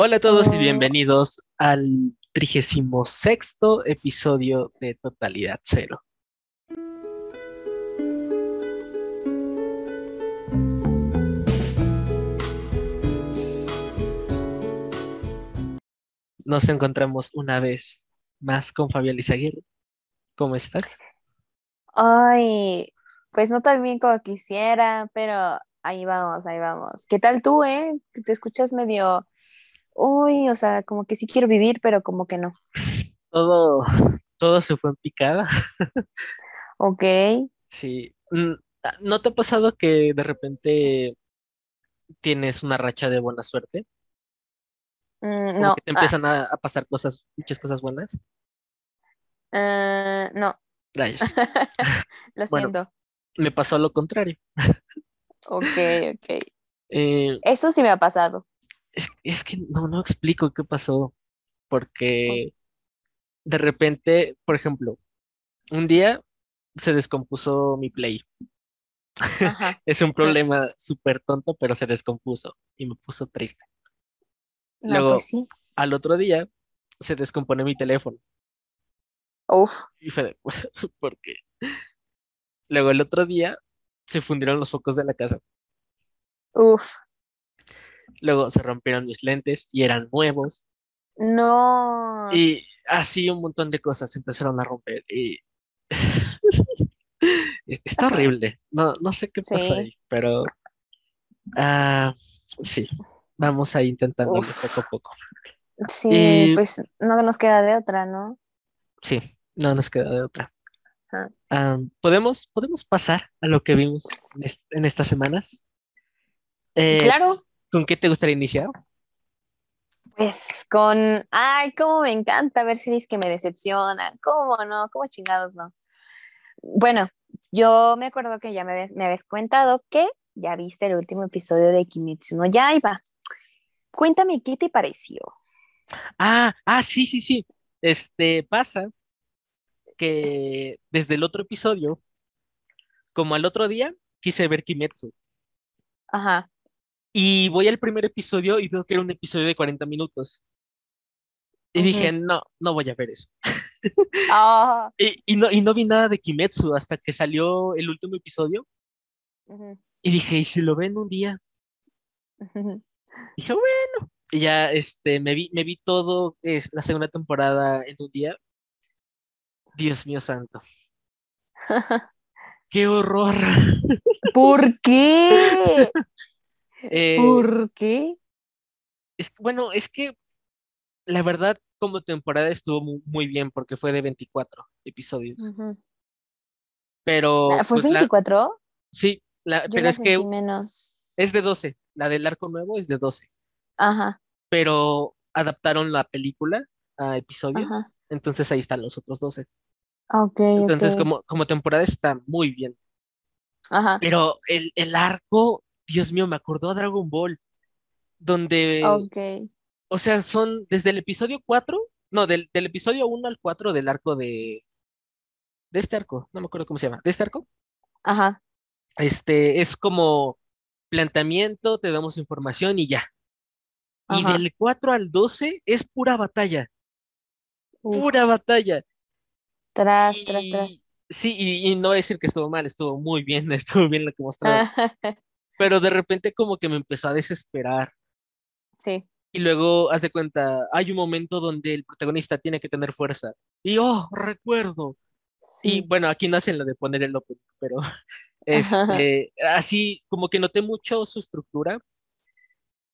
Hola a todos y bienvenidos al trigésimo sexto episodio de Totalidad Cero. Nos encontramos una vez más con Fabiola Izaguirre. ¿Cómo estás? ay, pues no tan bien como quisiera, pero ahí vamos, ahí vamos. ¿Qué tal tú, eh? Te escuchas medio, uy, o sea, como que sí quiero vivir, pero como que no. Todo, todo se fue en picada. Ok, Sí. ¿No te ha pasado que de repente tienes una racha de buena suerte? mm, Como no, que te ah, empiezan a, a pasar cosas, muchas cosas buenas. eh, no, Rayos. lo Bueno, siento. me pasó lo contrario. Ok, ok. Eh, Eso sí me ha pasado. Es, es que no, no explico qué pasó, porque de repente, por ejemplo, un día se descompuso mi Play. Es un problema súper tonto, pero se descompuso y me puso triste. no, pues Luego, sí. al otro día, se descompone mi teléfono Uf, y fue de, ¿por qué? Luego, el otro día, se fundieron los focos de la casa. uf, Luego, se rompieron mis lentes y eran nuevos. no. Y así un montón de cosas se empezaron a romper. Y es- está horrible. No, no sé qué pasó Sí, ahí, pero ah, sí, vamos a ir intentándole poco a uf. poco. Sí, Y pues no nos queda de otra, ¿no? sí, no nos queda de otra. Ah, ¿podemos, podemos pasar a lo que vimos en, est- en estas semanas? Eh, Claro, ¿con qué te gustaría iniciar? pues con, ay, cómo me encanta ver series que me decepcionan, cómo no, cómo chingados no. Bueno, yo me acuerdo que ya me, habías- me habías comentado que ya viste el último episodio de Kimetsu no Yaiba. Cuéntame qué te pareció. Ah, ah, sí, sí, sí. Este pasa que desde el otro episodio, como al otro día, quise ver Kimetsu. Ajá, Y voy al primer episodio y veo que era un episodio de 40 minutos. Y dije, ujú. no, no voy a ver eso. Ah, Y, y no, y no vi nada de Kimetsu hasta que salió el último episodio. ujú, Y dije, ¿y si lo ven un día? ujú. dije, bueno. Y ya este, me vi, me vi todo es, la segunda temporada en un día. Dios mío santo. ¡Qué horror! ¿Por qué? Eh, ¿Por qué? es, bueno, es que la verdad, como temporada estuvo mu- muy, bien porque fue de 24 episodios. Ujú. Ah, Pero, ¿Fue pues la, 24? sí, la, pero la es que menos. es de 12. La del arco nuevo es de 12. Ajá, Pero adaptaron la película a episodios. ajá. Entonces ahí están los otros 12. Ok, ok. Entonces, como, como temporada está muy bien. Ajá, Pero el, el arco, Dios mío, me acordó a Dragon Ball, donde, ok. o sea, son desde el episodio 4, no, del, del episodio 1 al 4 del arco de, de este arco, no me acuerdo cómo se llama, de este arco, Ajá. este, es como planteamiento, te damos información y ya. Y Ajá. del 4 al 12 es pura batalla, pura batalla. Tras, tras, Y tras. sí, y, y no decir que estuvo mal, estuvo muy bien, estuvo bien lo que mostraron. Pero de repente como que me empezó a desesperar. Sí. Y luego, haz de cuenta, hay un momento donde el protagonista tiene que tener fuerza. Y, oh, recuerdo. Y Sí. bueno, aquí no hacen lo de poner el opening, pero este, así como que noté mucho su estructura.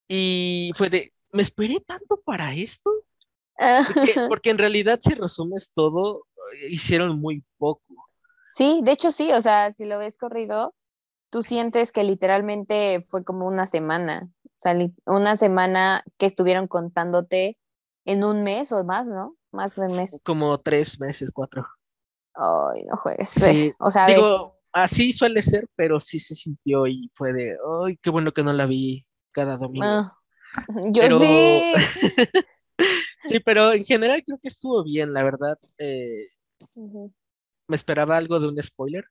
Y fue de, ¿me esperé tanto para esto? Porque, porque en realidad, si resumes todo, eh, hicieron muy poco. Sí, de hecho sí, o sea, si lo ves corrido, tú sientes que literalmente fue como una semana, o sea, li- una semana que estuvieron contándote en un mes o más, ¿no? Más de un mes. Como tres meses, cuatro. Ay, no juegues, Sí, ves, o sea, digo, así suele ser, pero sí se sintió y fue de, ay, qué bueno que no la vi cada domingo. ah, yo Pero sí. sí, pero en general creo que estuvo bien, la verdad. Eh, me esperaba algo de un spoiler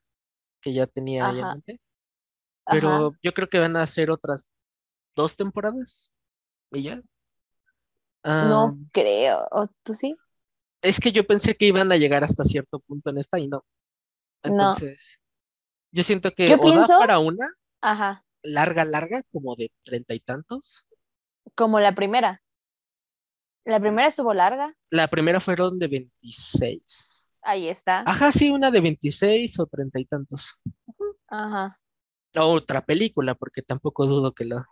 que ya tenía ahí en Ajá, ajá. pero yo creo que van a hacer otras dos temporadas y ya. no creo. ¿O tú sí? Es que yo pensé que iban a llegar hasta cierto punto en esta y no. Entonces, yo siento que yo pienso... para una Ajá. larga, larga, como de treinta y tantos. Como la primera. La primera estuvo larga. La primera fueron de 26. Ahí está. Ajá, sí, una de 26 o treinta y tantos. Ajá. Otra película, porque tampoco dudo que lo.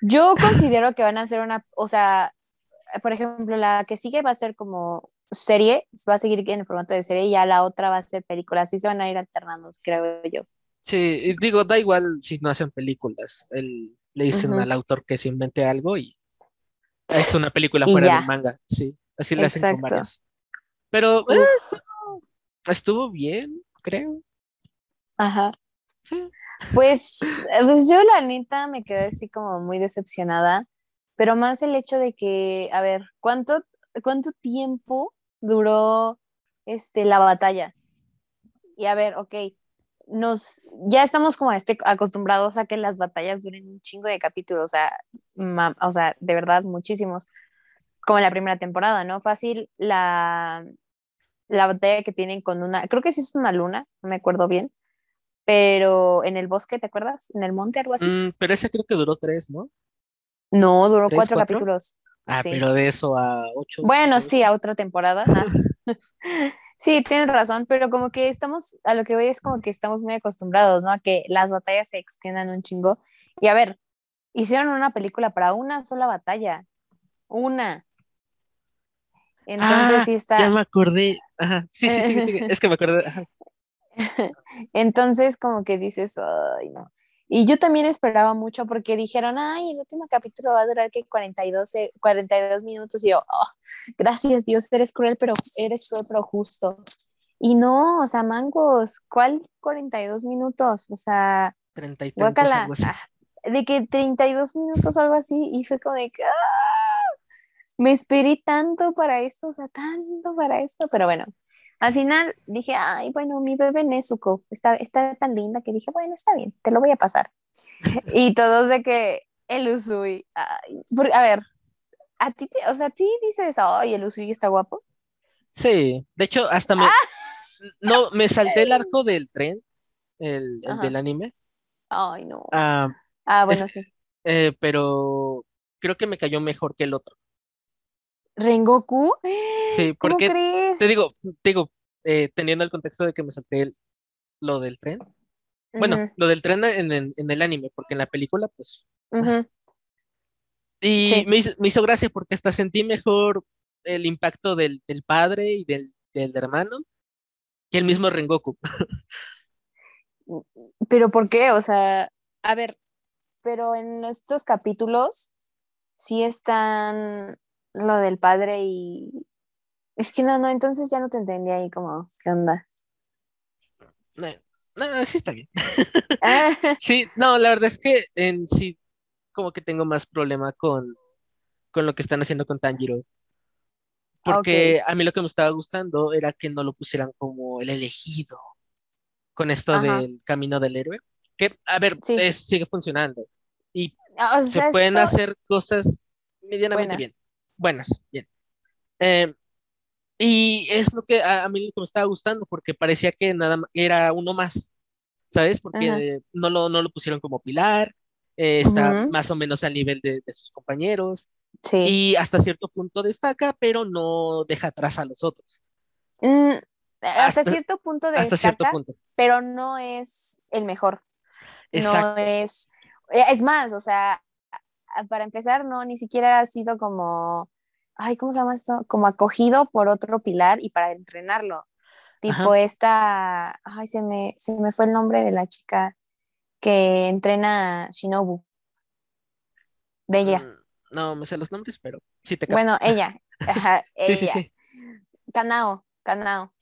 Yo considero que van a ser una, o sea, por ejemplo, la que sigue va a ser como serie, va a seguir en el formato de serie y ya la otra va a ser película, así se van a ir alternando, creo yo. Sí, digo, da igual si no hacen películas, Él, le dicen al autor que se invente algo y es una película fuera del manga, sí, así le hacen con varias. Pero eh, estuvo bien, creo. Ajá. Pues, pues yo la neta me quedé así como muy decepcionada, pero más el hecho de que, a ver, ¿cuánto, cuánto tiempo duró este, la batalla? Y a ver, ok, nos, ya estamos como este, acostumbrados a que las batallas duren un chingo de capítulos, o sea, o sea, de verdad muchísimos, como en la primera temporada, ¿no? Fácil la, la batalla que tienen con una, creo que sí es una luna, no me acuerdo bien, pero en el bosque, ¿te acuerdas? En el monte, algo así. Mm, pero ese creo que duró tres, ¿no? No, duró cuatro, capítulos. Ah, pero de eso a ocho. Bueno, sí, a otra temporada. sí, tienes razón, pero como que estamos, a lo que voy es como que estamos muy acostumbrados, ¿no? A que las batallas se extiendan un chingo. Y a ver, hicieron una película para una sola batalla. Una. Entonces ah, sí está. Ya me acordé. Ajá. Sí, sí, sí, sí, es que me acordé. Entonces, como que dices, ay, no. Y yo también esperaba mucho porque dijeron, ay, el último capítulo va a durar que 42, 42 minutos. Y yo, oh, gracias Dios, eres cruel, pero eres cruel, pero justo. Y no, o sea, mangos, ¿cuál 42 minutos? O sea, 30 y guácala, ah, de que 32 minutos, algo así, y fue como de que, ah, me esperé tanto para esto, o sea, tanto para esto, pero bueno, al final dije, ay, bueno, mi bebé Nezuko está, está tan linda que dije, bueno, está bien, te lo voy a pasar. y todos de que el Usui, a ver, a ti, o sea, a ti dices, ay, el Usui está guapo. Sí, de hecho, hasta me, ¡Ah! no, me salté el arco del tren, el, del anime. Ay, no. Ah, ah bueno, sí. Eh, pero creo que me cayó mejor que el otro. ¿Rengoku? Sí, porque te digo, te digo, eh, teniendo el contexto de que me salté lo del tren. Bueno, lo del tren en, el anime, porque en la película, pues. Y me, hizo, gracia porque hasta sentí mejor el impacto del, padre y del, del, hermano que el mismo Rengoku. pero ¿por qué? O sea, a ver, pero en estos capítulos sí están lo del padre y... Es que no, no, entonces ya no te entendí ahí como, ¿qué onda? No, no sí está bien. Ah. sí, no, la verdad es que en sí como que tengo más problema con, con lo que están haciendo con Tanjiro. Porque a mí lo que me estaba gustando era que no lo pusieran como el elegido con esto del camino del héroe. Que, a ver, sigue funcionando. Y ah, se pueden hacer cosas medianamente bien buenas, bien. Em, y es lo que a, mí me estaba gustando, porque parecía que nada más era uno más, ¿sabes? Porque no, lo, no lo pusieron como pilar, eh, está más o menos al nivel de, sus compañeros, y hasta cierto punto destaca, pero no deja atrás a los otros. Mm, hasta, cierto punto destaca, hasta cierto punto. pero no es el mejor. No es, es más, o sea, para empezar, no, ni siquiera ha sido como, ay, ¿cómo se llama esto? Como acogido por otro pilar y para entrenarlo. Tipo esta, ay, se me, se me fue el nombre de la chica que entrena Shinobu. De ella. Mm, no, me sé los nombres, pero sí te Bueno, ella. Ajá, sí, sí, sí. Kanao, Kanao.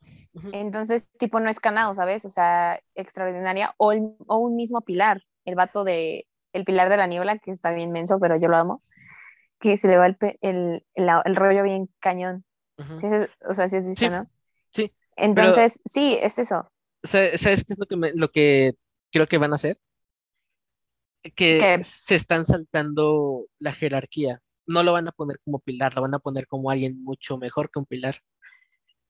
Entonces, tipo, no es Kanao, ¿sabes? O sea, extraordinaria. O, o un mismo pilar, el vato de, el Pilar de la Niebla, que está bien menso, pero yo lo amo, que se le va el, el, el, rollo bien cañón. o sea, si es visto, ¿no? Sí. Entonces, sí, es eso. ¿Sabes qué es lo que, lo que creo que van a hacer? Que se están saltando la jerarquía. no lo van a poner como Pilar, lo van a poner como alguien mucho mejor que un Pilar.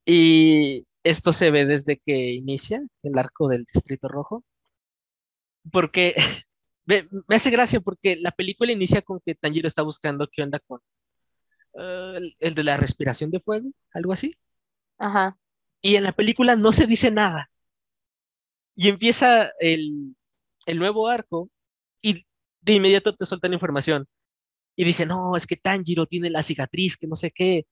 Y esto se ve desde que inicia el arco del Distrito Rojo, porque me, hace gracia porque la película inicia con que Tanjiro está buscando qué onda con eh, el, de la respiración de fuego, algo así. Ajá. Y en la película no se dice nada. Y empieza el, el nuevo arco y de inmediato te sueltan información. Y dice, no, es que Tanjiro tiene la cicatriz, que no sé qué.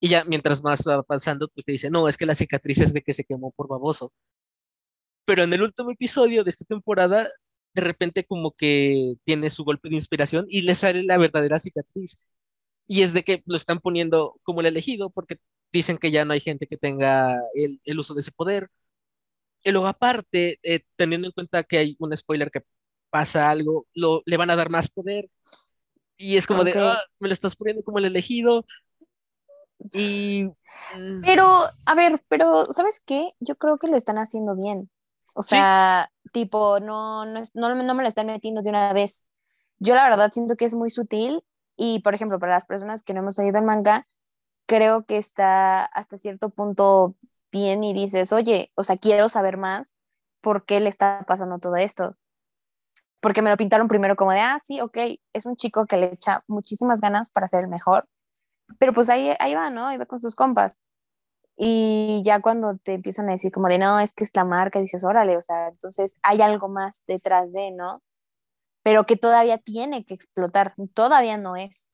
Y ya mientras más va pasando, pues te dice, no, es que la cicatriz es de que se quemó por baboso. Pero en el último episodio de esta temporada, de repente como que tiene su golpe de inspiración y le sale la verdadera cicatriz. Y es de que lo están poniendo como el elegido porque dicen que ya no hay gente que tenga el, el uso de ese poder. Y luego aparte, eh, teniendo en cuenta que hay un spoiler que pasa algo, lo, le van a dar más poder. Y es como de, ah, me lo estás poniendo como el elegido. Y... Mm. Pero, a ver, pero, ¿sabes qué? Yo creo que lo están haciendo bien. O sea, tipo, no, no, no, no me lo están metiendo de una vez. Yo la verdad siento que es muy sutil y, por ejemplo, para las personas que no hemos leído el manga, creo que está hasta cierto punto bien y dices, oye, o sea, quiero saber más por qué le está pasando todo esto. Porque me lo pintaron primero como de, ah, sí, ok, es un chico que le echa muchísimas ganas para ser mejor, pero pues ahí, ahí va, ¿no? Ahí va con sus compas. Y ya cuando te empiezan a decir como de, no, es que es la marca, dices, órale, o sea, entonces hay algo más detrás de, ¿no? Pero que todavía tiene que explotar, todavía no es.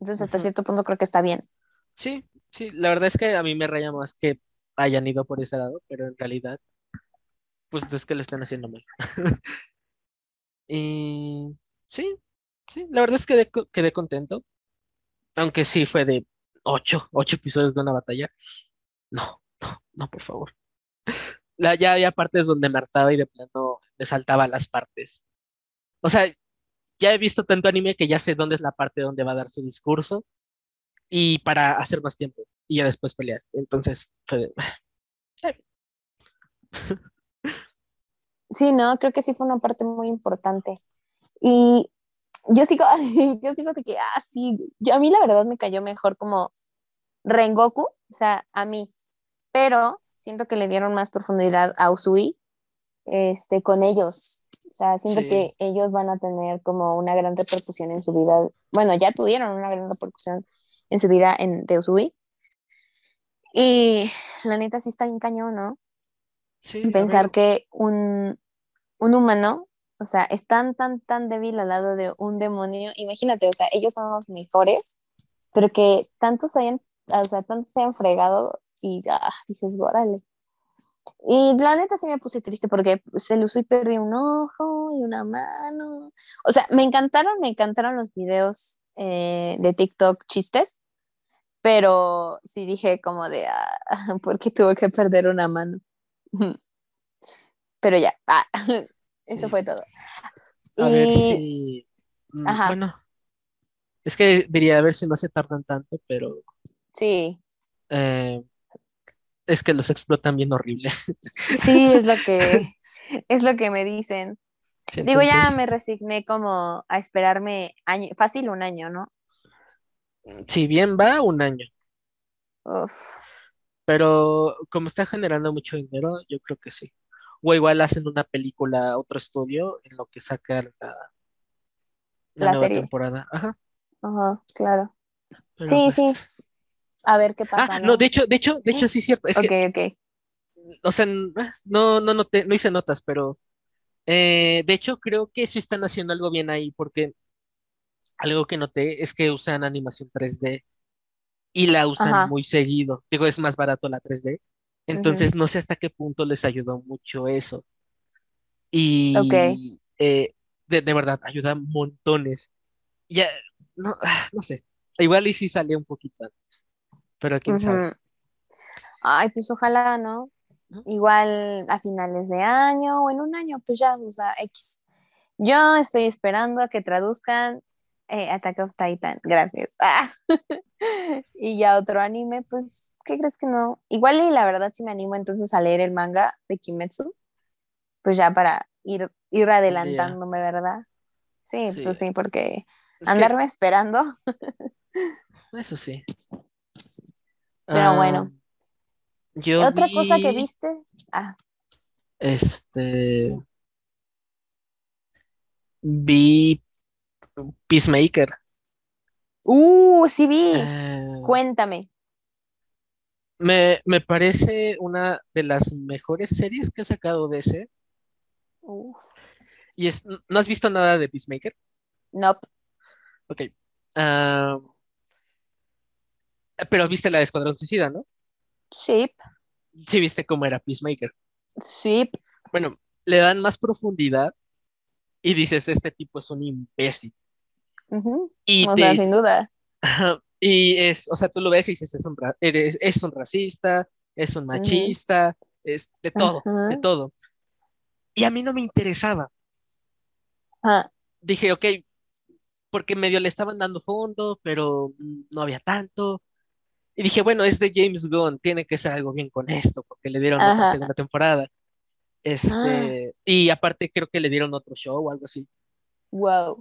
Entonces, hasta cierto punto creo que está bien. Sí, sí, la verdad es que a mí me raya más que hayan ido por ese lado, pero en realidad, pues es que lo están haciendo mal. y sí, sí, la verdad es que quedé contento, aunque sí fue de ocho, ocho episodios de una batalla. No, no, no, por favor. Ya había partes donde me hartaba y de plano me saltaba las partes. O sea, ya he visto tanto anime que ya sé dónde es la parte donde va a dar su discurso y para hacer más tiempo y ya después pelear. Entonces, fue Sí, no, creo que sí fue una parte muy importante. Y yo sigo, yo sigo de que, ah, sí, yo, a mí la verdad me cayó mejor como Rengoku, o sea, a mí, pero siento que le dieron más profundidad a Usui este, con ellos. O sea, siento que ellos van a tener como una gran repercusión en su vida. Bueno, ya tuvieron una gran repercusión en su vida en, de Usui. Y la neta sí está bien cañón, ¿no? Sí, Pensar que un, un humano o sea, es tan, tan, débil al lado de un demonio. Imagínate, o sea, ellos son los mejores, pero que tantos hayan, o sea, tantos se han fregado y ah, dices, órale. Y la neta sí me puse triste porque se lo usó y perdí un ojo y una mano. O sea, me encantaron, me encantaron los videos eh, de TikTok chistes, pero sí dije como de, ah, ¿por qué tuvo que perder una mano? pero ya, ah, eso fue todo. A ver si. Mm, bueno. Es que diría a ver si no se tardan tanto, pero. Sí. Eh, es que los explotan bien horrible. Sí, es lo que, es lo que me dicen. Digo, ya me resigné como a esperarme año, fácil un año, ¿no? Si bien va, un año. Uf. Pero como está generando mucho dinero, yo creo que sí o igual hacen una película, otro estudio, en lo que sacan la, la, nueva temporada. Ajá. Ajá, claro. sí, pues sí. A ver qué pasa. Ah, ¿no? de hecho, de hecho, de hecho, sí es cierto. Es ok, ok. O sea, no, no, no hice notas, pero eh, de hecho creo que sí están haciendo algo bien ahí, porque algo que noté es que usan animación 3D y la usan muy seguido. Digo, es más barato la 3D. Entonces, no sé hasta qué punto les ayudó mucho eso. Y eh, de, verdad, ayuda montones. Ya, no, no sé. Igual y sí salió un poquito antes. Pero quién sabe. Ay, pues ojalá, ¿no? Igual a finales de año o en un año, pues ya, o sea, X. Yo estoy esperando a que traduzcan eh, Attack of Titan, gracias. y ya otro anime, pues, ¿qué crees que no? Igual y la verdad sí me animo entonces a leer el manga de Kimetsu, pues ya para ir, ir adelantándome, ¿verdad? Sí, pues sí, porque Andarme esperando. Eso sí. Pero bueno. Ah, ¿Otra cosa que viste? Ah. Este. Vi Peacemaker. Uh, sí vi. Eh, Cuéntame. Me, parece una de las mejores series que ha sacado DC. ¿Y es, no has visto nada de Peacemaker? Nope. Ok. Ah, pero viste la de Escuadrón Suicida, ¿no? Sí. Sí, viste cómo era Peacemaker. Sí. Bueno, le dan más profundidad y dices, este tipo es un imbécil. Y o sea, sin duda. y es, o sea, tú lo ves y dices, es un, es un racista, es un machista, es de todo, de todo. Y a mí no me interesaba. Dije, ok, porque medio le estaban dando fondo, pero no había tanto. Y dije, bueno, es de James Gunn, tiene que ser algo bien con esto, porque le dieron otra segunda temporada. Este, ah. y aparte creo que le dieron otro show o algo así. Wow.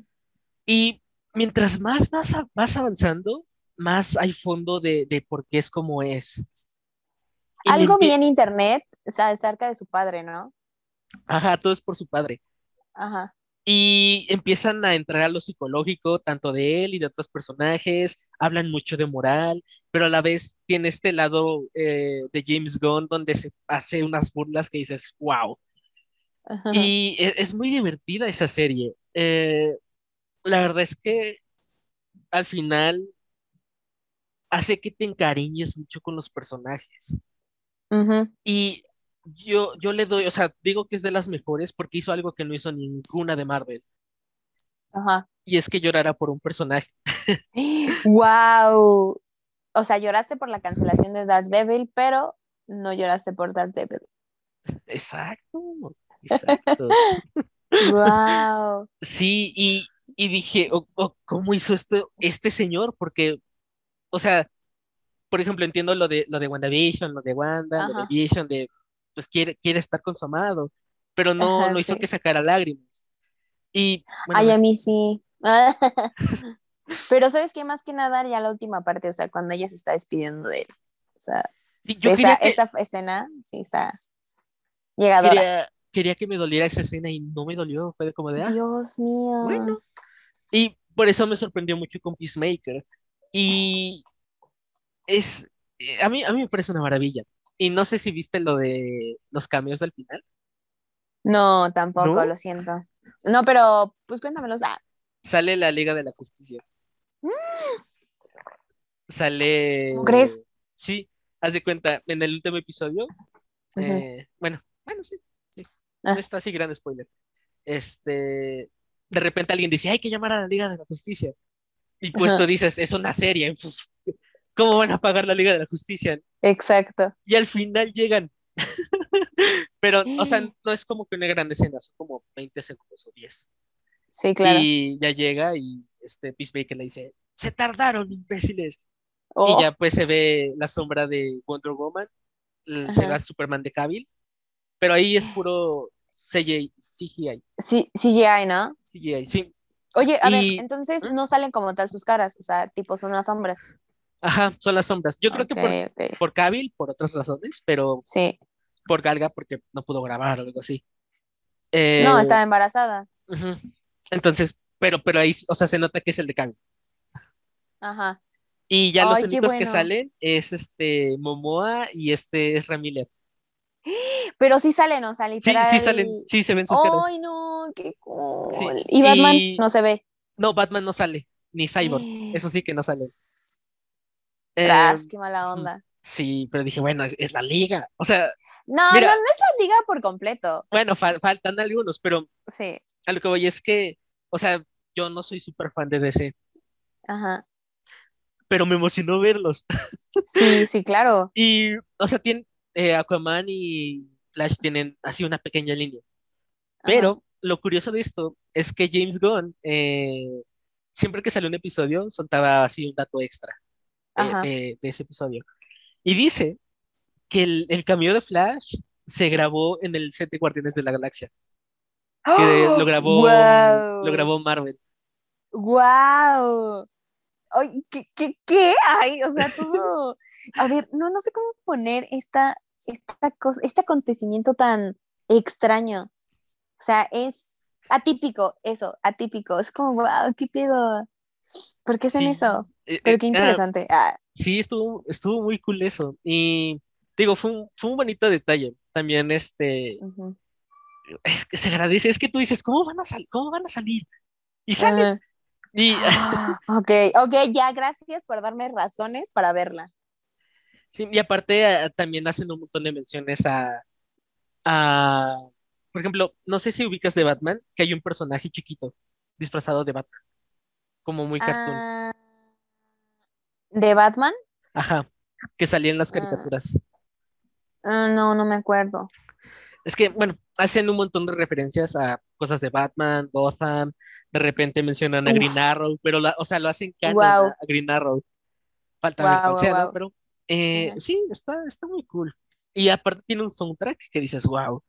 Y mientras más vas, vas avanzando, más hay fondo de, de por qué es como es. algo vi en internet, o sea, cerca de su padre, ¿no? Ajá, todo es por su padre. Ajá y empiezan a entrar a lo psicológico, tanto de él y de otros personajes, hablan mucho de moral, pero a la vez tiene este lado eh, de James Gunn donde se hace unas burlas que dices, wow. Y e, es, muy divertida esa serie. Eh, la verdad es que al final hace que te encariñes mucho con los personajes. Y yo, yo le doy, o sea, digo que es de las mejores porque hizo algo que no hizo ninguna de Marvel. Ajá. Y es que llorara por un personaje. ¡Wow! O sea, lloraste por la cancelación de Daredevil, pero no lloraste por Daredevil. Exacto, exacto. ¡Wow! Sí, y, dije, ¿cómo hizo esto este señor? Porque, o sea, por ejemplo, entiendo lo de lo de WandaVision, lo de Wanda, lo de Vision, de pues quiere, quiere estar con su amado, pero no, no hizo que sacara lágrimas. Y, Ay, a mí sí. pero sabes qué, más que nada ya la última parte, o sea, cuando ella se está despidiendo de él. O sea, esa, esa, escena, sí, está llegadora. Quería, quería, que me doliera esa escena y no me dolió, fue como de, ah, Dios mío. Bueno. Y por eso me sorprendió mucho con Peacemaker. Y es, eh, a mí, a mí me parece una maravilla. Y no sé si viste lo de los cambios del final. No, tampoco, lo siento. No, pero pues cuéntamelos. Ah. Sale la Liga de la Justicia. Mm. Sale. ¿Cómo crees? Sí, haz de cuenta, en el último episodio. Eh, bueno, bueno, sí, sí. No ah. está así gran spoiler. Este. De repente alguien dice, hay que llamar a la Liga de la Justicia. Y pues tú dices, es una serie. ¿Cómo van a pagar la Liga de la Justicia? Exacto. Y al final llegan. Pero, o sea, no es como que una gran escena, son como 20 segundos o 10. Sí, claro. Y ya llega y este Peacemaker le dice, se tardaron, imbéciles. Y oh. ya pues se ve la sombra de Wonder Woman, se ve a Superman de Cavill, pero ahí es puro CGI. Sí, CGI, ¿no? CGI, sí. Oye, a ver, entonces ¿Mm? no salen como tal sus caras, o sea, tipo son las sombras. Ajá, son las sombras. Yo creo que por, por Cavill, por otras razones, pero sí. por Galga porque no pudo grabar o algo así. no, eh, estaba embarazada. Entonces, pero, pero ahí, o sea, se nota que es el de Cavill. Ajá. Y ya los únicos que salen es este Momoa y este es Ramírez. Pero sí salen, o sea, literal. Sí, sí salen, sí se ven sus caras. Ay, no, qué cool. Y Batman no se ve. No, Batman no sale, ni Cyborg, eso sí que no sale. Tras, qué mala onda. Sí, pero dije, bueno, es, la liga. O sea. No, no, no es la liga por completo. Bueno, faltan algunos, pero. Sí. A lo que voy es que, o sea, yo no soy súper fan de DC. Ajá. Pero me emocionó verlos. Sí, sí, claro. y, o sea, tienen, eh, Aquaman y Flash tienen así una pequeña línea. Pero lo curioso de esto es que James Gunn, eh, siempre que salió un episodio, soltaba así un dato extra de, ese episodio. Y dice que el, el cameo de Flash se grabó en el set de Guardianes de la Galaxia. Que lo grabó, lo grabó Marvel. ¡Guau! Ay, ¿qué, qué, qué hay? O sea, todo. A ver, no, no sé cómo poner esta, esta cosa, este acontecimiento tan extraño. O sea, es atípico, eso, atípico. Es como, wow, ¿qué pedo? ¿Por qué hacen eso? Eh, Pero eh, qué ah, interesante. Ah, sí, estuvo, estuvo muy cool eso. Y digo, fue un, fue un bonito detalle. También este, es que se agradece, es que tú dices, ¿cómo van a salir? ¿Cómo van a salir? Y salen. Y Ah, ok, ok, ya, gracias por darme razones para verla. Sí, y aparte ah, también hacen un montón de menciones a, a, por ejemplo, no sé si ubicas de Batman, que hay un personaje chiquito disfrazado de Batman, como muy cartoon. Ah, ¿de Batman? Ajá, que salía en las Ah, caricaturas. no, no me acuerdo. Es que, bueno, hacen un montón de referencias a cosas de Batman, Gotham, de repente mencionan a Green Arrow, pero la- o sea, lo hacen canon wow, a, Green Arrow. Falta ver wow, sea, ¿no? Pero eh, sí, está, está muy cool. Y aparte tiene un soundtrack que dices, wow.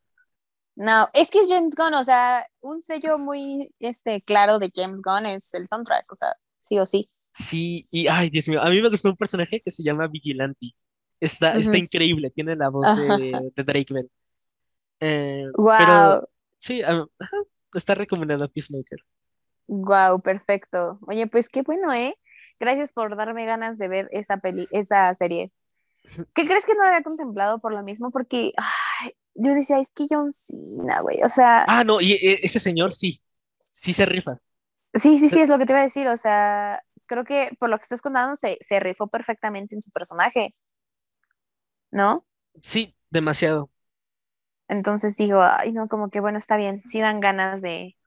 No, es que es James Gunn, o sea, un sello muy este, claro de James Gunn es el soundtrack, o sea, sí o sí. Sí, y ay, Dios mío, a mí me gustó un personaje que se llama Vigilante. Está, está increíble, tiene la voz de, de Drake Bell. Eh, pero Wow, sí, está recomendado Peacemaker. wow, perfecto. Oye, pues qué bueno, ¿eh? Gracias por darme ganas de ver esa peli, esa serie. ¿Qué crees que no lo había contemplado por lo mismo? Porque ay, yo decía, es que John Cena, güey. O sea, Ah, no, y e- ese señor sí, sí se rifa. sí, sí, sí, es lo que te iba a decir. O sea, creo que por lo que estás contando se, se rifó perfectamente en su personaje, ¿no? Sí, demasiado. Entonces digo, ay, no, como que bueno, está bien, sí dan ganas de,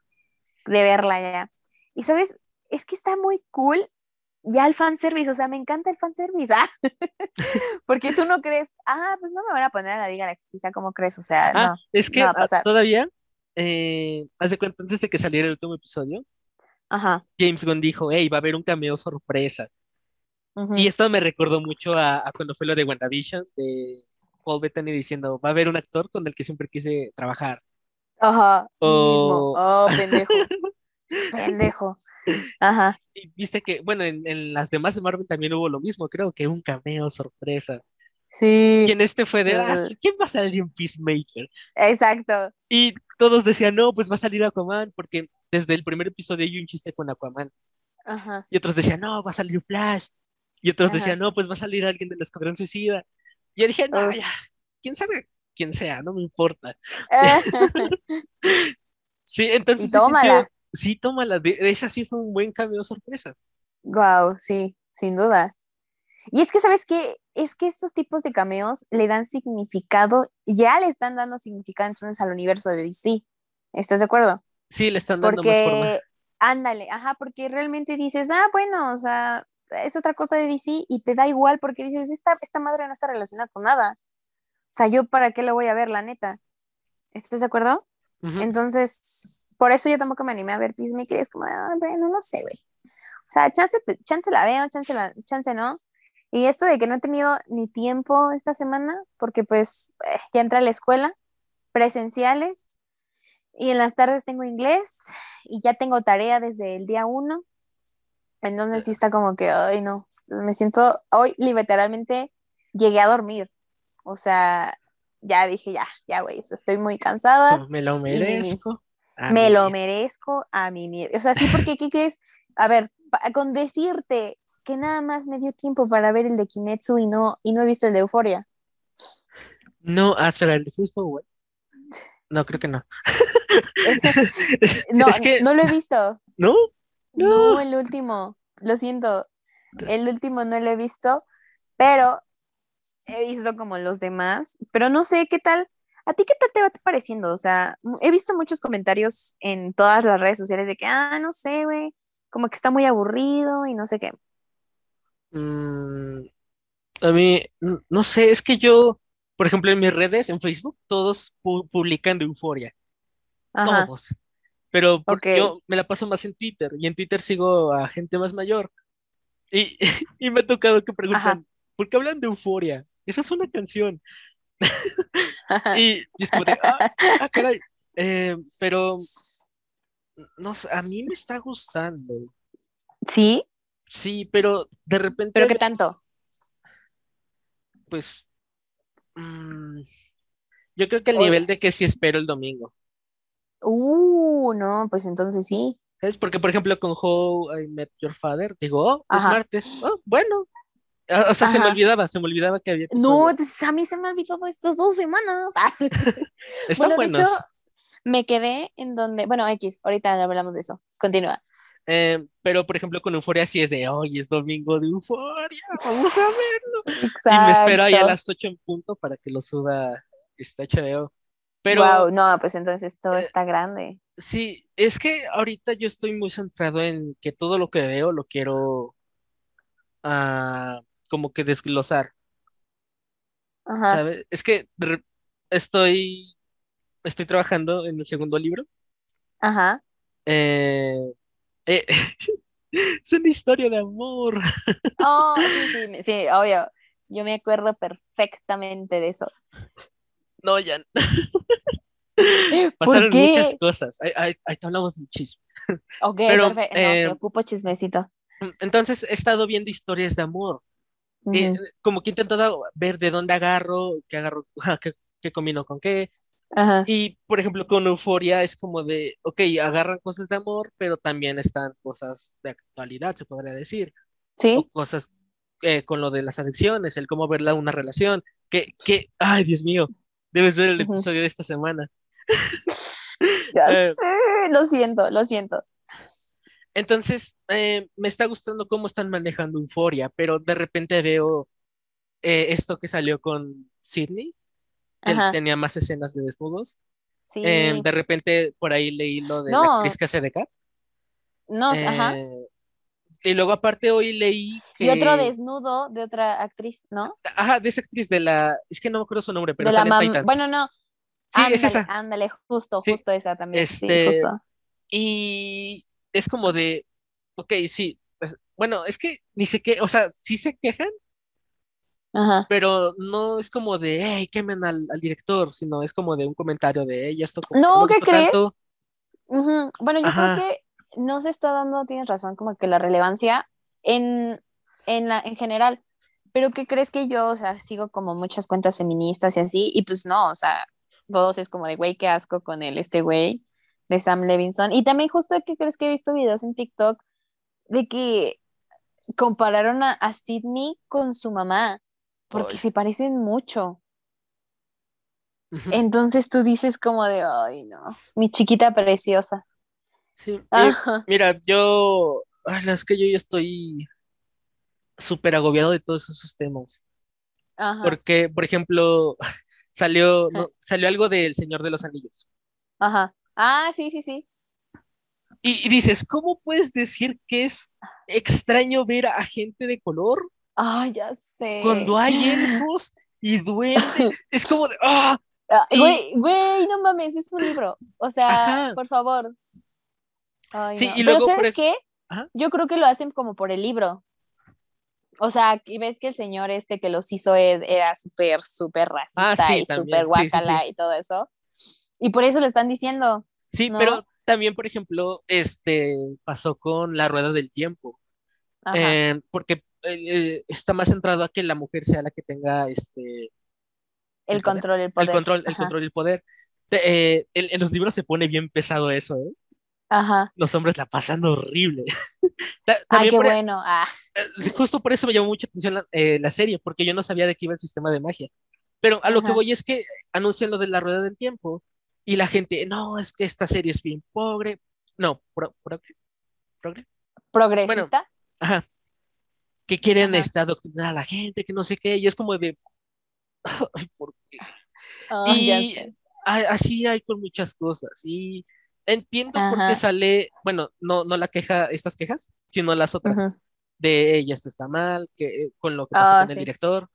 de verla ya. Y sabes, es que está muy cool ya el fanservice, o sea, me encanta el fanservice, ah, porque tú no crees, ah, pues no me van a poner a la Liga de la Justicia, ¿cómo crees? O sea, Ah, no, es que no va a pasar. todavía, eh, haz de cuenta, antes de que saliera el último episodio, Ajá. James Gunn dijo, hey, va a haber un cameo sorpresa. ujú. Y esto me recordó mucho a, a cuando fue lo de WandaVision, de Paul Bettany diciendo, va a haber un actor con el que siempre quise trabajar. Ajá, mí mismo. O, Oh, pendejo, pendejo. Ajá. y viste que, bueno, en, en las demás de Marvel también hubo lo mismo, creo que un cameo sorpresa. Y Sí. en este fue de, ah, ¿quién va a salir en Peacemaker? exacto. Y todos decían, no, pues va a salir Aquaman, porque desde el primer episodio hay un chiste con Aquaman. Ajá. Y otros decían, no, va a salir Flash. Y otros Ajá. decían, no, pues va a salir alguien del Escuadrón Suicida. Y yo dije, no, Uf. ya, quién sabe quién sea, no me importa. Sí, Y entonces se sintió. Sí, tómala, de, esa sí fue un buen cameo sorpresa. Wow, sí, sin duda. Y es que, ¿sabes qué? Es que estos tipos de cameos le dan significado, ya le están dando significado entonces al universo de DC. ¿Estás de acuerdo? Sí, le están dando más forma. Porque, ándale, ajá, porque realmente dices, ah, bueno, o sea, es otra cosa de DC y te da igual porque dices, esta, esta madre no está relacionada con nada. O sea, yo para qué lo voy a ver, la neta. ¿Estás de acuerdo? Entonces, por eso yo tampoco me animé a ver Peacemaker, es como, ah, bueno, no sé, güey. O sea, chance, chance la veo, chance, la, chance no. Y esto de que no he tenido ni tiempo esta semana, porque pues eh, ya entré a la escuela, presenciales, y en las tardes tengo inglés, y ya tengo tarea desde el día uno. Entonces sí está como que, ay, no, me siento, hoy literalmente llegué a dormir. O sea, ya dije, ya, ya, güey, estoy muy cansada me lo merezco. A me lo merezco a mí mismo. O sea, sí, porque, ¿qué crees? A ver, con decirte que nada más me dio tiempo para ver el de Kimetsu y no, y no he visto el de Euforia. No, ah, espera, ¿el de Fast Forward? No, creo que no. No, es que, no lo he visto. ¿no? No, No. el último. Lo siento. El último no lo he visto, pero he visto como los demás. Pero no sé qué tal. ¿A ti qué tal te va pareciendo? O sea, he visto muchos comentarios en todas las redes sociales de que, ah, no sé, güey, como que está muy aburrido y no sé qué. Mm, a mí, no sé, es que yo, por ejemplo, en mis redes, en Facebook, todos pu- publican de Euforia, Ajá, todos. Pero porque yo me la paso más en Twitter y en Twitter sigo a gente más mayor. Y, y me ha tocado que Ajá. preguntan, ¿por qué hablan de Euforia? Esa es una canción. Y, y es como de, ah, ah, caray. Eh, pero, no sé, a mí me está gustando. ¿Sí? Sí, pero de repente. ¿Pero qué tanto? Pues. Mm, yo creo que el nivel de que sí espero el domingo. Uh, no, pues entonces sí. Es porque, por ejemplo, con How I Met Your Father, digo, oh, es martes. Oh, bueno. O sea, se me olvidaba, se me olvidaba que había. No, entonces a mí se me olvidó estas dos semanas. Está bueno, de hecho, me quedé en donde. Bueno, X, ahorita hablamos de eso. Continúa. Eh, pero, por ejemplo, con Euforia sí es de hoy es domingo de Euforia, vamos a verlo. Y me espero ahí a las 8 en punto para que lo suba este HBO. Pero, wow, no, pues entonces todo eh, está grande. Sí, es que ahorita yo estoy muy centrado en que todo lo que veo lo quiero uh, como que desglosar. Ajá. ¿sabes? Es que estoy, estoy trabajando en el segundo libro. Ajá. Eh, eh, es una historia de amor. Oh, sí, sí, sí, obvio. Yo me acuerdo perfectamente de eso. No, ya. Pasaron muchas cosas. Ahí, te hablamos de chisme. Ok, Pero, perfecto. Eh, ocupo chismecito. Entonces he estado viendo historias de amor. Eh, como que he intentado ver de dónde agarro, qué agarro, qué, qué combino con qué. Y, por ejemplo, con Euforia es como de, ok, agarran cosas de amor, pero también están cosas de actualidad, se podría decir. Sí. O cosas eh, con lo de las adicciones, el cómo verla una relación. Que, que, ay, Dios mío, debes ver el episodio de esta semana. ya eh, sé, lo siento, lo siento. Entonces, eh, me está gustando cómo están manejando Euforia, pero de repente veo esto que salió con Sidney, él tenía más escenas de desnudos. Sí. Em, de repente por ahí leí lo de la actriz que hace de Cap. No, ajá. Eh, y luego aparte hoy leí que... Y otro desnudo de otra actriz, ¿no? Ajá, de esa actriz de la... Es que no me acuerdo su nombre, pero de la Titans. Bueno, no. Sí, es esa. Ándale, justo, justo esa también. Este... Sí, justo. Y es como de... Ok, sí. Pues, bueno, es que ni sé qué... O sea, sí se quejan, pero no es como de, hey, quemen al, director, sino es como de un comentario de, ella esto No, ¿qué crees? Bueno, yo creo que no se está dando, tienes razón, como que la relevancia en, en, la, en general. Pero ¿qué crees que yo, o sea, sigo como muchas cuentas feministas y así? Y pues no, o sea, todos es como de, güey, qué asco con él, este güey de Sam Levinson. Y también justo que crees que he visto videos en TikTok de que compararon a, a Sidney con su mamá porque se parecen mucho. Entonces tú dices como de, ay, no, mi chiquita preciosa. Sí, eh, mira, yo, es que yo ya estoy súper agobiado de todos esos temas. Porque, por ejemplo, salió, salió algo del Señor de los Anillos. Ajá. Ah, sí, sí, sí. Y, y, dices, ¿cómo puedes decir que es extraño ver a gente de color Ay, ya sé. Cuando hay elfos y duendes, es como de, ¡ah! ah güey, güey, no mames, es un libro. O sea, por favor. Ay, sí, y luego, Pero ¿sabes qué? Yo creo que lo hacen como por el libro. O sea, y ves que el señor este que los hizo e, era súper, súper racista ah, y súper guacala y todo eso. Y por eso le están diciendo. Sí, pero también, por ejemplo, este pasó con la rueda del tiempo. Eh, porque eh, está más centrado a que la mujer sea la que tenga este el, control, el poder. El control, el control y el poder. Eh, en, los libros se pone bien pesado eso, ¿eh? Ajá. Los hombres la pasan horrible. ah, qué bueno. Ah. Justo por eso me llamó mucha atención la, la, serie, porque yo no sabía de qué iba el sistema de magia. Pero a lo que voy es que anuncian lo de la rueda del tiempo y la gente, no, es que esta serie es bien pobre. No, pro, progre. ¿Progresista? ajá. Que quieren este, adoctrinar a la gente, que no sé qué, y es como de, ¿por qué? y así hay con muchas cosas, y entiendo por qué sale, bueno, no, no la queja, estas quejas, sino las otras, de ella esto está mal, que con lo que pasa ah, con el director,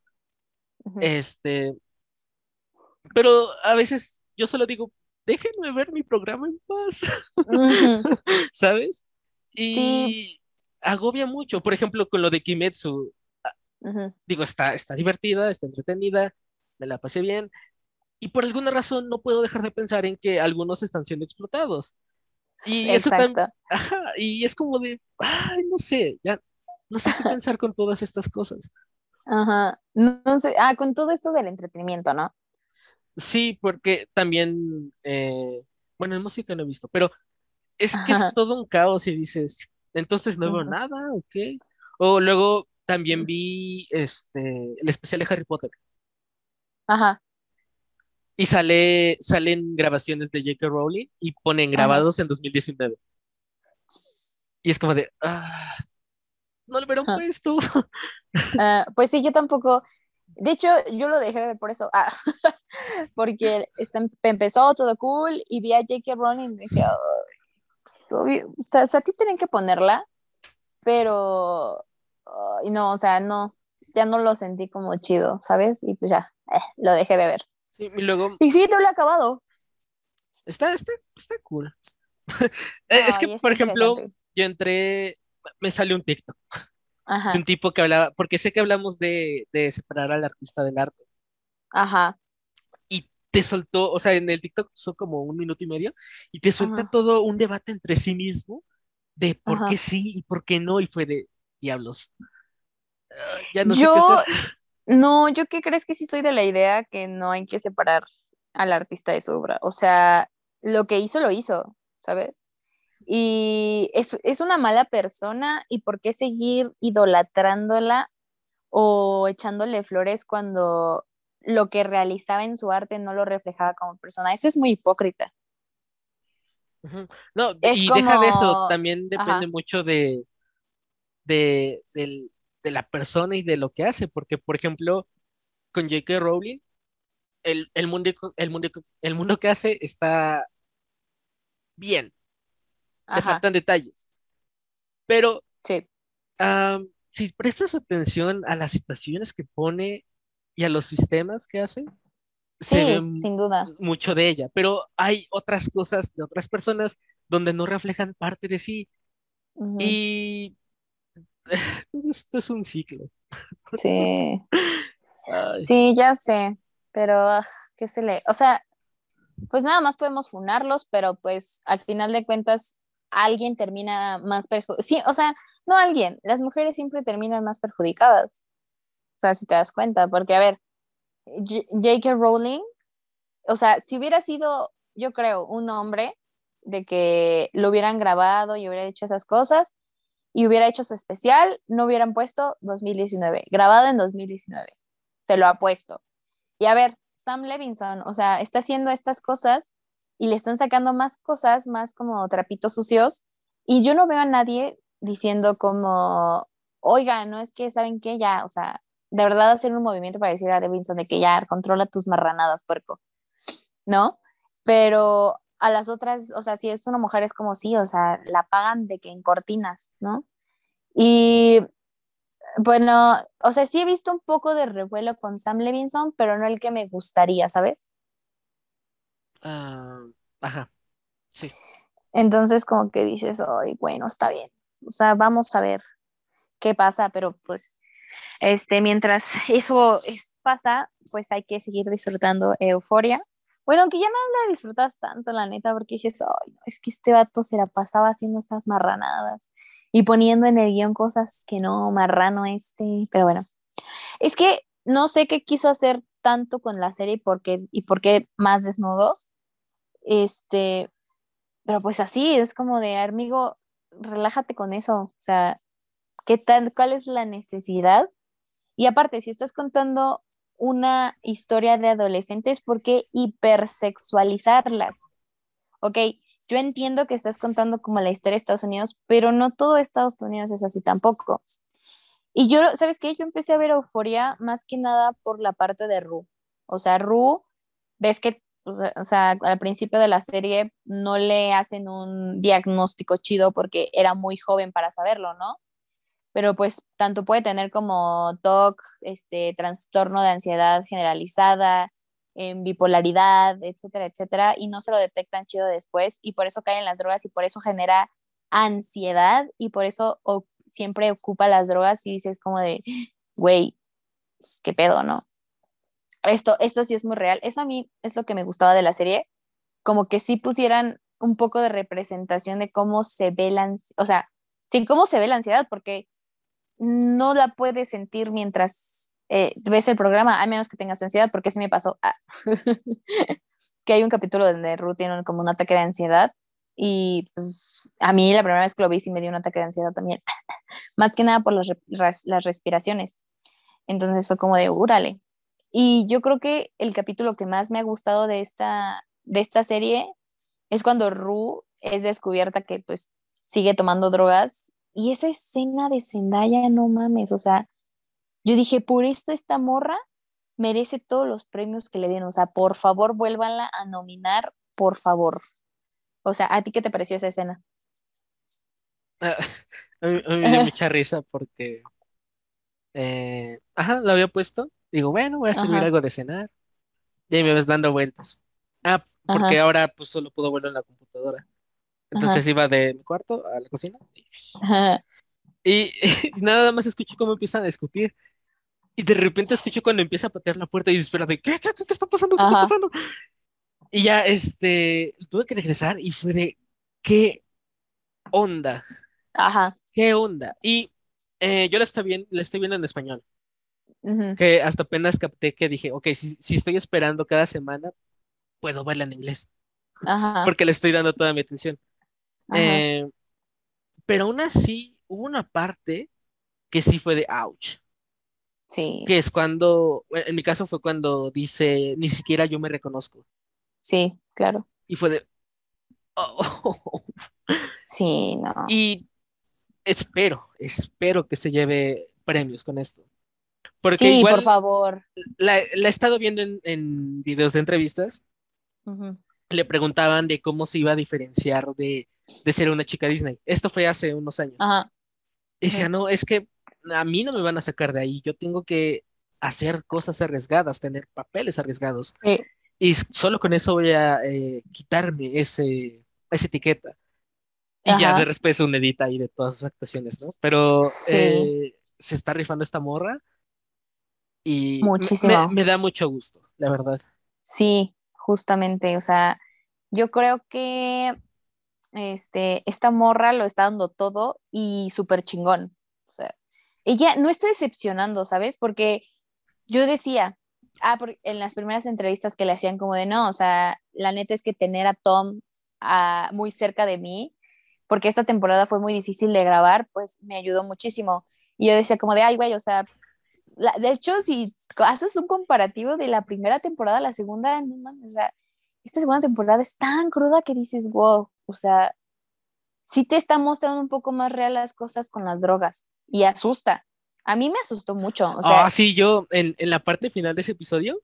este, pero a veces yo solo digo, déjenme ver mi programa en paz, ¿sabes? Y agobia mucho. Por ejemplo, con lo de Kimetsu, ah, digo, está, está divertida, está entretenida, me la pasé bien. Y por alguna razón no puedo dejar de pensar en que algunos están siendo explotados. Y eso también, y es como de, ay, no sé, ya no sé qué pensar con todas estas cosas. Ajá, no, sé, ah, con todo esto del entretenimiento, ¿no? Sí, porque también, eh, bueno, en música no he visto, pero es que es todo un caos y dices, entonces no veo nada, ok. O luego también vi este, el especial de Harry Potter. Ajá. Y sale, salen grabaciones de J.K. Rowling y ponen grabados en 2019. Y es como de, ah, no lo hubieran puesto. Ah, pues sí, yo tampoco. De hecho, yo lo dejé de ver por eso. Ah, porque empezó todo cool y vi a J.K. Rowling y dije, o sea, a ti tienen que ponerla, pero no, o sea, no, ya no lo sentí como chido, ¿sabes? Y pues ya, eh, lo dejé de ver. Sí, y luego. Y sí, no lo he acabado. Está, está, está cool. Eh, es que, por ejemplo, yo entré, me salió un TikTok Ajá. un tipo que hablaba, porque sé que hablamos de, de separar al artista del arte. Ajá te soltó, o sea, en el TikTok son como un minuto y medio, y te suelta todo un debate entre sí mismo de por qué sí y por qué no, y fue de diablos. Ah, ya no yo, sé qué No, yo qué crees que sí soy de la idea que no hay que separar al artista de su obra. O sea, lo que hizo, lo hizo, ¿sabes? Y es, es una mala persona y por qué seguir idolatrándola o echándole flores cuando lo que realizaba en su arte no lo reflejaba como persona. Eso es muy hipócrita. No, y deja de eso, también depende mucho de, de, la persona y de lo que hace, porque por ejemplo, con J.K. Rowling, el, mundo, el, mundo, el mundo que hace está bien, le faltan detalles, pero sí. si prestas atención a las situaciones que pone y a los sistemas que hace, sí, sin duda. mucho de ella, pero hay otras cosas de otras personas donde no reflejan parte de sí. Y todo esto es un ciclo. Sí. Sí, ya sé, pero ah, ¿qué se le? O sea, pues nada más podemos funarlos, pero pues al final de cuentas alguien termina más perjudicado. Sí, o sea, no alguien, las mujeres siempre terminan más perjudicadas. O sea, si te das cuenta, porque a ver, J.K. Rowling, o sea, si hubiera sido, yo creo, un hombre de que lo hubieran grabado y hubiera hecho esas cosas y hubiera hecho su especial, no hubieran puesto 2019, grabado en 2019. Se lo ha puesto. Y a ver, Sam Levinson, o sea, está haciendo estas cosas y le están sacando más cosas, más como trapitos sucios, y yo no veo a nadie diciendo como, oiga, no es que, ¿saben qué? Ya, o sea, de verdad hacer un movimiento para decir a Levinson de que ya controla tus marranadas, puerco, ¿no? Pero a las otras, o sea, si es una mujer es como sí, o sea, la pagan de que en cortinas, ¿no? Y bueno, o sea, sí he visto un poco de revuelo con Sam Levinson, pero no el que me gustaría, ¿sabes? Ah, ajá, sí. Entonces como que dices, ay, bueno, está bien. O sea, vamos a ver qué pasa, pero pues este, mientras eso pasa, pues hay que seguir disfrutando euforia. Bueno, aunque ya no la disfrutas tanto, la neta, porque dices, ay, es que este vato se la pasaba haciendo estas marranadas y poniendo en el guion cosas que no, marrano este, pero bueno. Es que no sé qué quiso hacer tanto con la serie y por qué, y por qué más desnudos. Este, pero pues así, es como de, amigo, relájate con eso. O sea, ¿Qué tal, ¿Cuál es la necesidad? Y aparte, si estás contando una historia de adolescentes, ¿por qué hipersexualizarlas? Ok, yo entiendo que estás contando como la historia de Estados Unidos, pero no todo Estados Unidos es así tampoco. Y yo, ¿sabes qué? Yo empecé a ver euforia más que nada por la parte de Ru. O sea, Ru, ves que, o sea, al principio de la serie no le hacen un diagnóstico chido porque era muy joven para saberlo, ¿no? Pero pues tanto puede tener como TOC, este, trastorno de ansiedad generalizada, en bipolaridad, etcétera, etcétera, y no se lo detectan chido después, y por eso caen las drogas y por eso genera ansiedad y por eso siempre ocupa las drogas y dices como de, güey, pues, qué pedo, ¿no? Esto, esto sí es muy real. Eso a mí es lo que me gustaba de la serie, como que sí pusieran un poco de representación de cómo se ve la, o sea, sí, cómo se ve la ansiedad, porque no la puedes sentir mientras eh, ves el programa, a menos que tengas ansiedad, porque sí me pasó. Ah, que hay un capítulo donde Ruth tiene como un ataque de ansiedad y pues a mí la primera vez que lo vi sí me dio un ataque de ansiedad también, más que nada por las, respiraciones. Entonces fue como de, úrale. Y yo creo que el capítulo que más me ha gustado de esta, de esta serie es cuando Ru es descubierta que pues sigue tomando drogas y esa escena de Zendaya, no mames, o sea, yo dije, por esto esta morra merece todos los premios que le den, o sea, por favor vuélvanla a nominar, por favor. O sea, ¿a ti qué te pareció esa escena? A, mí, me dio mucha risa porque, eh, ajá, lo había puesto. Digo, bueno, voy a servir algo de cenar. Y ahí me ves dando vueltas. Ah, porque ahora pues solo puedo verlo en la computadora. Entonces iba de mi cuarto a la cocina. Y, nada más escucho cómo empiezan a discutir. Y de repente escucho cuando empieza a patear la puerta y espera de, ¿qué, qué, qué está pasando? ¿Qué está pasando? Y ya, este, tuve que regresar y fue de, ¿qué onda? Ajá. ¿Qué onda? Y eh, yo la estoy, viendo, la estoy viendo en español. Que hasta apenas capté que dije, ok, si, si estoy esperando cada semana, puedo verla en inglés. Ajá. Porque le estoy dando toda mi atención. Eh, pero aún así, hubo una parte que sí fue de ouch. Sí. Que es cuando, en mi caso fue cuando dice, ni siquiera yo me reconozco. Sí, claro. Y fue de... Oh. Sí, no. Y espero, espero que se lleve premios con esto. Porque sí, por favor. La, he estado viendo en, videos de entrevistas. Le preguntaban de cómo se iba a diferenciar de, ser una chica Disney. Esto fue hace unos años. Y decía, no, es que a mí no me van a sacar de ahí. Yo tengo que hacer cosas arriesgadas, tener papeles arriesgados. Sí. Y solo con eso voy a eh, quitarme ese, esa etiqueta. Y ya de respeto un edita ahí de todas sus actuaciones, ¿no? Pero eh, se está rifando esta morra y Me, me, da mucho gusto, la verdad. Sí, justamente, o sea, yo creo que este, esta morra lo está dando todo y súper chingón. O sea, ella no está decepcionando, ¿sabes? Porque yo decía, ah, en las primeras entrevistas que le hacían como de no, o sea, la neta es que tener a Tom ah, muy cerca de mí, porque esta temporada fue muy difícil de grabar, pues me ayudó muchísimo. Y yo decía como de, ay, güey, o sea, de hecho, si haces un comparativo de la primera temporada a la segunda, no mames, o sea, esta segunda temporada es tan cruda que dices, wow, o sea, sí te está mostrando un poco más real las cosas con las drogas y asusta. A mí me asustó mucho. O sea, ah, sí, yo en, la parte final de ese episodio,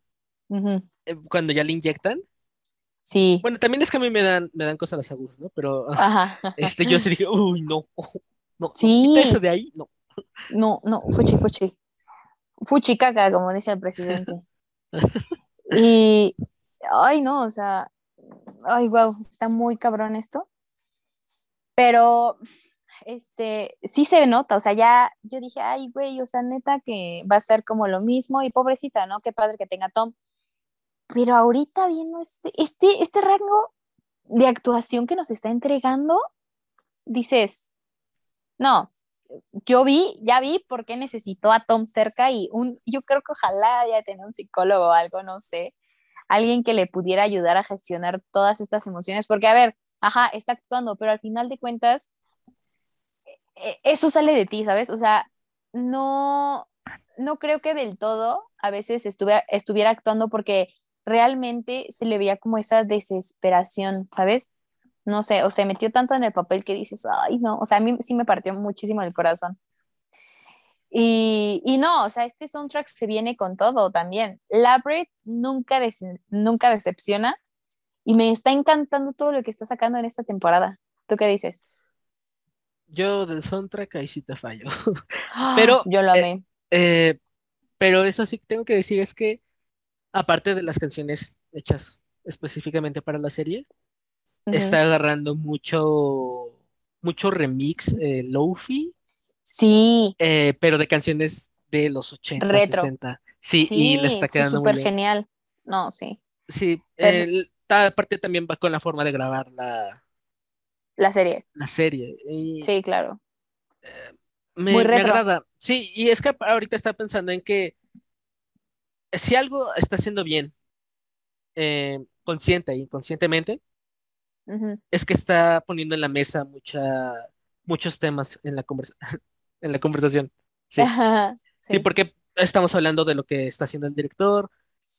eh, cuando ya le inyectan. Sí. Bueno, también es que a mí me dan, me dan cosas las aguas, ¿no? Pero este, yo sí dije, uy, no, no, sí. eso de ahí, no. No, no, fuchi, fuchi. Fuchi caca, como dice el presidente. y, ay, no, o sea, ay, wow, está muy cabrón esto. Pero este, sí se nota, o sea, ya yo dije, ay, güey, o sea, neta que va a ser como lo mismo y pobrecita, ¿no? Qué padre que tenga Tom. Pero ahorita viendo este, este, este rango de actuación que nos está entregando, dices, no, yo vi, ya vi por qué necesitó a Tom cerca y un, yo creo que ojalá ya tenga un psicólogo o algo, no sé, alguien que le pudiera ayudar a gestionar todas estas emociones, porque a ver, ajá, está actuando, pero al final de cuentas, e, eso sale de ti, ¿sabes? O sea, no, no creo que del todo a veces estuve, estuviera actuando porque realmente se le veía como esa desesperación, ¿sabes? No sé, o se metió tanto en el papel que dices, ay, no, o sea, a mí sí me partió muchísimo el corazón. Y, y no, o sea, este soundtrack se viene con todo también. Labyrinth nunca, nunca decepciona y me está encantando todo lo que está sacando en esta temporada. ¿Tú qué dices? yo del soundtrack ahí sí te fallo. pero yo lo eh, amé. Eh, pero eso sí tengo que decir es que aparte de las canciones hechas específicamente para la serie, está agarrando mucho mucho remix eh, lofi. Sí. Eh, pero de canciones de los 80, 60. Sí, y le está quedando súper genial. No, sí. Sí, aparte también va con la forma de grabar la, la serie. La serie. sí, claro. Eh, me, agrada. Sí, y es que ahorita está pensando en que si algo está haciendo bien, eh, consciente e inconscientemente, es que está poniendo en la mesa mucha, muchos temas en la, conversa en la conversación. Sí. sí. porque estamos hablando de lo que está haciendo el director,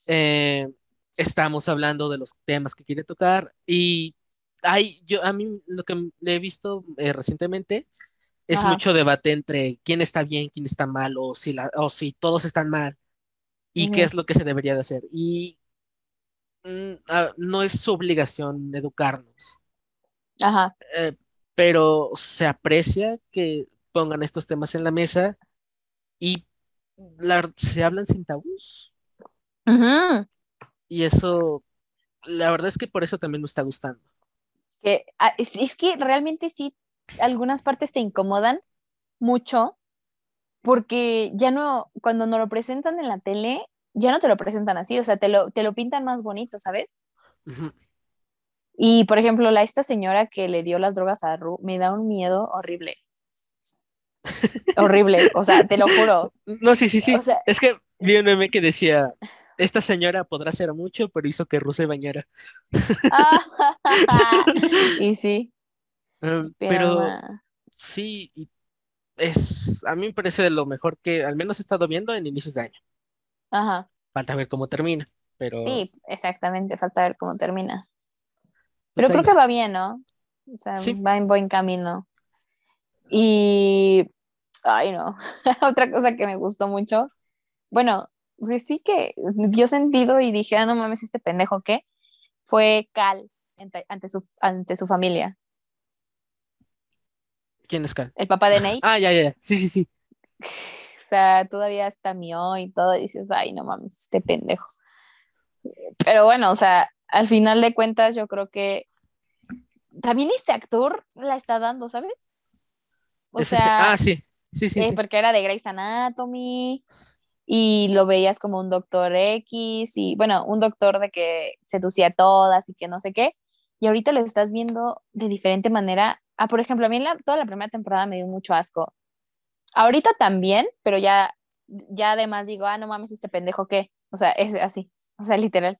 eh, estamos hablando de los temas que quiere tocar y hay, yo a mí lo que le he visto eh, recientemente es mucho debate entre quién está bien, quién está mal o si, la, o si todos están mal y qué es lo que se debería de hacer. Y mm, ah, no es su obligación educarnos. Ajá. Eh, pero se aprecia que pongan estos temas en la mesa y se hablan sin tabús. Y eso, la verdad es que por eso también me está gustando. Ah, es, que realmente sí, algunas partes te incomodan mucho porque ya no, cuando nos lo presentan en la tele, ya no te lo presentan así, o sea, te lo, te lo pintan más bonito, ¿sabes? Y por ejemplo, la, esta señora que le dio las drogas a Ru me da un miedo horrible. Horrible, o sea, te lo juro. No, sí, sí, sí. es que vi un meme que decía, esta señora podrá hacer mucho, pero hizo que Ru se bañara. y sí. Um, pero, sí, es, a mí me parece lo mejor que al menos he estado viendo en inicios de año. Ajá. Falta ver cómo termina, pero... Sí, exactamente, falta ver cómo termina. Pero creo que va bien, ¿no? O sea, va en buen camino. Y, ay no, otra cosa que me gustó mucho, bueno, pues sí que dio sentido y dije, ah, no mames, este pendejo, ¿qué? Fue Cal ante, su, ante su familia. ¿Quién es Cal? El papá de Nate. Ah, ya, ya, sí, sí, sí. O sea, todavía está mío y todo, y dices, ay, no mames, este pendejo. Pero bueno, o sea, al final de cuentas, yo creo que también este actor la está dando, ¿sabes? O sea, ah, sí, sí, sí, Porque era de Grey's Anatomy y lo veías como un doctor X y, bueno, un doctor de que seducía a todas y que no sé qué. Y ahorita lo estás viendo de diferente manera. Ah, por ejemplo, a mí la, toda la primera temporada me dio mucho asco. Ahorita también, pero ya, ya además digo, ah, no mames, este pendejo, ¿qué? O sea, es así, o sea, literal.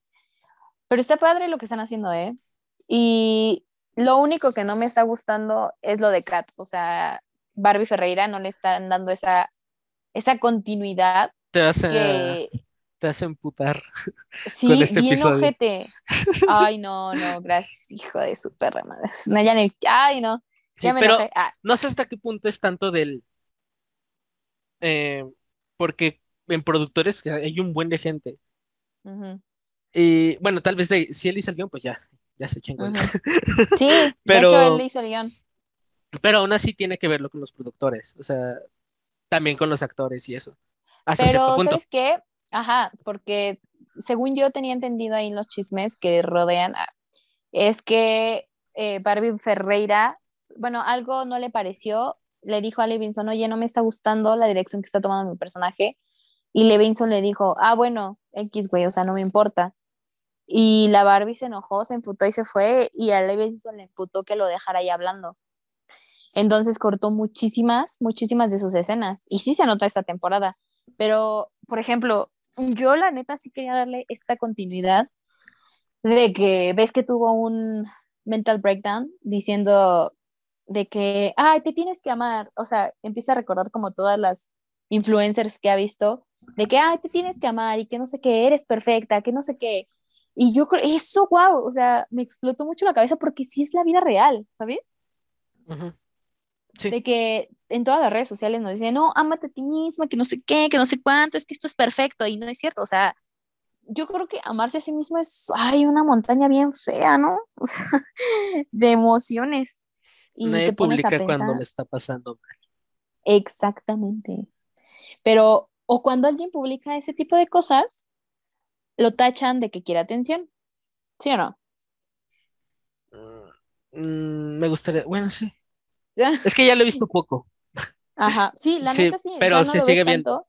Pero está padre lo que están haciendo, ¿eh? Y lo único que no me está gustando es lo de Kat. O sea, Barbie Ferreira no le están dando esa, esa continuidad. Te hace, te hace emputar. Sí, con este bien ojete. Ay, no, no, gracias, hijo de su perra madre. No, ya no, ay, no. Ya me pero ah. no sé hasta qué punto es tanto del. Eh, porque en productores hay un buen de gente. Y bueno, tal vez si él hizo el guion, pues ya, ya se chingó. Sí, pero, de hecho él hizo el guion. Pero aún así tiene que verlo con los productores, o sea, también con los actores y eso. pero, ¿sabes qué? Ajá, porque según yo tenía entendido ahí los chismes que rodean, es que eh, Barbie Ferreira, bueno, algo no le pareció, le dijo a Levinson, oye, no me está gustando la dirección que está tomando mi personaje. Y Levinson le dijo, ah, bueno, X, güey, o sea, no me importa. Y la Barbie se enojó, se emputó y se fue, y a Levinson le emputó que lo dejara ahí hablando. Entonces cortó muchísimas, muchísimas de sus escenas. Y sí se nota esta temporada. Pero, por ejemplo, yo la neta sí quería darle esta continuidad de que ves que tuvo un mental breakdown diciendo de que, ay, te tienes que amar. O sea, empieza a recordar como todas las influencers que ha visto, de que, ay, te tienes que amar y que no sé qué, eres perfecta, que no sé qué. Y yo creo, eso, wow, o sea, me explotó mucho la cabeza porque sí es la vida real, ¿sabes? De que en todas las redes sociales nos dicen, no, ámate a ti misma, que no sé qué, que no sé cuánto, es que esto es perfecto y no es cierto, o sea, yo creo que amarse a sí mismo es, ay, una montaña bien fea, ¿no? O sea, de emociones. Y Nadie te publica cuando le está pasando mal. Exactamente. Pero, o cuando alguien publica ese tipo de cosas, lo tachan de que quiere atención. ¿Sí o no? Mm, me gustaría, bueno, sí. Es que ya lo he visto poco. Ajá, sí, la neta sí. Pero se sigue viendo.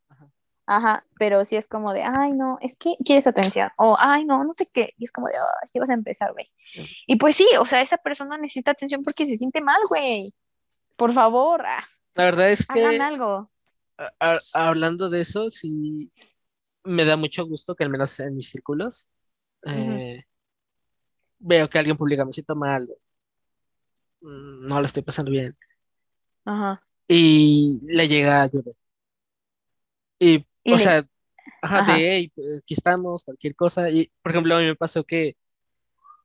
Ajá, pero sí es como de, ay, no, es que quieres atención, o ay, no, no sé qué, y es como de, ay, sí vas a empezar, güey. Y pues sí, o sea, esa persona necesita atención porque se siente mal, güey. Por favor, ah, la verdad es que. Hagan algo. hablando de eso, sí me da mucho gusto que al menos en mis círculos eh, veo que alguien publica, me siento mal, mm, no lo estoy pasando bien. Ajá. Y le llega a Y o sea, ajá, de, hey, aquí estamos, cualquier cosa. Y, por ejemplo, a mí me pasó que,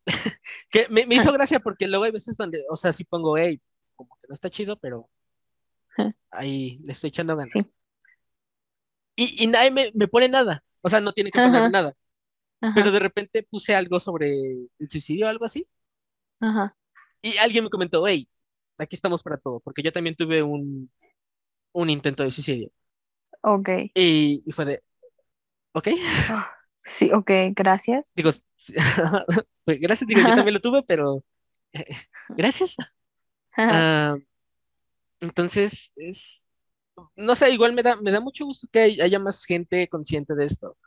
que me, hizo gracia porque luego hay veces donde, o sea, sí pongo, hey, como que no está chido, pero ahí le estoy echando ganas. Y, y, nadie me, me, pone nada, o sea, no tiene que poner nada. Pero de repente puse algo sobre el suicidio, algo así. Ajá. Y alguien me comentó, hey, aquí estamos para todo, porque yo también tuve un, un intento de suicidio. Ok. Y, fue de, ok. Sí, ok, gracias. Digo, pues, gracias, digo, yo también lo tuve, pero gracias. Uh, entonces, es, no sé, igual me da, me da mucho gusto que haya más gente consciente de esto,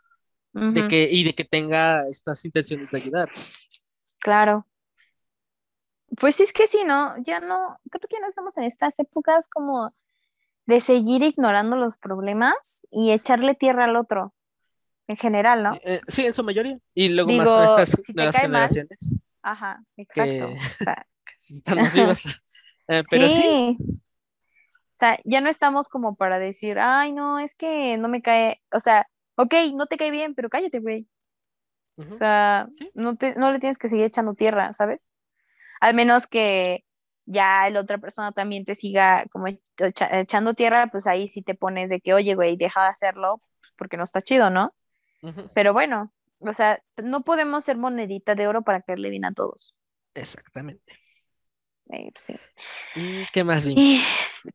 de que, y de que tenga estas intenciones de ayudar. Claro. Pues es que sí, ¿no? Ya no, creo que no estamos en estas épocas como de seguir ignorando los problemas y echarle tierra al otro, en general, ¿no? Eh, sí, en su mayoría. Y luego más con estas nuevas generaciones. ajá, exacto. están más vivas. Eh, pero sí. O sea, ya no estamos como para decir, ay, no, es que no me cae, o sea, ok, no te cae bien, pero cállate, güey. O sea, no, te, no le tienes que seguir echando tierra, ¿sabes? Al menos que ya la otra persona también te siga como echando tierra, pues ahí sí te pones de que, oye, güey, deja de hacerlo porque no está chido, ¿no? Pero bueno, o sea, no podemos ser monedita de oro para caerle bien a todos. Exactamente. Eh, sí. ¿Y qué más,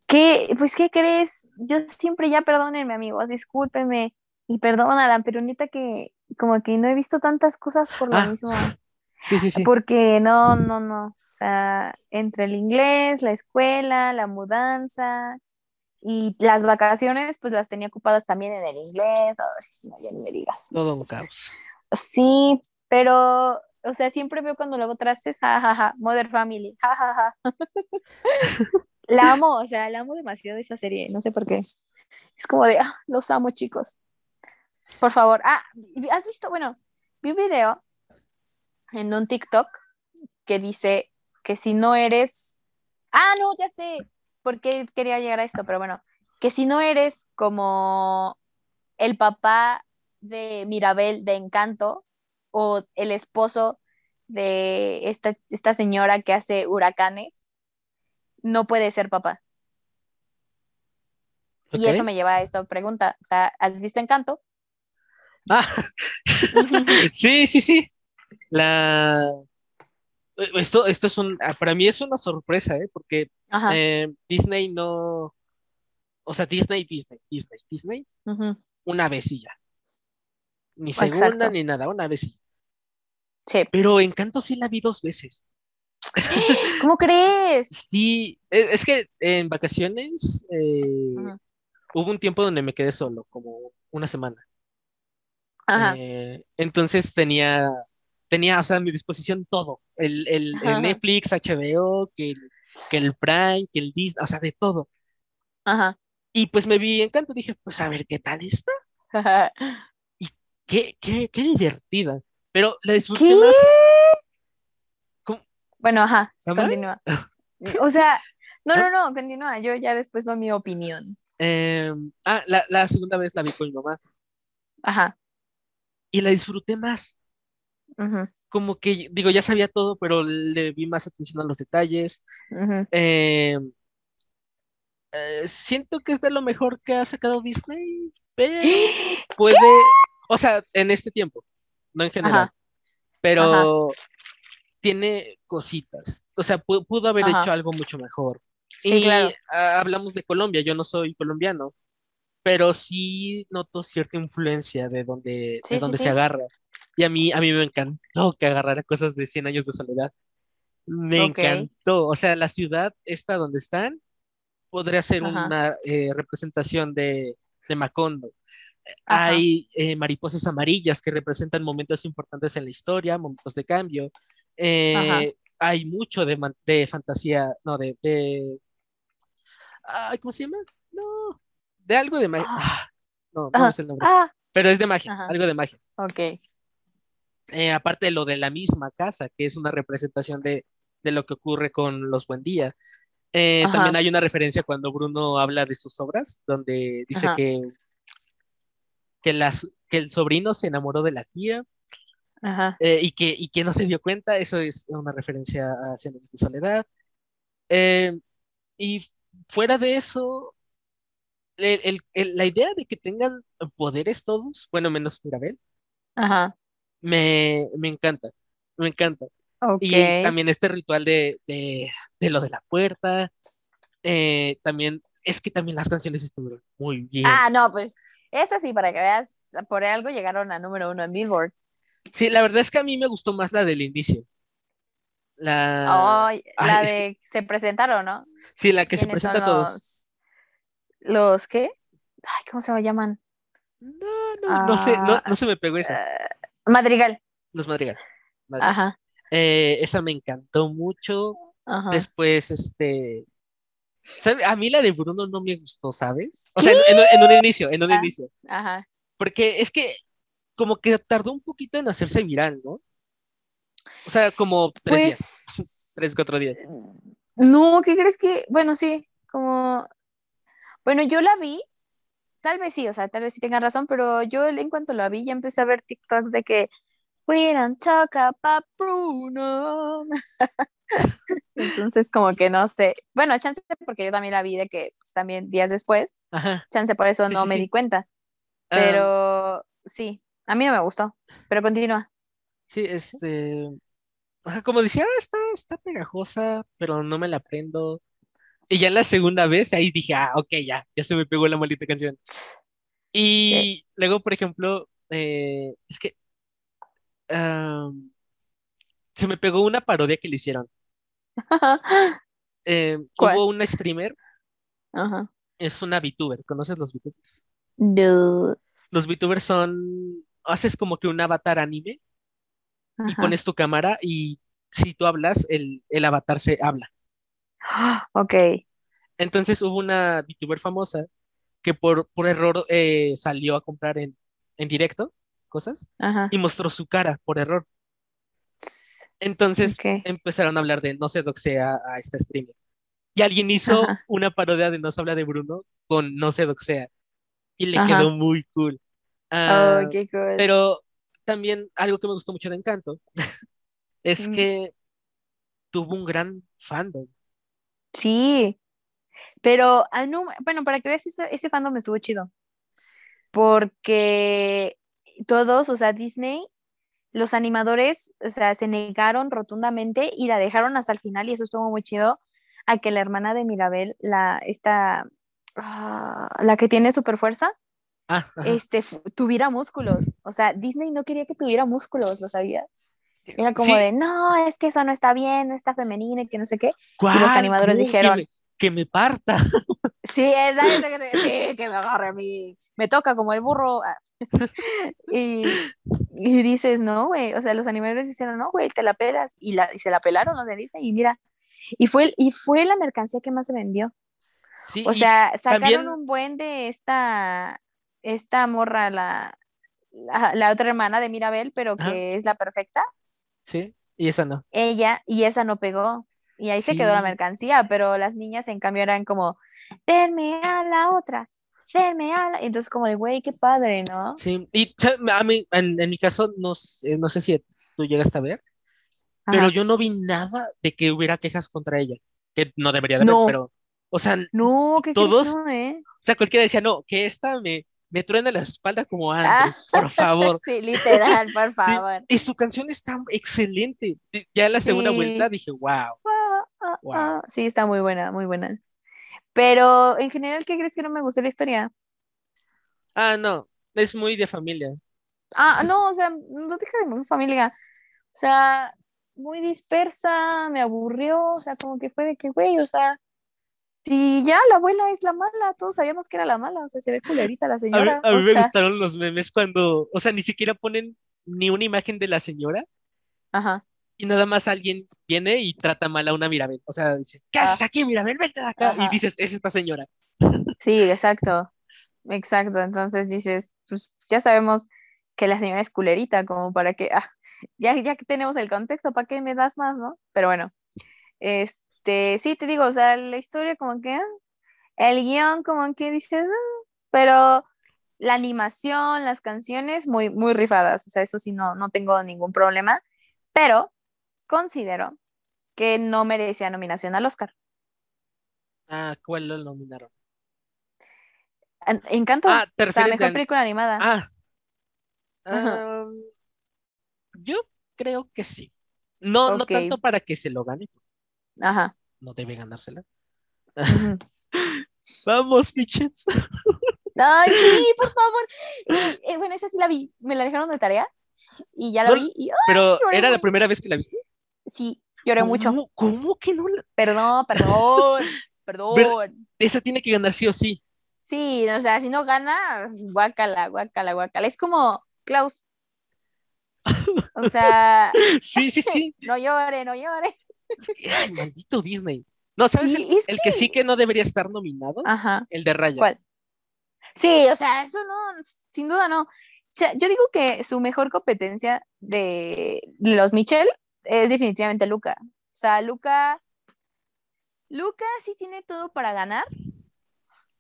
¿Qué, pues, ¿qué crees? Yo siempre ya perdónenme, amigos, discúlpenme y perdónala, pero neta que como que no he visto tantas cosas por lo ah. mismo. Sí, sí, sí. Porque no, no, no. O sea, entre el inglés, la escuela, la mudanza y las vacaciones, pues las tenía ocupadas también en el inglés. Ay, no, ya ni me digas. Todo un caos. Sí, pero, o sea, siempre veo cuando luego trastes, jajaja, ja, ja, Mother Family, jajaja. Ja, la amo, o sea, la amo demasiado esa serie, no sé por qué. Es como de, ah, los amo, chicos. Por favor. Ah, ¿has visto? Bueno, vi un video en un TikTok que dice que si no eres, ah, no, ya sé por qué quería llegar a esto, pero bueno, que si no eres como el papá de Mirabel de Encanto o el esposo de esta, esta señora que hace huracanes, no puede ser papá. Y eso me lleva a esta pregunta. O sea, ¿has visto Encanto? Ah, sí, sí, sí. La... Esto, esto es un, ah, para mí es una sorpresa, ¿eh? Porque eh, Disney no, o sea, Disney, Disney, Disney, Disney, una vez y ya. Ni segunda ni nada, una vez y Sí. Pero Encanto sí la vi dos veces. ¿Cómo crees? Sí, e, es, que en vacaciones eh, hubo un tiempo donde me quedé solo, como una semana. Ajá. Eh, entonces tenía tenía, o sea, a mi disposición todo, el, el, Netflix, HBO, que el, que el Prime, que el Disney, o sea, de todo. Ajá. Y pues me vi encanto, dije, pues a ver qué tal está. y qué, qué, qué divertida. Pero la disfruté más. Bueno, ajá, continúa. o sea, no, no, no, continúa. Yo ya después doy mi opinión. Em, ah, la, la segunda vez la vi con mi mamá. Ajá. Y la disfruté más como que, digo, ya sabía todo, pero le vi más atención a los detalles. Eh, eh, siento que es de lo mejor que ha sacado Disney, pero puede, o sea, en este tiempo, no en general, pero tiene cositas, o sea, pudo, haber hecho algo mucho mejor. y hablamos de Colombia, yo no soy colombiano, pero sí noto cierta influencia de donde, de donde se agarra. Y a mí, a mí me encantó que agarrara cosas de 100 años de soledad. Me encantó. O sea, la ciudad esta donde están podría ser una eh, representación de, de Macondo. hay eh, mariposas amarillas que representan momentos importantes en la historia, momentos de cambio. Eh, hay mucho de, de, fantasía, no, de, de... ¿Cómo se llama? No, de algo de magia. Ah. Ah, no, no es el nombre. Ah. Pero es de magia, algo de magia. Ok. Eh, aparte de lo de la misma casa, que es una representación de, de lo que ocurre con los Buen Día. Eh, también hay una referencia cuando Bruno habla de sus obras, donde dice que, que, las, que el sobrino se enamoró de la tía eh, y, que, y que no se dio cuenta. Eso es una referencia a Cien de Soledad. y fuera de eso, la idea de que tengan poderes todos, bueno, menos Mirabel, Me, encanta, me encanta. Y también este ritual de, lo de la puerta, eh, también, es que también las canciones estuvieron muy bien. Ah, no, pues, esa sí, para que veas, por algo llegaron a número uno en Billboard. Sí, la verdad es que a mí me gustó más la del inicio. La, la de se presentaron, ¿no? Sí, la que se presenta a todos los qué? Ay, ¿cómo se llaman? No, no, no sé, no, no, se me pegó esa. Eh, Madrigal. Los Madrigal. Ajá. Eh, esa me encantó mucho. Ajá. Después, este. A mí la de Bruno no me gustó, ¿sabes? O sea, en, un inicio, en un ah, inicio. Ajá. Porque es que como que tardó un poquito en hacerse viral, ¿no? O sea, como tres días. Pues, tres, cuatro días. No, ¿qué crees que? Bueno, sí, como bueno, yo la vi, tal vez sí, o sea, tal vez sí tengan razón, pero yo en cuanto la vi ya empecé a ver TikToks de que we don't talk about Bruno. Entonces, como que no sé. Bueno, chance porque yo también la vi de que pues, también días después. Chance por eso no me di cuenta. Ah. Pero sí, a mí no me gustó. Pero continúa. Sí, este. Como decía, está, está pegajosa, pero no me la aprendo. Y ya en la segunda vez, ahí dije, ah, ok, ya, ya se me pegó la maldita canción. Y luego, por ejemplo, eh, es que se me pegó una parodia que le hicieron. Eh, hubo una streamer, es una VTuber, ¿conoces los VTubers? No. Los VTubers son, haces como que un avatar anime y pones tu cámara y si tú hablas, el, el avatar se habla. Ok. Entonces hubo una VTuber famosa que por, por error eh, salió a comprar en, directo cosas y mostró su cara por error. Entonces empezaron a hablar de no se doxea a esta streamer. Y alguien hizo una parodia de No se habla de Bruno con No se doxea. Y le quedó muy cool. Ah, oh, qué cool. Pero también algo que me gustó mucho de Encanto es mm. que tuvo un gran fandom. Sí, pero, ah, bueno, para que veas, ese, ese fandom me estuvo chido. Porque todos, o sea, Disney, los animadores, o sea, se negaron rotundamente y la dejaron hasta el final y eso estuvo muy chido a que la hermana de Mirabel, la, esta, ah, la que tiene super fuerza, ah, este, tuviera músculos. O sea, Disney no quería que tuviera músculos, ¿lo sabías? Era como de, no, es que eso no está bien, no está femenino y que no sé qué. Y los animadores dijeron, que me parta. Sí, sí, que me agarre a mí. Me toca como el burro. Y, y dices, no, güey. O sea, los animadores dijeron, no, güey, te la pelas. Y, la, y se la pelaron los de Disney. Y mira, y fue, y fue la mercancía que más se vendió. Sí, o sea, sacaron un buen de esta, esta morra, la, la, otra hermana de Mirabel, pero que es la perfecta. Sí, y esa no. Ella, y esa no pegó. Y ahí se quedó la mercancía, pero las niñas en cambio eran como, denme a la otra, denme a la... Entonces como de, güey, qué padre, ¿no? Sí, y a mí, en, mi caso, no, no sé si tú llegaste a ver, pero yo no vi nada de que hubiera quejas contra ella, que no debería de haber, pero, o sea, no, que todos, eh? o sea, cualquiera decía, no, que esta me, me truena la espalda como Andrew, por favor. sí, literal, por favor. y su canción está excelente. Ya en la segunda vuelta dije, wow. Ah, sí, está muy buena, muy buena. Pero en general, ¿qué crees que no me gustó la historia? Ah, no, es muy de familia. Ah, no, o sea, no deja de muy familia. O sea, muy dispersa, me aburrió, o sea, como que fue de que, güey, o sea, Sí, ya la abuela es la mala, todos sabíamos que era la mala, o sea, se ve culerita la señora. A mí, me gustaron los memes cuando, o sea, ni siquiera ponen ni una imagen de la señora. Ajá. Y nada más alguien viene y trata mal a una Mirabel. O sea, dice, ¿qué haces ah. aquí, Mirabel? Vete de acá. Y dices, es esta señora. Sí, exacto. Exacto. Entonces dices, pues ya sabemos que la señora es culerita, como para que, ah, ya, ya que tenemos el contexto, ¿para qué me das más, no? Pero bueno, este, sí, te digo, o sea, la historia como que, el guion como que dices, ah", pero la animación, las canciones, muy, muy rifadas, o sea, eso sí, no, no tengo ningún problema, pero considero que no merecía nominación al Oscar. Ah, ¿cuál lo nominaron? Encanto. Ah, o sea, mejor película animada. Ah, yo creo que sí. No, no tanto para que se lo gane. Ajá. No debe ganársela. Vamos, pichets. Ay, sí, por favor. Eh, bueno, esa sí la vi. Me la dejaron de tarea y ya la vi. pero, ¿era la primera vez que la viste? Sí, lloré mucho. ¿Cómo que no? Perdón, perdón, perdón. esa tiene que ganar sí o sí. Sí, o sea, si no gana, guácala, guácala, guácala. Es como Klaus. O sea. sí, sí, sí. no llore, no llore. Ay, maldito Disney. No, ¿sabes? el, que... sí que no debería estar nominado. Ajá. El de Raya. ¿Cuál? Sí, o sea, eso no, sin duda no. yo digo que su mejor competencia de los Michelle es definitivamente Luca. O sea, Luca. Luca sí tiene todo para ganar,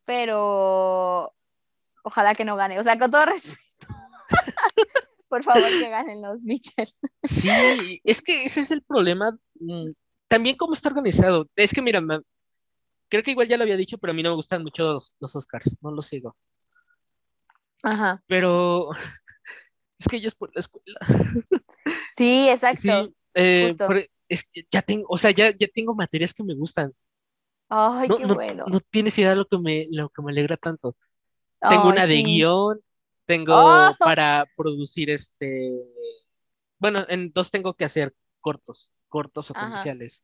pero ojalá que no gane. O sea, con todo respeto. Por favor, que ganen los Mitchell. Sí, es que ese es el problema. Mm, también cómo está organizado. Es que, mira, creo que igual ya lo había dicho, pero a mí no me gustan mucho los, Oscars. No los sigo. Ajá. Pero es que ellos por la escuela. Sí, exacto. Eh, es que ya tengo, o sea, ya, ya tengo materias que me gustan. Ay, qué bueno. No tienes idea de lo que me, lo que me alegra tanto. Tengo una de guion, tengo ¡Oh! para producir este, bueno, en dos tengo que hacer cortos, cortos o comerciales.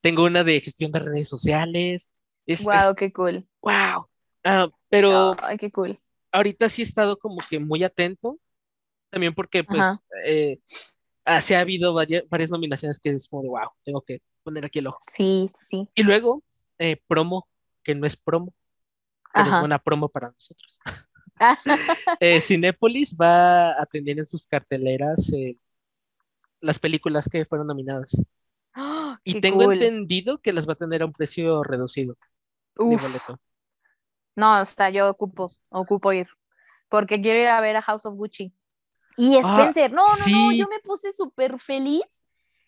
Tengo una de gestión de redes sociales. Es, wow, qué cool. Wow. Ah, pero Ay, qué cool. Ahorita sí he estado como que muy atento, también porque pues eh, ah, se ha habido varias, nominaciones que es como de wow, tengo que poner aquí el ojo. Sí, sí. Y luego, eh, promo, que no es promo, pero es buena promo para nosotros. eh, Cinépolis va a tener en sus carteleras eh, las películas que fueron nominadas. ¡Ah! y tengo entendido que las va a tener a un precio reducido. No, o sea, yo ocupo, ocupo ir. Porque quiero ir a ver a House of Gucci. Y ah, Spencer, no, no, no, yo me puse súper feliz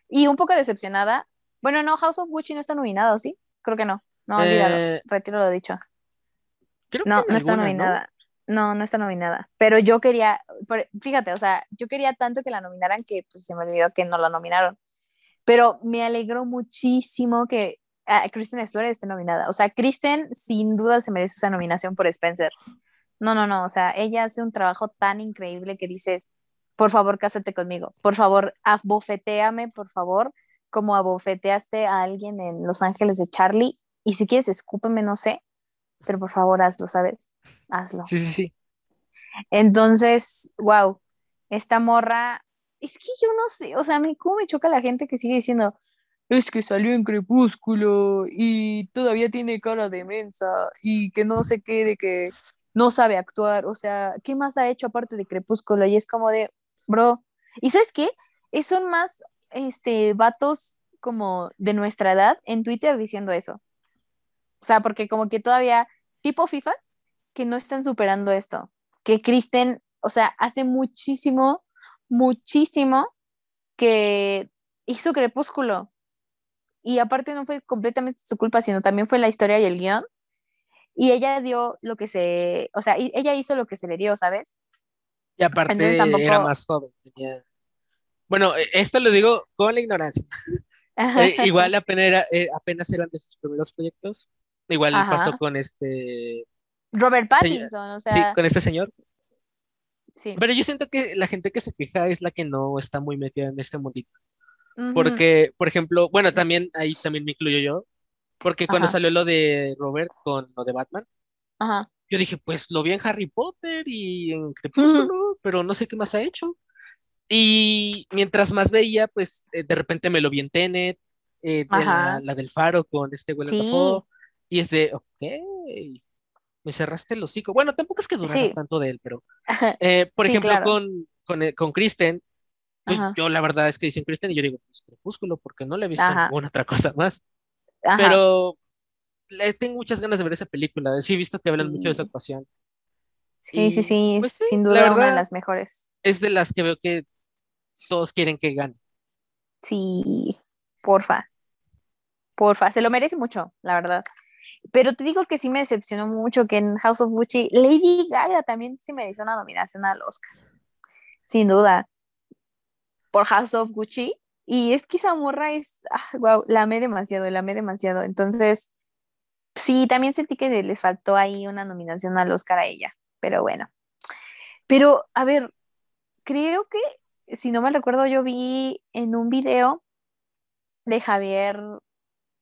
y un poco decepcionada. Bueno, no, House of Gucci no está nominado, ¿sí? Creo que no. No, olvídalo, eh, retiro lo dicho. no, no está nominada. No, no está nominada. Pero yo quería, fíjate, o sea, yo quería tanto que la nominaran que pues, se me olvidó que no la nominaron. Pero me alegró muchísimo que uh, Kristen Stewart esté nominada. O sea, Kristen sin duda se merece esa nominación por Spencer. No, no, no. O sea, ella hace un trabajo tan increíble que dices, por favor, cásate conmigo. Por favor, abofeteame, por favor, como abofeteaste a alguien en Los Ángeles de Charlie. Y si quieres, escúpeme, no sé pero por favor hazlo, ¿sabes? Hazlo. Sí, sí, sí. Entonces, wow, esta morra, es que yo no sé, o sea, me, ¿cómo me choca la gente que sigue diciendo, es que salió en Crepúsculo y todavía tiene cara de mensa y que no sé qué, de que no sabe actuar, o sea, ¿qué más ha hecho aparte de Crepúsculo? Y es como de, bro, ¿y sabes qué? Son más, este, vatos como de nuestra edad en Twitter diciendo eso. O sea, porque como que todavía, tipo FIFAs, que no están superando esto. Que Kristen, o sea, hace muchísimo, muchísimo que hizo Crepúsculo. Y aparte no fue completamente su culpa, sino también fue la historia y el guion. Y ella dio lo que se, o sea, ella hizo lo que se le dio, ¿sabes? Y aparte era más joven. Bueno, e, esto lo digo con la ignorancia. Eh, igual apenas, eh, apenas eran de sus primeros proyectos, Igual pasó con este. Robert Pattinson, o sea. Sí, con este señor. Sí. Pero yo siento que la gente que se queja es la que no está muy metida en este mundito. Porque, por ejemplo, bueno, también ahí también me incluyo yo. Porque cuando salió lo de Robert con lo de Batman, yo dije, pues lo vi en Harry Potter y en Crepúsculo, pero no sé qué más ha hecho. Y mientras más veía, pues eh, de repente me lo vi en Tenet, eh, la, del faro con este Willem sí. y es de, ok, me cerraste el hocico. Bueno, tampoco es que durara tanto de él, pero, eh, por ejemplo, con, con, con Kristen, pues, yo la verdad es que dicen Kristen y yo digo, pues Crepúsculo, porque no le he visto ninguna otra cosa más. Pero le tengo muchas ganas de ver esa película. Sí, he visto que hablan mucho de esa actuación. Sí, sí, pues sí, sin duda una de las mejores. Es de las que veo que todos quieren que gane. Sí, porfa. Porfa, se lo merece mucho, la verdad. Pero te digo que sí me decepcionó mucho que en House of Gucci Lady Gaga también sí mereció una nominación al Oscar. Sin duda. Por House of Gucci. Y es que esa es, wow, ah, la amé demasiado, la amé demasiado. Entonces, sí, también sentí que les faltó ahí una nominación al Oscar a ella. Pero bueno. Pero, a ver, creo que, si no me recuerdo, yo vi en un video de Javier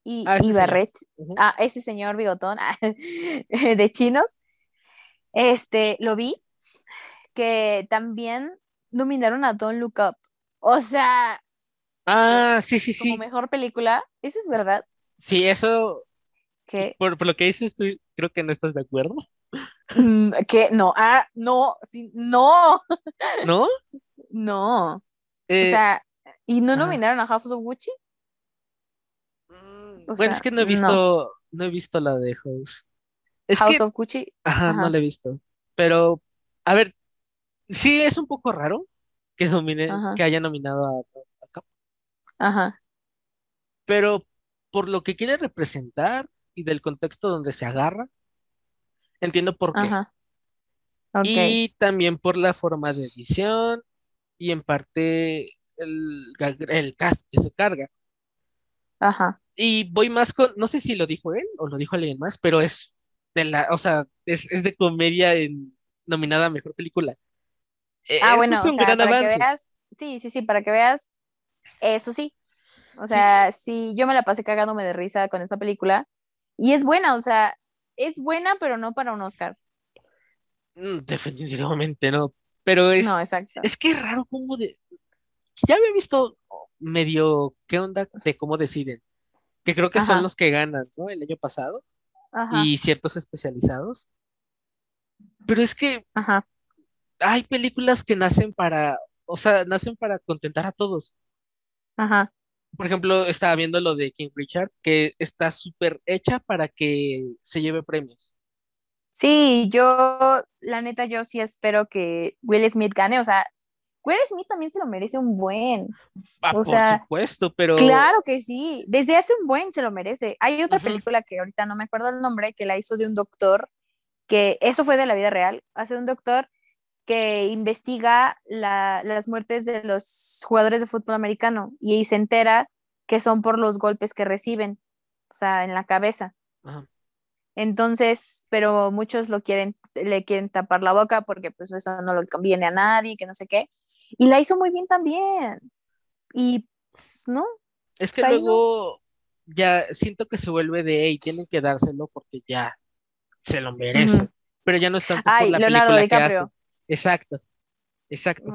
y, ah, Barret, ah, ese señor bigotón de chinos, este, lo vi, que también nominaron a Don't Look Up. O sea, ah, sí, sí, sí. Como mejor película, ¿eso es verdad? Sí, eso. Por, lo que dices, tú creo que no estás de acuerdo. Mm, que no, ah, no, sí, no. ¿No? No. o eh, sea, ¿y no nominaron a House of Gucci? Bueno, es que no he visto, no. he visto la de House. House of Gucci. Ajá, no la he visto. Pero, a ver, sí es un poco raro que domine, que haya nominado a, a Ajá. Pero por lo que quiere representar y del contexto donde se agarra, entiendo por qué. Ajá. Y también por la forma de edición y en parte el, el cast que se carga. Ajá. Y voy más con, no sé si lo dijo él o lo dijo alguien más, pero es de la, o sea, es, de comedia en, nominada a mejor película. E, ah, bueno, es un gran para avance. Que veas, sí, sí, sí, para que veas, eso sí. O sea, sí. yo me la pasé cagándome de risa con esa película. Y es buena, o sea, es buena, pero no para un Oscar. Mm, definitivamente no. Pero es. No, exacto. Es que es raro como de. Ya había visto medio qué onda de cómo deciden que creo que son los que ganan, ¿no? El año pasado. Y ciertos especializados. Pero es que hay películas que nacen para, o sea, nacen para contentar a todos. Ajá. Por ejemplo, estaba viendo lo de King Richard, que está súper hecha para que se lleve premios. Sí, yo, la neta, yo sí espero que Will Smith gane, o sea, Will Smith también se lo merece un buen. Ah, por supuesto, pero. Claro que sí. Desde hace un buen se lo merece. Hay otra película que ahorita no me acuerdo el nombre, que la hizo de un doctor, que eso fue de la vida real. Hace un doctor que investiga las muertes de los jugadores de fútbol americano y ahí se entera que son por los golpes que reciben, o sea, en la cabeza. Entonces, pero muchos lo quieren, le quieren tapar la boca porque pues eso no le conviene a nadie, que no sé qué. Y la hizo muy bien también. Y, pues, ¿no? Es que luego ya siento que se vuelve de, hey, tienen que dárselo porque ya se lo merece. Pero ya no es tanto por la película que hace. Exacto, exacto.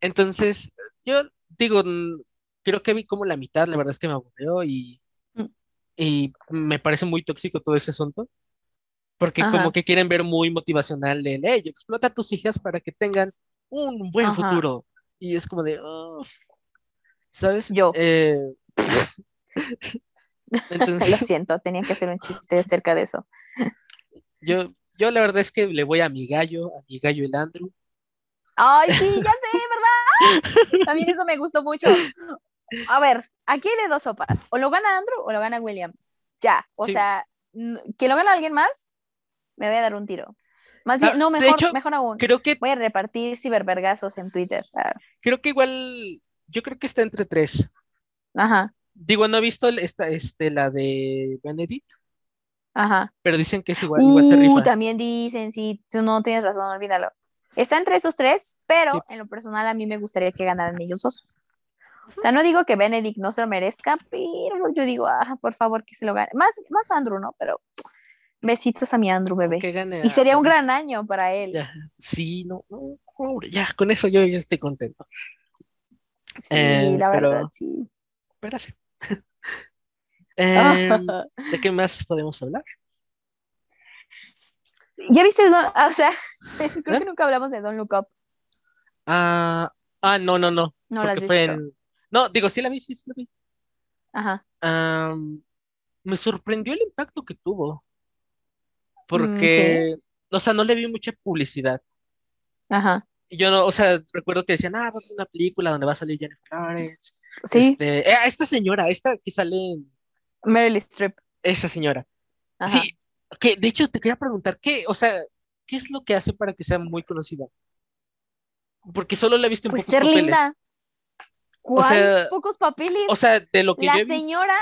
Entonces, yo digo, creo que vi como la mitad, la verdad es que me aburrió y, mm. y me parece muy tóxico todo ese asunto. Porque como que quieren ver muy motivacional de, hey, explota a tus hijas para que tengan un buen futuro. Y es como de, ¿sabes? Yo. Eh, Lo siento, tenía que hacer un chiste acerca de eso. Yo, yo la verdad es que le voy a mi gallo, a mi gallo el Andrew. Ay, sí, ya sé, ¿verdad? También eso me gustó mucho. A ver, aquí hay de dos sopas. O lo gana Andrew o lo gana William. Ya, o sea, que lo gana alguien más, me voy a dar un tiro. Más bien, no, mejor, mejor aún. Creo que... Voy a repartir cibervergazos en Twitter. Ah. Creo que igual, yo creo que está entre tres. Ajá. Digo, no he visto esta, este, la de Benedict. Ajá. Pero dicen que es igual, igual se rifa. Uh, también dicen, sí, tú no tienes razón, olvídalo. Está entre esos tres, pero en lo personal a mí me gustaría que ganaran ellos dos. O sea, no digo que Benedict no se lo merezca, pero yo digo, ah, por favor, que se lo gane. Más, más Andrew, ¿no? Pero besitos a mi Andrew, bebé. y sería un gran año para él. Sí, no, no, ya, con eso yo ya estoy contento. Sí, eh, la verdad, sí. Espérate. Em, ¿De qué más podemos hablar? ¿Ya viste? o sea, creo que ¿Eh? nunca hablamos de Don't Look Up. Ah, ah no, no, no. No fue en... No, digo, sí la vi, sí, sí la vi. Ajá. me sorprendió el impacto que tuvo. Porque, mm, o sea, no le vi mucha publicidad. Ajá. Yo no, o sea, recuerdo que decían, ah, una película donde va a salir Jennifer Lawrence. Sí. Este, eh, esta señora, esta que sale en... Meryl Streep. Esa señora. Sí, que de hecho te quería preguntar, ¿qué, o sea, qué es lo que hace para que sea muy conocida? Porque solo la he visto en pues ser linda. ¿Cuál? pocos papeles. O sea, de lo que la señora,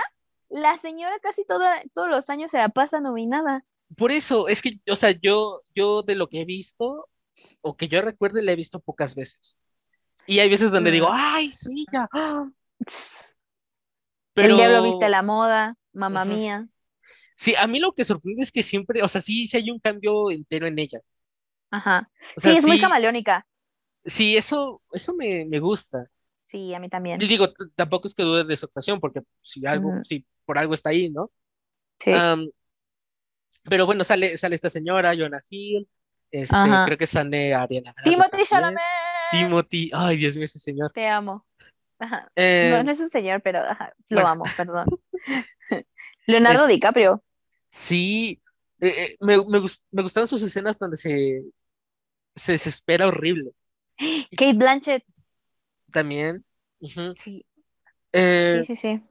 la señora casi toda, todos los años se la pasa nominada. Por eso, es que, o sea, yo, yo de lo que he visto, o que yo recuerde, la he visto pocas veces. Y hay veces donde digo, mm. ay, sí, ya. Pero... El diablo viste la moda, mamá mía. Sí, a mí lo que sorprende es que siempre, o sea, sí, sí hay un cambio entero en ella. Ajá. sí, es muy camaleónica. Sí, eso, eso me, gusta. Sí, a mí también. Y digo, tampoco es que dude de su actuación, porque si algo, si por algo está ahí, ¿no? Sí. Pero bueno, sale, sale esta señora, Jonah Hill, este, creo que sale Ariana Timothy Chalamet. Timothy, ay, Dios mío, ese señor. Te amo. Ajá. Eh, no, es un señor, pero lo amo, perdón. Leonardo DiCaprio. Sí, eh, eh, me, me, me, gustaron sus escenas donde se, se desespera horrible. Kate Blanchett. También. Sí. Eh, sí, sí, sí.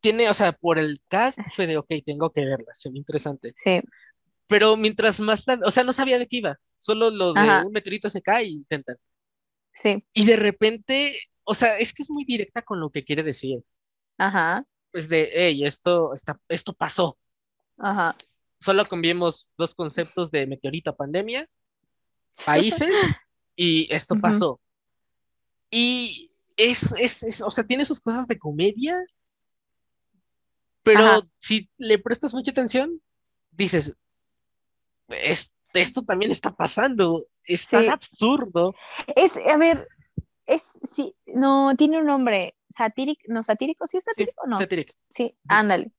Tiene, o sea, por el cast fue de, ok, tengo que verla, se ve interesante. Sí. Pero mientras más o sea, no sabía de qué iba, solo lo de un meteorito se cae y intentan. Sí. Y de repente, o sea, es que es muy directa con lo que quiere decir. Ajá. Pues de, hey, esto, está, esto pasó. Ajá. Solo cambiamos dos conceptos de meteorito pandemia, países, y esto pasó. Y es, es, o sea, tiene sus cosas de comedia, pero si le prestas mucha atención, dices, esto también está pasando, es tan absurdo. Es, a ver, es, sí, no, tiene un nombre, satírico, no, satírico, ¿sí es satírico no? Satírico. Sí, ándale.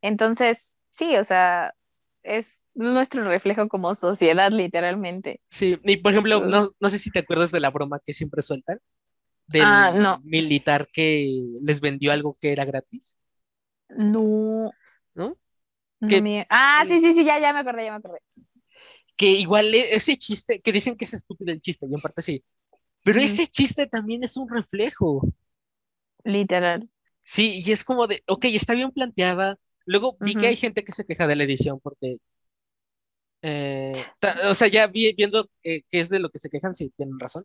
Entonces, sí, o sea, es nuestro reflejo como sociedad, literalmente. Sí, y por ejemplo, no, no sé si te acuerdas de la broma que siempre sueltan, del ah, militar que les vendió algo que era gratis. No. ¿No? Ah, sí, sí, sí, ya, ya me acordé, ya me acordé. Que igual e, ese chiste, que dicen que es estúpido el chiste, y en parte sí, pero ese chiste también es un reflejo. Literal. Sí, y es como de, ok, está bien planteada, Luego vi que hay gente que se queja de la edición porque, eh, o sea, ya vi, viendo qué es de lo que se quejan, sí, tienen razón.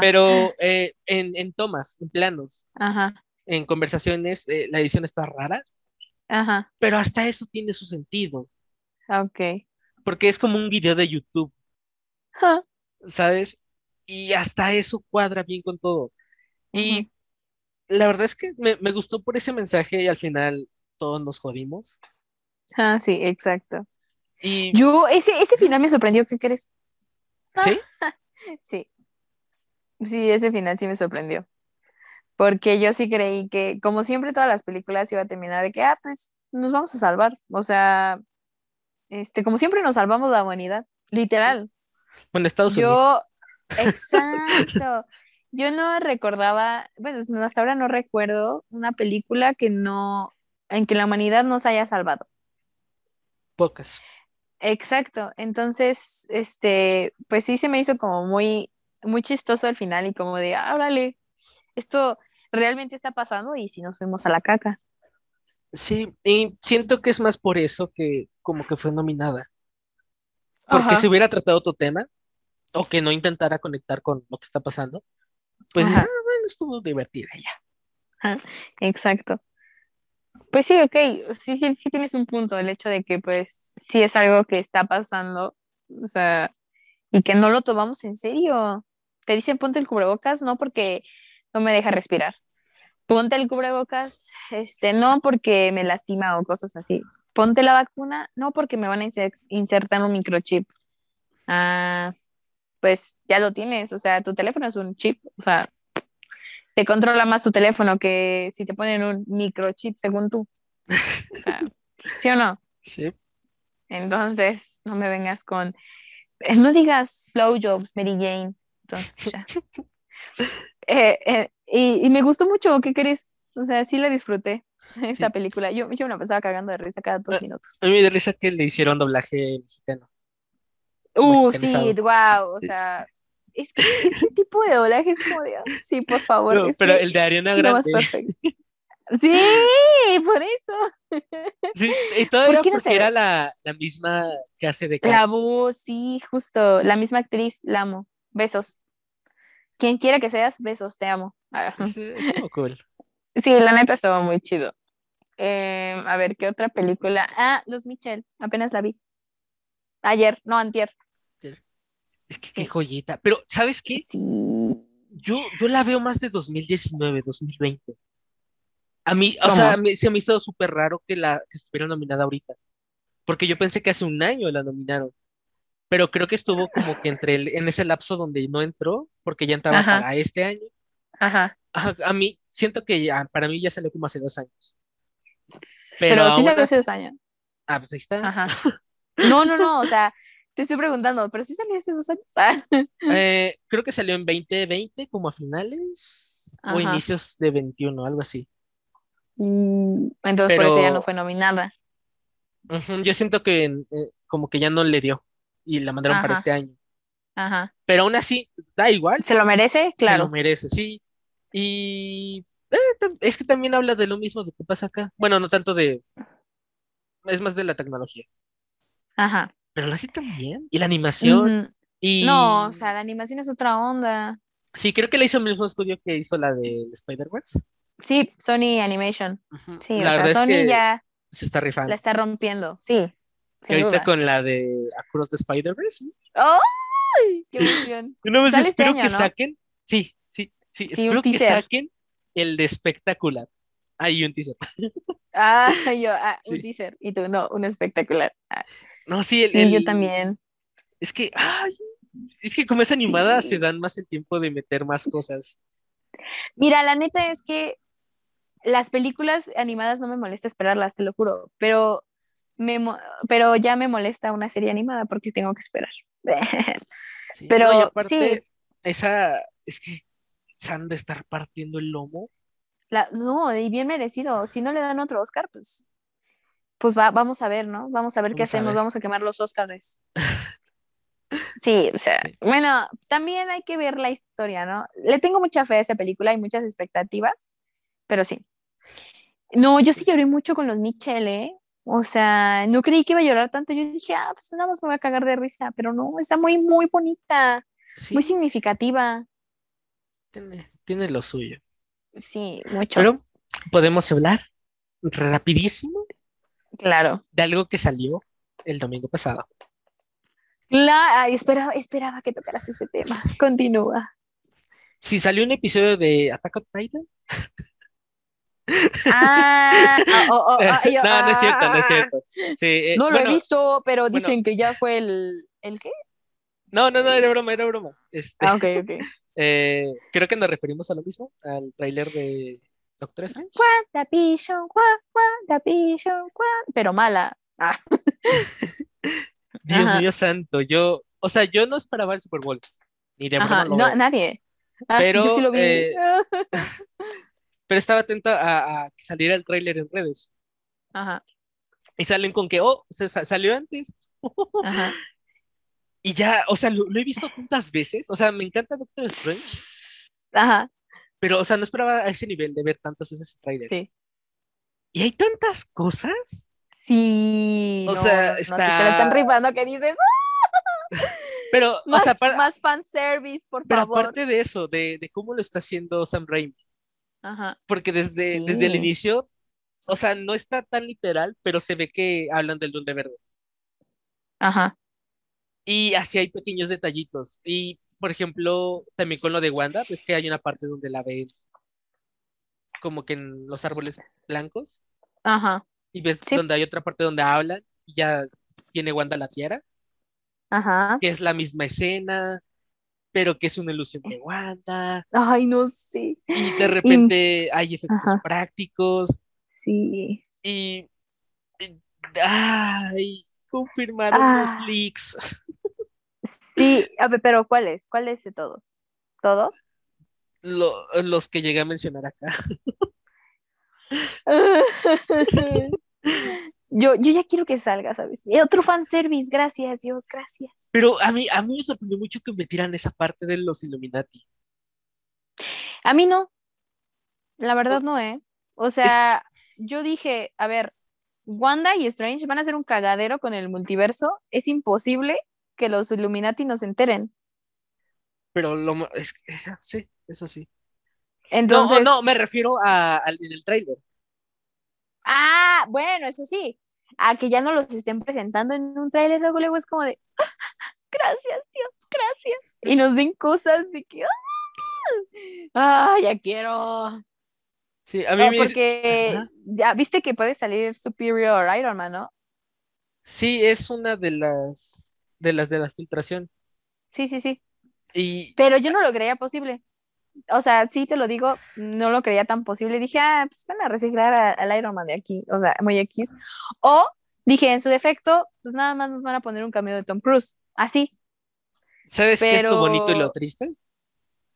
Pero eh, en, en, tomas, en planos, en conversaciones, eh, la edición está rara. Ajá. Pero hasta eso tiene su sentido. Ok. Porque es como un video de YouTube. ¿Sabes? Y hasta eso cuadra bien con todo. Y la verdad es que me, me, gustó por ese mensaje y al final todos nos jodimos. Ah, sí, exacto. Y... Yo, ese, ese final me sorprendió, ¿qué crees? ¿Sí? sí. Sí, ese final sí me sorprendió. Porque yo sí creí que, como siempre, todas las películas iba a terminar de que, ah, pues nos vamos a salvar. O sea, este, como siempre nos salvamos la humanidad, literal. Bueno, Estados Unidos. Yo, exacto. Yo no recordaba, bueno, hasta ahora no recuerdo una película que no, en que la humanidad nos haya salvado. Pocas. Exacto. Entonces, este, pues sí se me hizo como muy, muy chistoso al final y como de, ah, órale, esto realmente está pasando y si nos fuimos a la caca. Sí, y siento que es más por eso que como que fue nominada. Porque si hubiera tratado otro tema, o que no intentara conectar con lo que está pasando, pues ah, bueno, estuvo divertida ya. Exacto. Pues sí, ok, sí, sí, sí tienes un punto, el hecho de que pues sí es algo que está pasando, o sea, y que no lo tomamos en serio. Te dicen ponte el cubrebocas, no porque no me deja respirar. ponte el cubrebocas, este, no porque me lastima o cosas así. Ponte la vacuna, no porque me van a insertar un microchip. Ah, pues ya lo tienes, o sea, tu teléfono es un chip, o sea, te controla más tu teléfono que si te ponen un microchip según tú. O sea, ¿sí o no? Sí. Entonces, no me vengas con, eh, no digas slow jobs, Mary Jane. Eh, eh, y, me gustó mucho, ¿qué querés? O sea, sí la disfruté, esa película. Yo, yo me pasaba cagando de risa cada dos ah, minutos. A mí me da risa que le hicieron doblaje mexicano. Uh, sí, wow, o sea, es que ese tipo de doblaje es como de, sí, por favor. pero el de Ariana Grande. Sí, por eso. Sí, y todavía porque era la, la, misma que hace de La voz, sí, justo, la misma actriz, la amo. Besos. Quien quiera que seas, besos, te amo. Estuvo cool. Sí, la neta estaba muy chido. Em, a ver, ¿qué otra película? Ah, Los Michel, apenas la vi. Ayer, no, antier. Es que qué joyita. Pero, ¿sabes qué? Sí. Yo, yo la veo más de 2019, 2020. A mí, o sea, se me hizo súper raro que, la, que estuviera nominada ahorita. Porque yo pensé que hace un año la nominaron. Pero creo que estuvo como que entre el, en ese lapso donde no entró, porque ya entraba para este año. Ajá. A mí, siento que ya, para mí ya salió como hace dos años. Pero, sí salió hace dos años. Ah, pues ahí está. Ajá. No, no, no, o sea, te estoy preguntando, pero sí salió hace dos años. Ah. Eh, creo que salió en 2020, como a finales o inicios de 21, algo así. Mm, entonces por eso ya no fue nominada. yo siento que eh, como que ya no le dio y la mandaron para este año. Ajá. Pero aún así, da igual. ¿Se lo merece? Claro. Se lo merece, sí. Y eh, es que también habla de lo mismo de qué pasa acá. Bueno, no tanto de... Es más de la tecnología. Ajá pero lo hace también. Y la animación. y... No, o sea, la animación es otra onda. Sí, creo que la hizo el mismo estudio que hizo la de Spider-Verse. Sí, Sony Animation. Sí, o sea, Sony ya se está rifando. La está rompiendo, sí. Ahorita con la de Across the Spider-Verse. ¡Ay! ¡Qué emoción! Una vez este espero que saquen. Sí, sí, sí. espero que saquen el de espectacular. Ahí un teaser. Ah, yo, ah, un teaser. Y tú, no, un espectacular. Ah. No, sí, el, sí yo también. Es que, ay, es que como es animada, se dan más el tiempo de meter más cosas. Mira, la neta es que las películas animadas no me molesta esperarlas, te lo juro, pero, me, pero ya me molesta una serie animada porque tengo que esperar. pero aparte, esa, es que se han de estar partiendo el lomo no, y bien merecido. Si no le dan otro Oscar, pues, pues va, vamos a ver, ¿no? Vamos a ver qué hacemos, vamos a quemar los Oscars. Sí, o sea, bueno, también hay que ver la historia, ¿no? Le tengo mucha fe a esa película, hay muchas expectativas, pero sí. No, yo sí lloré mucho con los Michelle, ¿eh? O sea, no creí que iba a llorar tanto. Yo dije, ah, pues nada más me voy a cagar de risa, pero no, está muy, muy bonita, muy significativa. Tiene, tiene lo suyo. Sí, mucho. Pero podemos hablar rapidísimo. Claro. De algo que salió el domingo pasado. Claro, esperaba, esperaba que tocaras ese tema. Continúa. Si salió un episodio de Attack on Titan. Ah, oh, oh, oh, ah no, no es cierto, no es ah. cierto. Eh, no lo he visto, pero dicen que ya fue el. ¿El qué? No, no, no, era broma, era broma. Este, ah, ok, ok. Eh, creo que nos referimos a lo mismo, al tráiler de Doctor Strange. pero mala. Ah. Dios mío santo, yo, o sea, yo no esperaba el Super Bowl. Ni de no, nadie. Ah, pero, yo sí lo vi. Eh, pero estaba atento a, que saliera el tráiler en redes. Ajá. Y salen con que, oh, se salió antes. Ajá. Y ya, o sea, lo, he visto tantas veces. O sea, me encanta Doctor Strange. Ajá. Pero, o sea, no esperaba a ese nivel de ver tantas veces el trailer. Sí. Y hay tantas cosas. Sí. O sea, está... No, si te están rifando que dices. ¡Ah! Pero, más, o sea, para... más fanservice, por favor. Pero aparte de eso, de, de, cómo lo está haciendo Sam Raimi. Ajá. Porque desde, desde el inicio, o sea, no está tan literal, pero se ve que hablan del Duende Verde. Ajá. Y así hay pequeños detallitos. Y, por ejemplo, también con lo de Wanda, pues que hay una parte donde la ven como que en los árboles blancos. Ajá. Y ves donde hay otra parte donde hablan y ya tiene Wanda la tierra. Ajá. Que es la misma escena, pero que es una ilusión de Wanda. Ay, no sé. Y de repente hay efectos prácticos. Sí. Y, ay, confirmaron los ah. leaks. Sí, a ver, pero ¿cuáles? ¿Cuáles de todos? ¿Todos? los que llegué a mencionar acá. yo, yo ya quiero que salga, ¿sabes? Y otro fanservice, gracias, Dios, gracias. Pero a mí, a mí me sorprendió mucho que metieran esa parte de los Illuminati. A mí no. La verdad no, ¿eh? O sea, yo dije, a ver, Wanda y Strange van a hacer un cagadero con el multiverso. Es imposible que los Illuminati nos enteren. Pero lo es, sí, eso sí. Entonces, no, no, me refiero a, al en el trailer. Ah, bueno, eso sí. A que ya no los estén presentando en un trailer, luego, luego es como de gracias, Dios, gracias. Y nos den cosas de que ah, ya quiero. Sí, a mí me Porque ya viste que puede salir Superior Iron Man, ¿no? Sí, es una de las de las de la filtración. Sí, sí, sí. Y... Pero yo no lo creía posible. O sea, sí te lo digo, no lo creía tan posible. Dije, ah, pues van a reciclar al Iron Man de aquí, o sea, muy X. O dije, en su defecto, pues nada más nos van a poner un cambio de Tom Cruise. Así. ¿Sabes qué es lo bonito y lo triste?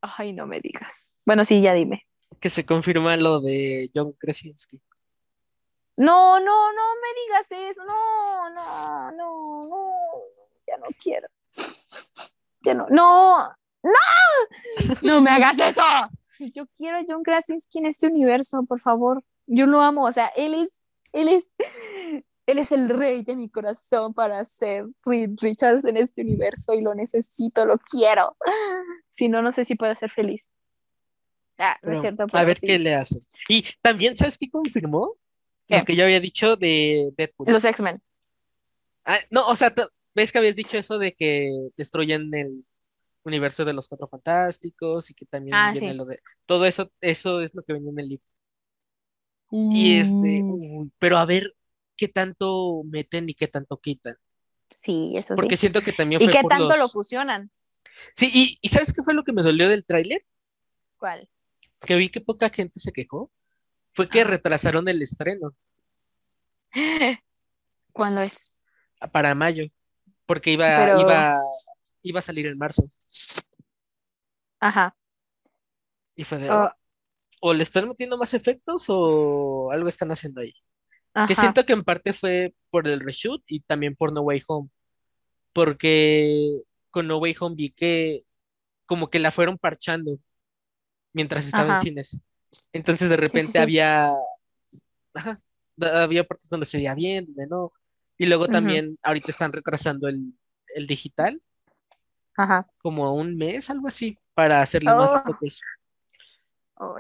Ay, no me digas. Bueno, sí, ya dime que se confirma lo de John Krasinski. No, no, no me digas eso, no, no, no, no, ya no quiero. Ya no, no, no, no me hagas eso. Yo quiero a John Krasinski en este universo, por favor. Yo lo amo, o sea, él es, él es, él es el rey de mi corazón para ser Reed Richards en este universo y lo necesito, lo quiero. Si no, no sé si puedo ser feliz. Ah, no es cierto. A ver qué le hace. Y también, ¿sabes qué confirmó? Lo que yo había dicho de Deadpool. Los X-Men. Ah, no, o sea, ves que habías dicho eso de que destruyen el universo de los Cuatro Fantásticos y que también ah, viene lo de. Todo eso, eso es lo que venía en el libro. Y este, mm. pero a ver qué tanto meten y qué tanto quitan. Sí, eso sí. Porque siento que también fue ¿Y qué tanto lo fusionan? Sí, y, y, ¿sabes qué fue lo que me dolió del tráiler? ¿Cuál? que vi que poca gente se quejó fue que retrasaron el estreno. ¿Cuándo es? Para mayo, porque iba, iba, iba a salir en marzo. Ajá. Y fue de, oh. o le están metiendo más efectos o algo están haciendo ahí. Que siento que en parte fue por el reshoot y también por No Way Home. Porque con No Way Home vi que como que la fueron parchando mientras estaba en cines. Entonces de repente había, había partes donde se veía bien, donde no. Y luego también ahorita están retrasando el, digital. Ajá. Como un mes, algo así, para hacerle más oh.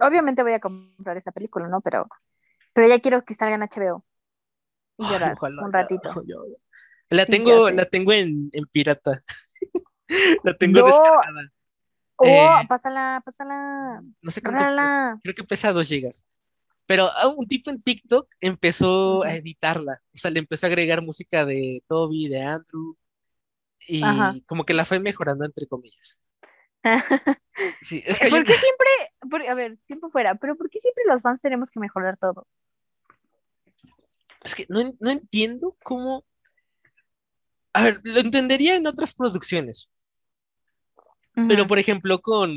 Obviamente voy a comprar esa película, ¿no? Pero, pero ya quiero que salga en HBO. Y llorar un ratito. La tengo, la tengo en, pirata. la tengo descargada. Oh, eh, pásala, pásala. No sé cuánto creo que pesa 2 gigas. Pero ah, un tipo en TikTok empezó a editarla. O sea, le empezó a agregar música de Toby, de Andrew. Y como que la fue mejorando, entre comillas. sí, es que ¿Por qué siempre, a ver, tiempo fuera, pero ¿por qué siempre los fans tenemos que mejorar todo? Es que no, no entiendo cómo. A ver, lo entendería en otras producciones. Pero, por ejemplo, con,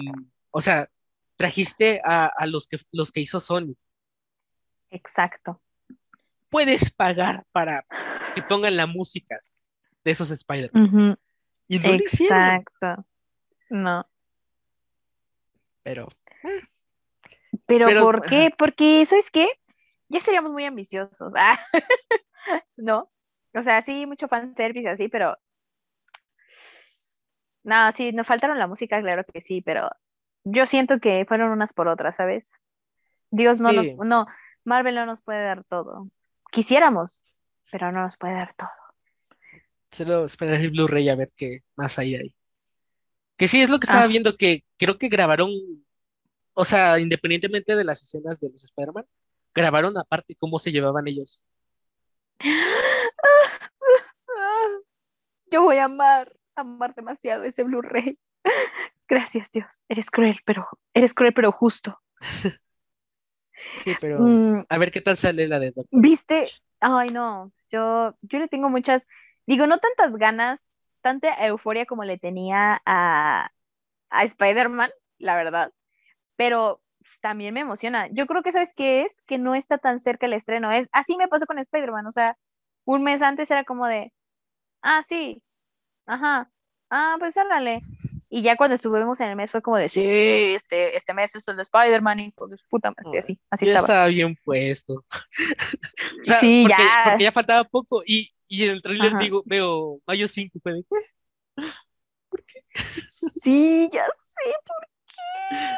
o sea, trajiste a, los, que, los que hizo Sony. Exacto. Puedes pagar para que pongan la música de esos spider Y no Exacto. No. Pero. Pero, ¿por qué? Porque, ¿sabes qué? Ya seríamos muy ambiciosos. ¿No? O sea, sí, mucho fanservice así, pero no, sí, nos faltaron la música, claro que sí, pero yo siento que fueron unas por otras, ¿sabes? Dios no nos, no, Marvel no nos puede dar todo. Quisiéramos, pero no nos puede dar todo. Solo esperar el Blu-ray a ver qué más hay ahí. Que sí, es lo que estaba ah. viendo, que creo que grabaron o sea, independientemente de las escenas de los Spider-Man, grabaron aparte cómo se llevaban ellos. Yo voy a amar, amar demasiado ese Blu-ray. Gracias, Dios. Eres cruel, pero eres cruel, pero justo. sí, pero mm. a ver qué tal sale la de Doctor. ¿Viste? Ay, no. Yo, yo le tengo muchas, digo, no tantas ganas, tanta euforia como le tenía a, a Spider-Man, la verdad. Pero pues, también me emociona. Yo creo que sabes qué es, que no está tan cerca el estreno. Es así me pasó con Spider-Man, o sea, un mes antes era como de, ah, sí, ajá, ah, pues árale. Y ya cuando estuvimos en el mes fue como de, sí, este, este mes es el de Spider-Man y pues puta madre, así, así ya estaba. bien puesto. sí, ya. Porque ya faltaba poco y, y en el trailer digo, veo mayo 5 fue de, ¿por qué? Sí, ya sé, ¿por qué?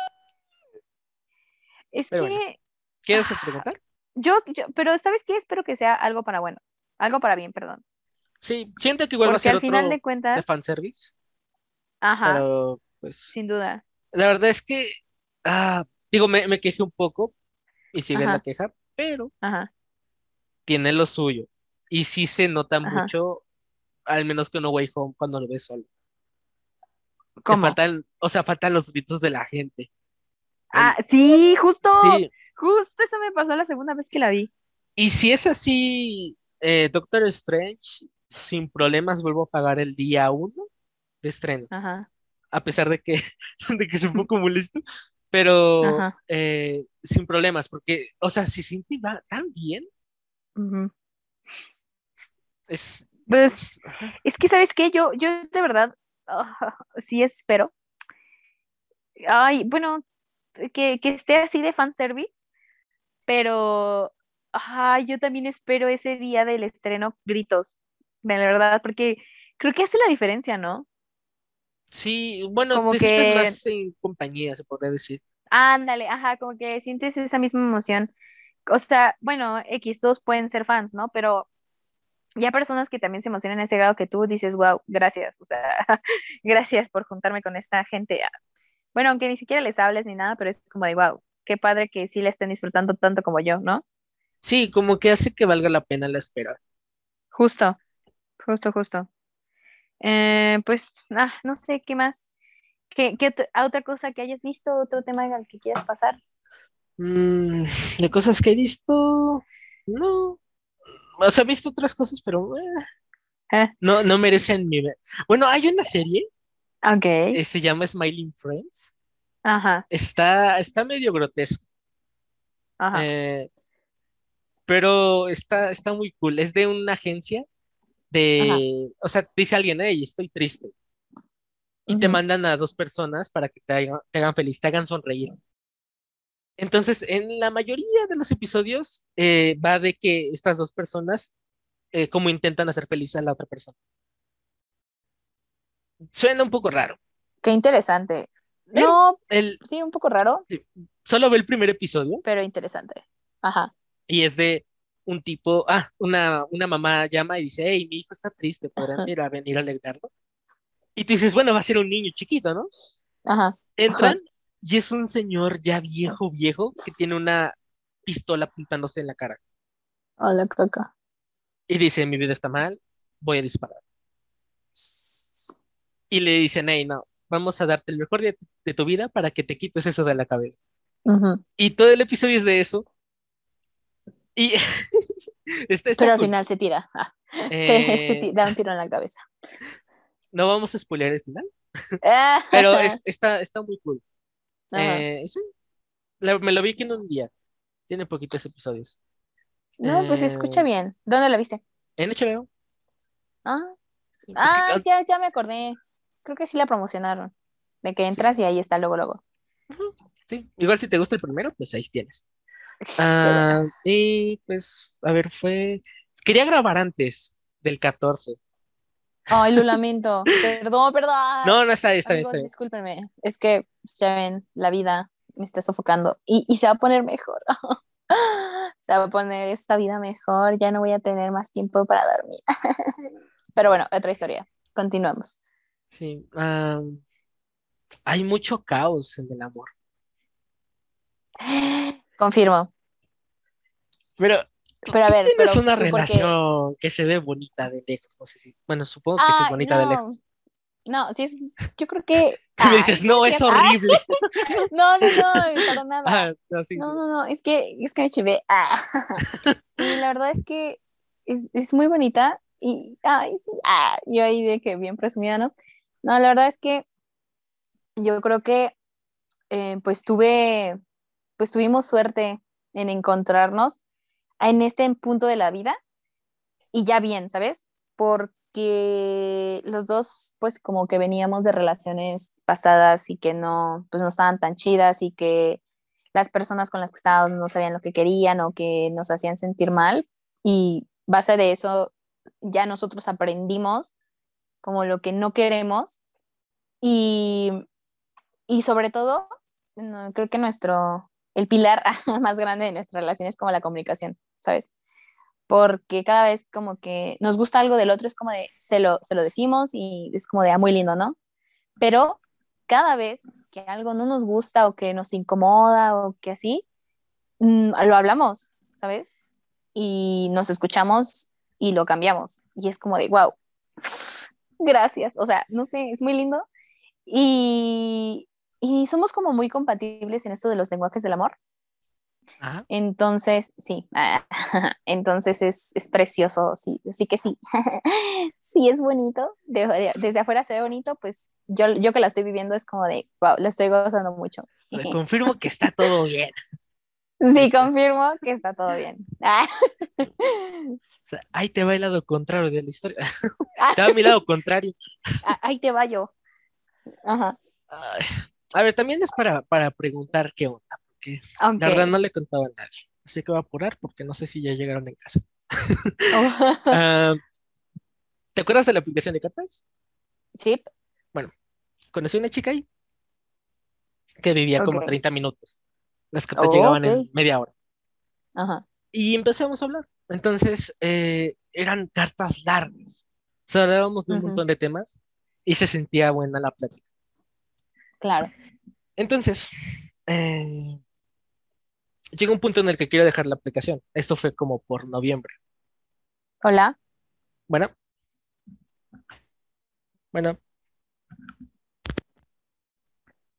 Es que. ¿Quieres preguntar? Yo, yo, pero ¿sabes qué? Espero que sea algo para bueno. Algo para bien, perdón. Sí, siento que igual va a ser al final de, cuentas, de fanservice. Ajá. Pero, pues. Sin duda. La verdad es que. Ah, digo, me, me quejé un poco. Y sigue la queja, pero. Ajá. Tiene lo suyo. Y sí se nota mucho, al menos que No Way Home, cuando lo ves solo. ¿Cómo? faltan, o sea, faltan los gritos de la gente. Ah, sí, justo. Justo eso me pasó la segunda vez que la vi. Y si es así, eh, Doctor Strange, sin problemas vuelvo a pagar el día uno de estreno. Ajá. A pesar de que, de que es un poco molesto, pero eh, sin problemas, porque, o sea, si Cinti va tan bien, es... Pues, es que, ¿sabes qué? Yo, yo de verdad, ah, sí espero. Ay, bueno, que, que esté así de fanservice, pero yo también espero ese día del estreno gritos, de verdad, porque creo que hace la diferencia, ¿no? Sí, bueno, como te que... sientes más en compañía, se podría decir. Ándale, ajá, como que sientes esa misma emoción. O sea, bueno, X2 pueden ser fans, ¿no? Pero ya personas que también se emocionan en ese grado que tú dices, wow, gracias, o sea, gracias por juntarme con esta gente. Bueno, aunque ni siquiera les hables ni nada, pero es como de, wow, qué padre que sí la estén disfrutando tanto como yo, ¿no? Sí, como que hace que valga la pena la espera. Justo, justo, justo. Eh, pues, ah, no sé, ¿qué más? ¿Qué, qué otra cosa que hayas visto? ¿Otro tema al que quieras pasar? Mm, de cosas que he visto, no. O sea, he visto otras cosas, pero eh, ah. no, no merecen mi... Bueno, hay una serie Ok. Eh, se llama Smiling Friends. Ajá. Está, está medio grotesco. Ajá. Eh, pero está, está muy cool. Es de una agencia de, o sea, dice alguien, hey, estoy triste. Y te mandan a dos personas para que te hagan, feliz, te hagan sonreír. Entonces, en la mayoría de los episodios eh, va de que estas dos personas como intentan hacer feliz a la otra persona. Suena un poco raro. Qué interesante. no, el, sí, un poco raro. Solo ve el primer episodio. Pero interesante. Ajá. Y es de un tipo, ah, una, una mamá llama y dice, hey, mi hijo está triste, ¿podrán ir a venir a alegrarlo? Y tú dices, bueno, va a ser un niño chiquito, ¿no? Ajá. Entran y es un señor ya viejo, viejo, que tiene una pistola apuntándose en la cara. Hola, caca. Y dice, mi vida está mal, voy a disparar y le dicen, hey, no, vamos a darte el mejor día de tu vida para que te quites eso de la cabeza. Y todo el episodio es de eso. Y Pero al final se tira. Ah, se, eh, da un tiro en la cabeza. No vamos a spoiler el final. Pero está, está muy cool. Eh, me lo vi que en un día. Tiene poquitos episodios. No, pues se escucha eh, bien. ¿Dónde la viste? En HBO. Ah, ah ya, ya me acordé creo que sí la promocionaron. De que entras y ahí está luego, luego. Sí, igual si te gusta el primero, pues ahí tienes. Ah, y pues, a ver, fue. Quería grabar antes del 14. Ay, lo lamento. perdón, perdón. No, no está, está, está, Discúlpenme. Es que, ya ven, la vida me está sofocando y, y se va a poner mejor. se va a poner esta vida mejor. Ya no voy a tener más tiempo para dormir. Pero bueno, otra historia. Continuamos. Sí, hay mucho caos en el amor. Confirmo. Pero, pero a ver, tienes una relación que se ve bonita de lejos, no sé si, bueno, supongo que sí es bonita de lejos. No, sí es, yo creo que. Me dices, no, es, horrible. no, no, no, para nada. Ah, no, no, no, es que, es que me chivé. Ah. sí, la verdad es que es, es muy bonita y, ay, sí, ah, yo ahí de que bien presumida, ¿no? No, la verdad es que yo creo que, eh, pues tuve, pues tuvimos suerte en encontrarnos en este punto de la vida y ya bien, ¿sabes? Porque los dos, pues como que veníamos de relaciones pasadas y que no, pues no estaban tan chidas y que las personas con las que estábamos no sabían lo que querían o que nos hacían sentir mal. Y base de eso ya nosotros aprendimos como lo que no queremos. Y, y sobre todo, creo que nuestro, el pilar más grande de nuestra relación es como la comunicación, ¿sabes? Porque cada vez como que nos gusta algo del otro, es como de, se lo, se lo decimos y es como de, ah, muy lindo, ¿no? Pero cada vez que algo no nos gusta o que nos incomoda o que así, mm, lo hablamos, ¿sabes? Y nos escuchamos y lo cambiamos. Y es como de, wow, gracias. O sea, no sé, es muy lindo. Y, y somos como muy compatibles en esto de los lenguajes del amor. Entonces, sí, entonces es, es, precioso, sí, así que sí, sí es bonito, desde afuera se ve bonito, pues yo, yo que la estoy viviendo es como de, wow, la estoy gozando mucho. confirmo que está todo bien. Sí, este. confirmo que está todo bien. ahí te va el lado contrario de la historia. te va mi lado contrario. Ahí te va yo. Ajá. A ver, también es para, para preguntar qué onda, porque la verdad no le contaba a nadie. Así que voy a apurar porque no sé si ya llegaron en casa. Oh. Ah, ¿Te acuerdas de la aplicación de cartas? Sí. Bueno, conocí una chica ahí que vivía como 30 minutos. Las cartas oh, llegaban en media hora. Ajá. Y empezamos a hablar. Entonces, eh, eran cartas largas. O sea, hablábamos de un montón de temas y se sentía buena la plática. Claro. Entonces, eh, llega un punto en el que quiero dejar la aplicación. Esto fue como por noviembre. Hola. Bueno. Bueno.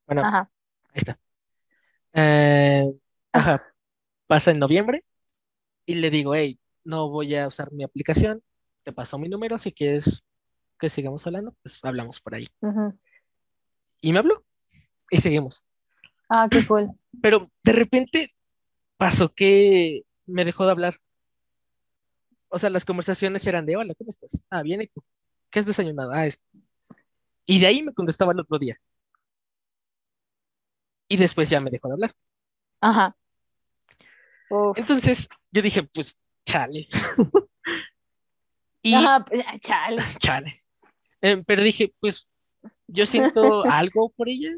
Bueno. Ajá. Ahí está. Eh, ajá. Pasa en noviembre y le digo, hey, no voy a usar mi aplicación, te paso mi número, si quieres que sigamos hablando, pues hablamos por ahí. Y me habló y seguimos. Ah, qué cool. Pero de repente pasó que me dejó de hablar. O sea, las conversaciones eran de, hola, ¿cómo estás? Ah, bien, ¿y tú? ¿Qué has desayunado? Ah, esto. Y de ahí me contestaba el otro día. Y después ya me dejó de hablar. Ajá. Entonces yo dije, pues, chale. y, Ajá, pues, chale. Chale. Em, pero dije, pues, yo siento algo por ella.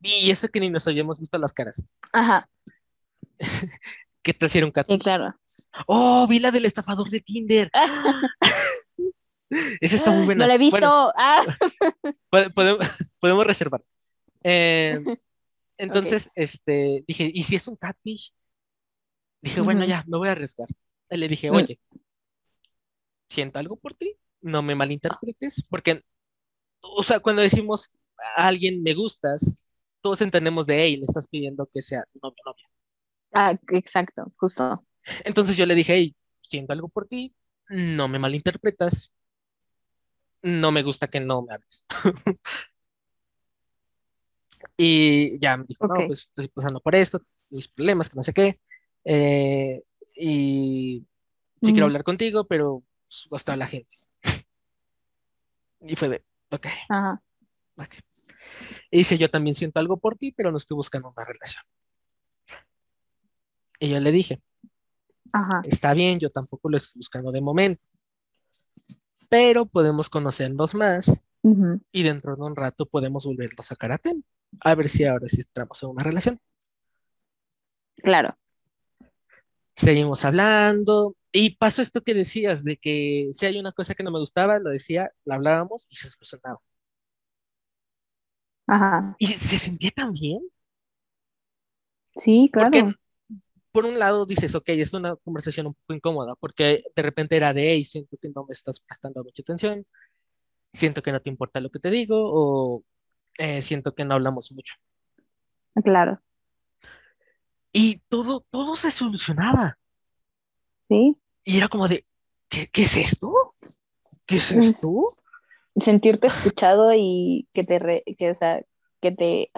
Y eso que ni nos habíamos visto las caras. Ajá. ¿Qué tal si era un cat? Sí, claro. Oh, vi la del estafador de Tinder. Esa está muy buena. No la he visto. Ah. podemos, reservar. Em, entonces, este, dije, ¿y si es un catfish? Dije, bueno, ya, me voy a arriesgar. Y le dije, mm. oye, siento algo por ti, no me malinterpretes, porque, o sea, cuando decimos a alguien me gustas, todos entendemos de, hey, le estás pidiendo que sea novio novia. Ah, exacto, justo. Entonces yo le dije, hey, siento algo por ti, no me malinterpretas, no me gusta que no me hables. y ya me dijo, no, pues estoy pasando por esto, mis problemas, que no sé qué. Eh, y sí quiero hablar contigo, pero pues, la gente. Y fue de, ok. Ajá. Y dice, yo también siento algo por ti, pero no estoy buscando una relación. Y yo le dije, Ajá. está bien, yo tampoco lo estoy buscando de momento, pero podemos conocernos más y dentro de un rato podemos volverlo a sacar a ver si ahora sí estamos en una relación. Claro seguimos hablando y pasó esto que decías, de que si hay una cosa que no me gustaba, lo decía, la hablábamos y se solucionaba. Ajá. Y se sentía tan bien. Sí, claro. Porque por un lado dices, ok, es una conversación un poco incómoda, porque de repente era de, hey, siento que no me estás prestando mucha atención, siento que no te importa lo que te digo, o eh, siento que no hablamos mucho. Claro. Y todo, todo se solucionaba. Sí. Y era como de, ¿qué, qué es esto? ¿Qué es esto? Sentirte escuchado y que te, que, o sea, que te,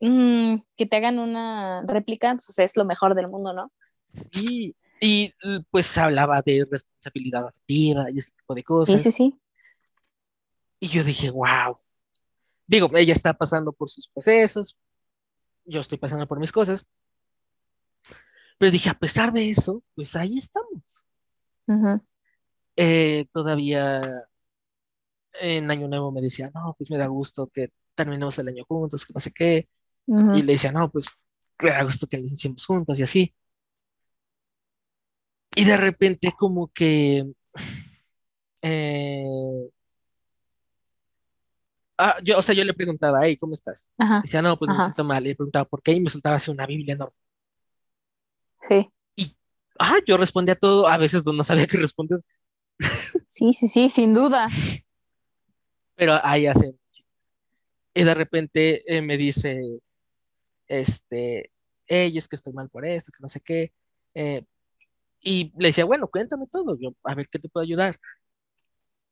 mm, que te hagan una réplica, pues es lo mejor del mundo, ¿no? Sí, y pues hablaba de responsabilidad afectiva y ese tipo de cosas. Sí, sí, sí. Y yo dije, wow. Digo, ella está pasando por sus procesos, yo estoy pasando por mis cosas. Pero dije, a pesar de eso, pues ahí estamos. Eh, todavía en Año Nuevo me decía, no, pues me da gusto que terminemos el año juntos, que no sé qué. Y le decía, no, pues da gusto que lo hicimos juntos y así. Y de repente como que... Eh, ah, yo, o sea, yo le preguntaba, hey, ¿cómo estás? decía, no, pues me siento mal. Y le preguntaba, ¿por qué? Y me soltaba así una Biblia enorme. Sí. Y, ah, yo respondía todo, a veces no sabía qué responder. Sí, sí, sí, sin duda. Pero ahí hace. Y de repente eh, me dice, este, hey, es que estoy mal por esto, que no sé qué. Eh, y le decía, bueno, cuéntame todo, yo, a ver qué te puedo ayudar.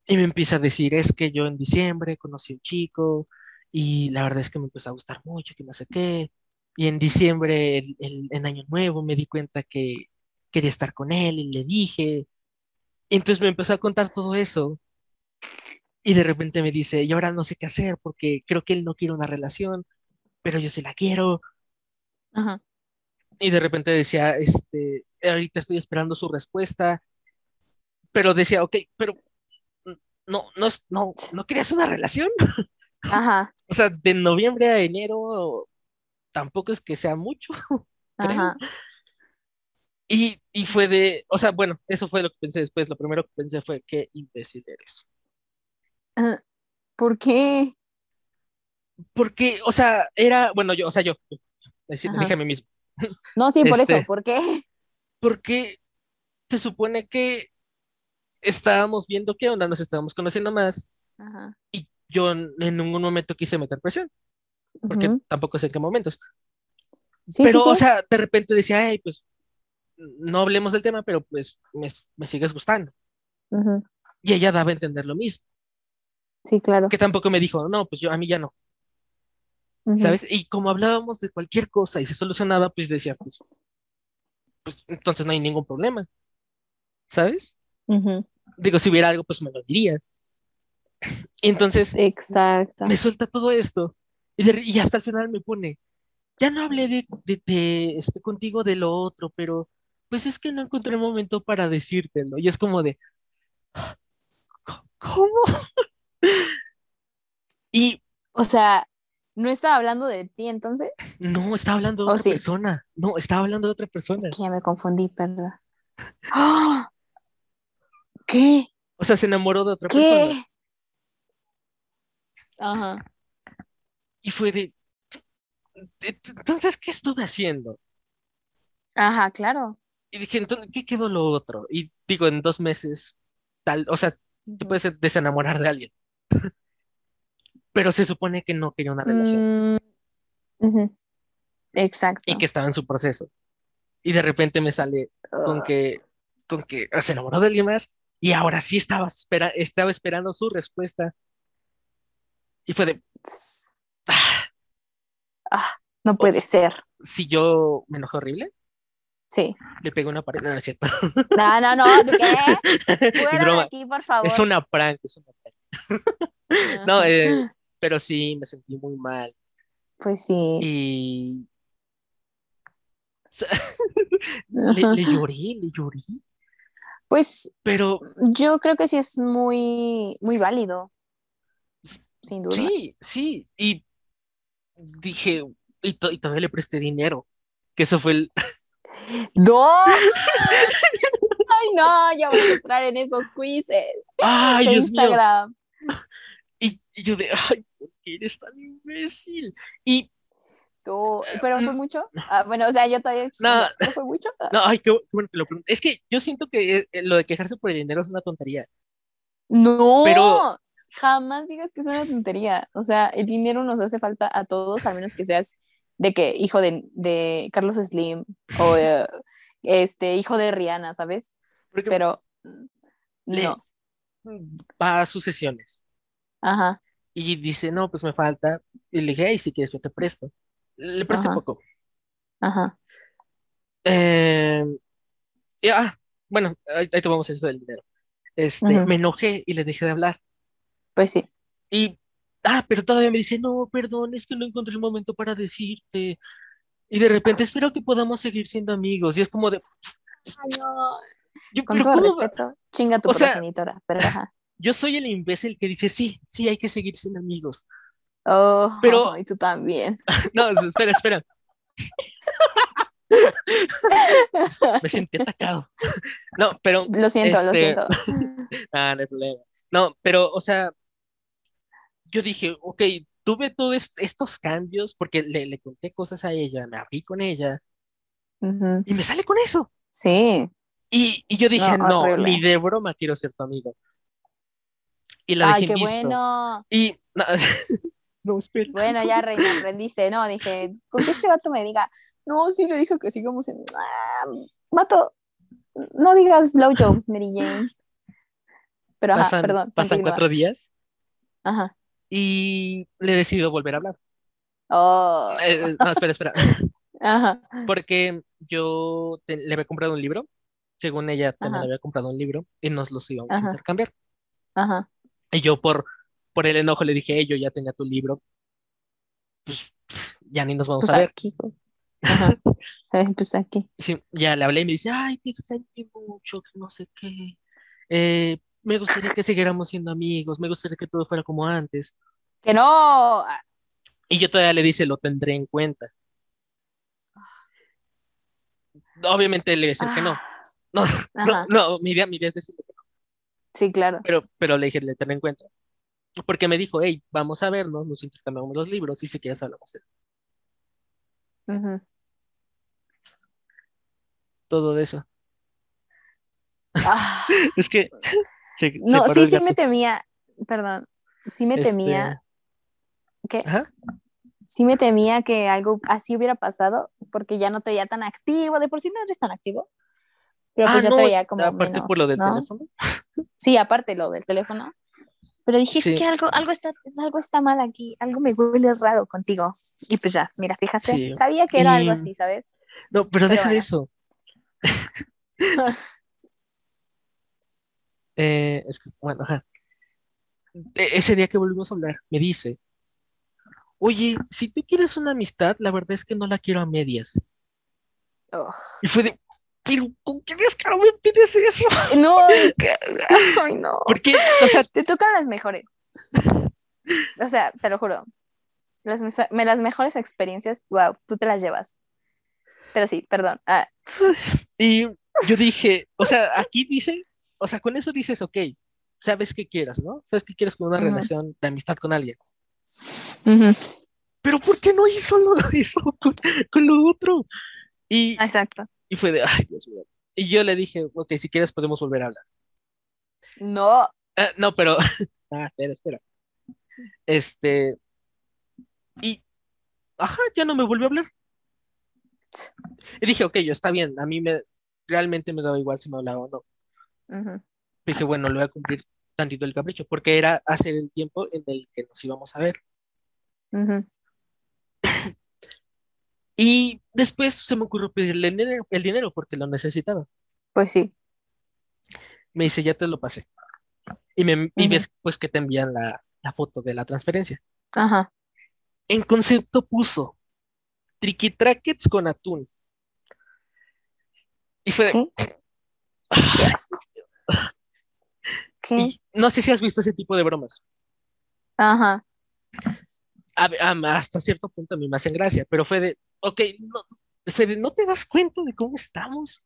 Y me empieza a decir, es que yo en diciembre conocí a un chico y la verdad es que me empezó a gustar mucho, que no sé qué. Y en diciembre, el, en Año Nuevo, me di cuenta que quería estar con él y le dije. Y entonces me empezó a contar todo eso. Y de repente me dice, y ahora no sé qué hacer porque creo que él no quiere una relación, pero yo sí la quiero. Ajá. Y de repente decía, este, ahorita estoy esperando su respuesta, pero decía, ok, pero no, no, no, no querías una relación. Ajá. o sea, de noviembre a enero tampoco es que sea mucho. Ajá. Y, y, fue de, o sea, bueno, eso fue lo que pensé después. Lo primero que pensé fue, qué imbécil eres. Ah, ¿Por qué? Porque, o sea, era, bueno, yo, o sea, yo, dije a mí mismo. No, sí, por eso, este, ¿por qué? Porque se supone que estábamos viendo qué onda, nos estábamos conociendo más. Y yo en ningún momento quise meter presión, porque tampoco sé en qué momentos. pero, o sea, de repente decía, ay, pues no hablemos del tema, pero pues me, sigues gustando. Y ella daba a entender lo mismo. Sí, claro. Que tampoco me dijo, no, pues yo a mí ya no. ¿Sabes? Y como hablábamos de cualquier cosa y se solucionaba, pues decía, pues, pues entonces no hay ningún problema. ¿Sabes? Digo, si hubiera algo, pues me lo diría. Entonces, Exacto. me suelta todo esto. Y, hasta el final me pone, ya no hablé de, de, este, contigo de lo otro, pero pues es que no encontré el momento para decírtelo. Y es como de, ¿cómo? y... O sea, ¿no estaba hablando de ti entonces? No, estaba hablando de otra persona. No, estaba hablando de otra persona. Es que ya me confundí, perdón. ¡Ah! ¿Qué? O sea, se enamoró de otra persona. Ajá. Y fue de, entonces, ¿qué estuve haciendo? Ajá, claro. Y dije, entonces, ¿qué quedó lo otro? Y digo, en dos meses, tal, o sea, te puedes desenamorar de alguien. Pero se supone que no quería una relación. Mm, Exacto. Y que estaba en su proceso. Y de repente me sale con ah. que, con que se enamoró de alguien más y ahora sí estaba, espera, estaba esperando su respuesta. Y fue de... Ah, ah no puede ser. Si yo me enojé horrible. Sí. Le pego una pared, no, es cierto. No, no, no, ¿qué? Fuera de aquí, por favor. Es una prank, es una prank. no, eh, pero sí, me sentí muy mal. Pues sí. Y... le, le lloré, le lloré. Pues, pero yo creo que sí es muy, muy válido, sin duda. Sí, sí, y dije, y, todavía le presté dinero, que eso fue el... ¡No! Ay, no, ya voy a entrar en esos quizzes. Ay, Dios Instagram. Mío. Y, yo de, ay, ¿por qué eres tan imbécil? Y pero fue mucho. Ah, bueno, o sea, yo todavía. No, ¿no fue mucho. No, ay, qué, bueno que lo pregunto. Es que yo siento que eh, lo de quejarse por el dinero es una tontería. No, pero jamás digas que es una tontería. O sea, el dinero nos hace falta a todos, al menos que seas de que hijo de, de Carlos Slim o este hijo de Rihanna, ¿sabes? pero no. Va a sus sesiones. Ajá. Y dice, no, pues me falta. Y le dije, hey, si quieres, yo te presto. Le presté poco. Ajá. Eh, ah, bueno, ahí, ahí tomamos eso del dinero. Este, me enojé y le dejé de hablar. Pues sí. Y, ah, pero todavía me dice, no, perdón, es que no encontré un momento para decirte. Y de repente espero que podamos seguir siendo amigos. Y es como de... Ay, no. Con todo respeto, chinga tu progenitora, pero ajá. Yo soy el imbécil que dice, sí, sí, hay que seguir siendo amigos. Oh, pero... y tú también. no, espera, espera. Me sentí atacado. No, pero. Lo siento, lo este, siento. ah, no hay problema. No, pero, o sea, yo dije, ok, tuve todos estos cambios porque le, le, conté cosas a ella, me abrí con ella y me sale con eso. Sí. Y, y yo dije, no, ni de broma quiero ser tu amigo. Y la Ay, qué bueno. Y no, espera. Bueno, ya reina, aprendiste. No, dije, con que este vato me diga, no, sí le dije que sigamos en. Ah, vato, no digas blowjob, Mary Jane. Pero ajá, pasan, perdón. Pasan cuatro días. Ajá. Y le decido volver a hablar. Oh. Eh, eh, no, espera, espera. Ajá. Porque yo le había comprado un libro. Según ella, también le había comprado un libro y nos los íbamos a intercambiar. Ajá. Y yo por, por el enojo le dije, hey, yo ya tenía tu libro. Pues ya ni nos vamos pues a ver. Aquí. Ajá. pues aquí. Sí, ya le hablé y me dice, ay, te extraño mucho, que no sé qué. Eh, me gustaría que siguiéramos siendo amigos, me gustaría que todo fuera como antes. Que no. Y yo todavía le dice, lo tendré en cuenta. Obviamente le decir que no. Ah. No, no, no, mi idea, mi idea es decirle que. Sí, claro. Pero, pero le dije, le tendré en cuenta. Porque me dijo, hey, vamos a vernos, nos intercambiamos los libros y si quieres hablamos. Uh todo de eso. Ah. es que. no, sí, sí me temía. Perdón. Sí me temía. Este, ¿Qué? Sí me temía que algo así hubiera pasado porque ya no te veía tan activo. De por sí no eres tan activo. Pero pues ah, ya te veía como. Aparte por lo del teléfono. Sí, aparte lo del teléfono. Pero dije, es que algo, algo, está, algo está mal aquí, algo me huele raro contigo. Y pues ya, mira, fíjate, sabía que era algo así, ¿sabes? No, pero, deja eso. Eh, es que, bueno, ese día que volvimos a hablar, me dice, oye, si tú quieres una amistad, la verdad es que no la quiero a medias. Oh. Y fue de, pero ¿con qué descaro me pides eso? No, ay, no. Porque, o sea, te tocan las mejores. O sea, te lo juro. Las, las mejores experiencias, wow, tú te las llevas. Pero sí, perdón. Ah. Y yo dije, o sea, aquí dice, o sea, con eso dices, ok, sabes qué quieras, ¿no? Sabes qué quieres con una relación de amistad con alguien. Pero ¿por qué no hizo lo, eso con, lo otro? Y, Exacto. Y fue de, ay, Dios mío. Y yo le dije, ok, si quieres podemos volver a hablar. No. Ah, no, pero, ah, espera, espera. Este, y, ajá, ya no me volvió a hablar. Y dije, ok, yo está bien, a mí me, realmente me daba igual si me hablaba o no. Dije, bueno, le voy a cumplir tantito el capricho, porque era hacer el tiempo en el que nos íbamos a ver. Y después se me ocurrió pedirle el dinero, porque lo necesitaba. Pues sí. Me dice, ya te lo pasé. Y, me, ves pues que te envían la, la foto de la transferencia. Ajá. En concepto puso triquitrackets con atún. Y fue. ¿Qué? no sé si has visto ese tipo de bromas. Ajá. Hasta cierto punto a mí me hacen gracia, pero fue de, ok, no, fue ¿no te das cuenta de cómo estamos?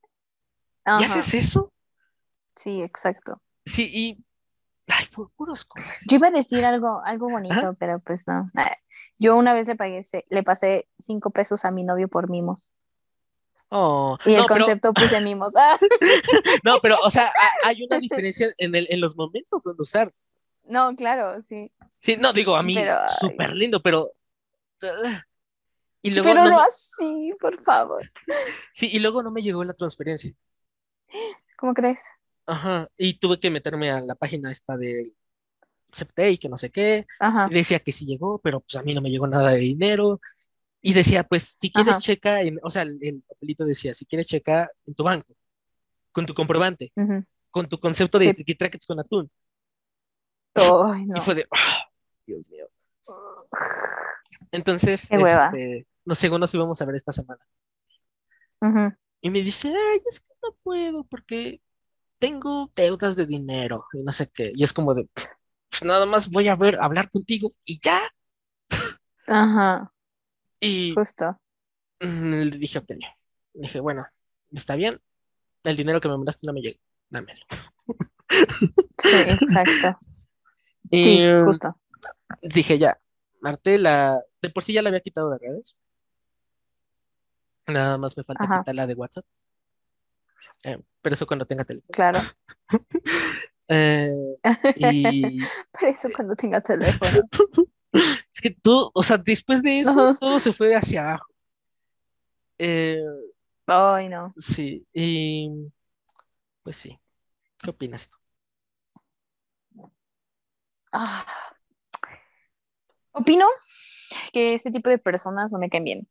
¿Y haces eso? Sí, exacto. Sí, y Ay, puros Yo iba a decir algo, algo bonito, pero pues no. Ah, yo una vez le pagué, le pasé cinco pesos a mi novio por mimos. Oh, y el concepto puse mimos. Ah. no, pero, o sea, hay una diferencia en, el, en los momentos donde usar. No, claro, sí. Sí, no, digo, a mí súper lindo, pero... Y luego pero no, así, por favor. Sí, y luego no me llegó la transferencia. ¿Cómo crees? Ajá, y tuve que meterme a la página esta del y que no sé qué. Ajá. Y decía que sí llegó, pero pues a mí no me llegó nada de dinero. Y decía, pues, si quieres checa, o sea, el, papelito decía, si quieres checa en tu banco, con tu comprobante, con tu concepto de sí. con atún. Y fue de, ah, Dios mío. Entonces, este, no sé, nos íbamos a ver esta semana. Y me dice, ay, es que no puedo porque tengo deudas de dinero y no sé qué. Y es como de, pues nada más voy a ver, hablar contigo y ya. Ajá. Y justo. Le dije, ok. Le dije, bueno, está bien. El dinero que me mandaste no me llega. Dámelo. Sí, exacto. Sí, justo. Dije, ya, Martela, de por sí ya la había quitado de redes. Nada más me falta quitarla de WhatsApp. Eh, pero eso cuando tenga teléfono. Claro. eh, y... Pero eso cuando tenga teléfono. es que todo, o sea, después de eso, todo se fue hacia abajo. Eh, Ay, no. Sí, y pues sí. ¿Qué opinas tú? Ah. Opino que ese tipo de personas no me caen bien,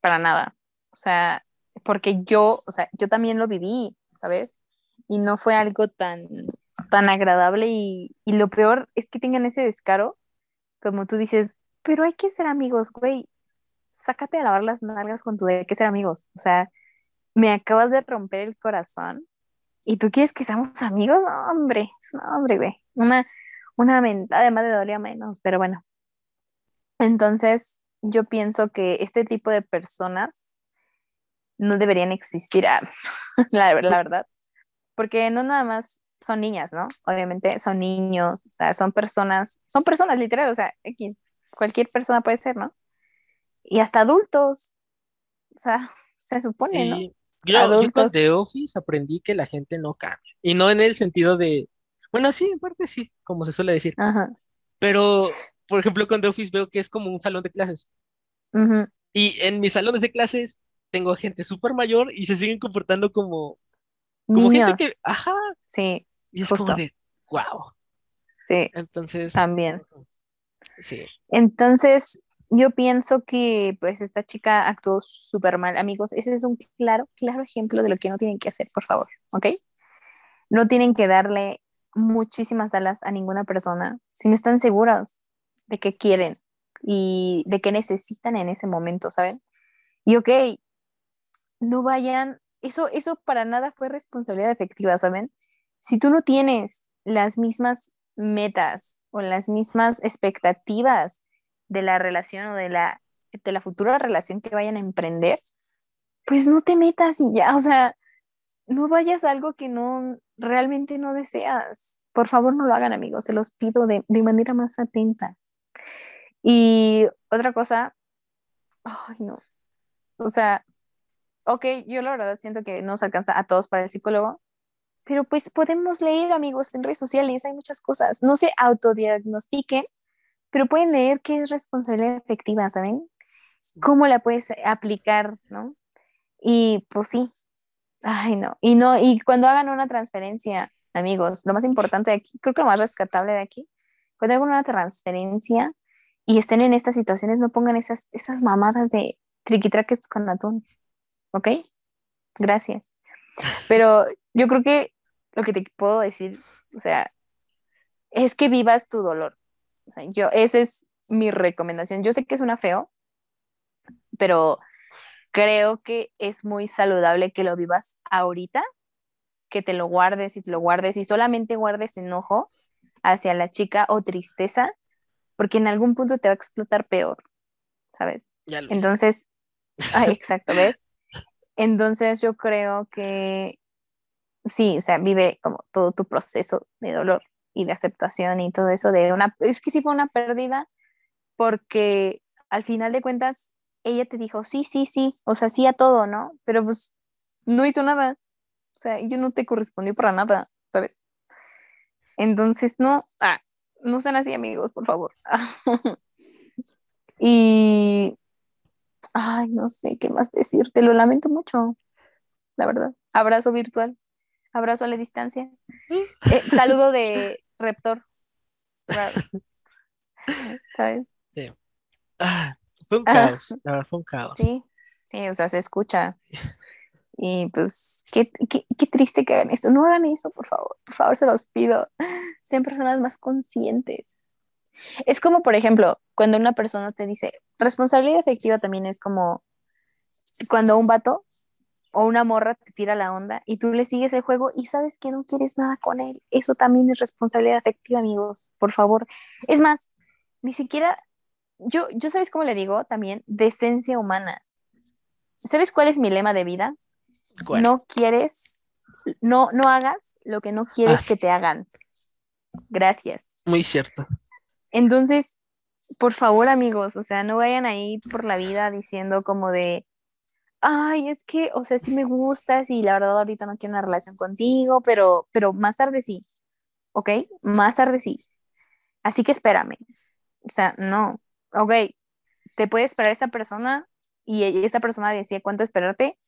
para nada. O sea, porque yo, o sea, yo también lo viví, ¿sabes? Y no fue algo tan, tan agradable y, y lo peor es que tengan ese descaro, como tú dices, pero hay que ser amigos, güey, sácate a lavar las nalgas con tu de que ser amigos, o sea, me acabas de romper el corazón y tú quieres que seamos amigos, no, hombre, no, hombre, güey, una, una mentada además de dolía menos, pero bueno. Entonces, yo pienso que este tipo de personas no deberían existir, ah, la, verdad, porque no nada más son niñas, ¿no? Obviamente son niños, o sea, son personas, son personas literal, o sea, cualquier persona puede ser, ¿no? Y hasta adultos, o sea, se supone, ¿no? Yo, yo, con The Office aprendí que la gente no cambia. Y no en el sentido de, bueno, sí, en parte sí, como se suele decir. Pero, por ejemplo, con The Office veo que es como un salón de clases. Y en mis salones de clases tengo gente súper mayor y se siguen comportando como, como gente que, ajá. Sí. Y es como de, wow. Sí. Entonces. También. Sí. Entonces, yo pienso que pues esta chica actuó súper mal, amigos. Ese es un claro, claro ejemplo de lo que no tienen que hacer, por favor, ¿ok? No tienen que darle muchísimas alas a ninguna persona si no están seguros de qué quieren y de qué necesitan en ese momento, ¿saben? Y ok, no vayan, eso, eso para nada fue responsabilidad efectiva, ¿saben? Si tú no tienes las mismas metas o las mismas expectativas de la relación o de la, de la futura relación que vayan a emprender, pues no te metas y ya, o sea, no vayas a algo que no realmente no deseas. Por favor, no lo hagan, amigos, se los pido de, de manera más atenta. Y otra cosa, ay, no. O sea, ok, yo la verdad siento que no se alcanza a todos para el psicólogo, pero pues podemos leer, amigos, en redes sociales, hay muchas cosas. No se autodiagnostiquen, pero pueden leer qué es responsabilidad efectiva, ¿saben? ¿Cómo la puedes aplicar, no? Y pues sí, ay no, y no, y cuando hagan una transferencia, amigos, lo más importante de aquí, creo que lo más rescatable de aquí, cuando hagan una transferencia y estén en estas situaciones, no pongan esas, esas mamadas de triquitraques con atún. ¿ok? Gracias. Pero yo creo que lo que te puedo decir, o sea, es que vivas tu dolor. O sea, yo, esa es mi recomendación. Yo sé que es una feo, pero creo que es muy saludable que lo vivas ahorita, que te lo guardes y te lo guardes y solamente guardes enojo hacia la chica o tristeza, porque en algún punto te va a explotar peor, ¿sabes? Entonces, ay, exacto, ¿ves? Entonces yo creo que sí, o sea, vive como todo tu proceso de dolor y de aceptación y todo eso de una, es que sí fue una pérdida porque al final de cuentas ella te dijo, sí, sí, sí, o sea, sí a todo, ¿no? Pero pues no hizo nada, o sea, yo no te correspondí para nada, ¿sabes? Entonces, no, ah, no sean así amigos, por favor. y, ay, no sé qué más decirte, lo lamento mucho, la verdad. Abrazo virtual, abrazo a la distancia. Eh, saludo de Reptor. ¿Sabes? Sí. Ah, fue un caos, la verdad fue un caos. Sí, sí, o sea, se escucha. Y pues, qué, qué, qué, triste que hagan esto. No hagan eso, por favor. Por favor, se los pido. Sean personas más conscientes. Es como, por ejemplo, cuando una persona te dice, responsabilidad efectiva también es como cuando un vato o una morra te tira la onda y tú le sigues el juego y sabes que no quieres nada con él. Eso también es responsabilidad efectiva, amigos. Por favor. Es más, ni siquiera, yo, yo sabes cómo le digo también, decencia humana. ¿Sabes cuál es mi lema de vida? No quieres, no, no hagas lo que no quieres que te hagan. Gracias. Muy cierto. Entonces, por favor, amigos, o sea, no vayan ahí por la vida diciendo como de, ay, es que, o sea, sí me gustas y la verdad ahorita no quiero una relación contigo, pero, pero más tarde sí, ¿ok? Más tarde sí. Así que espérame. O sea, no, ok, te puede esperar esa persona y esa persona decía cuánto esperarte,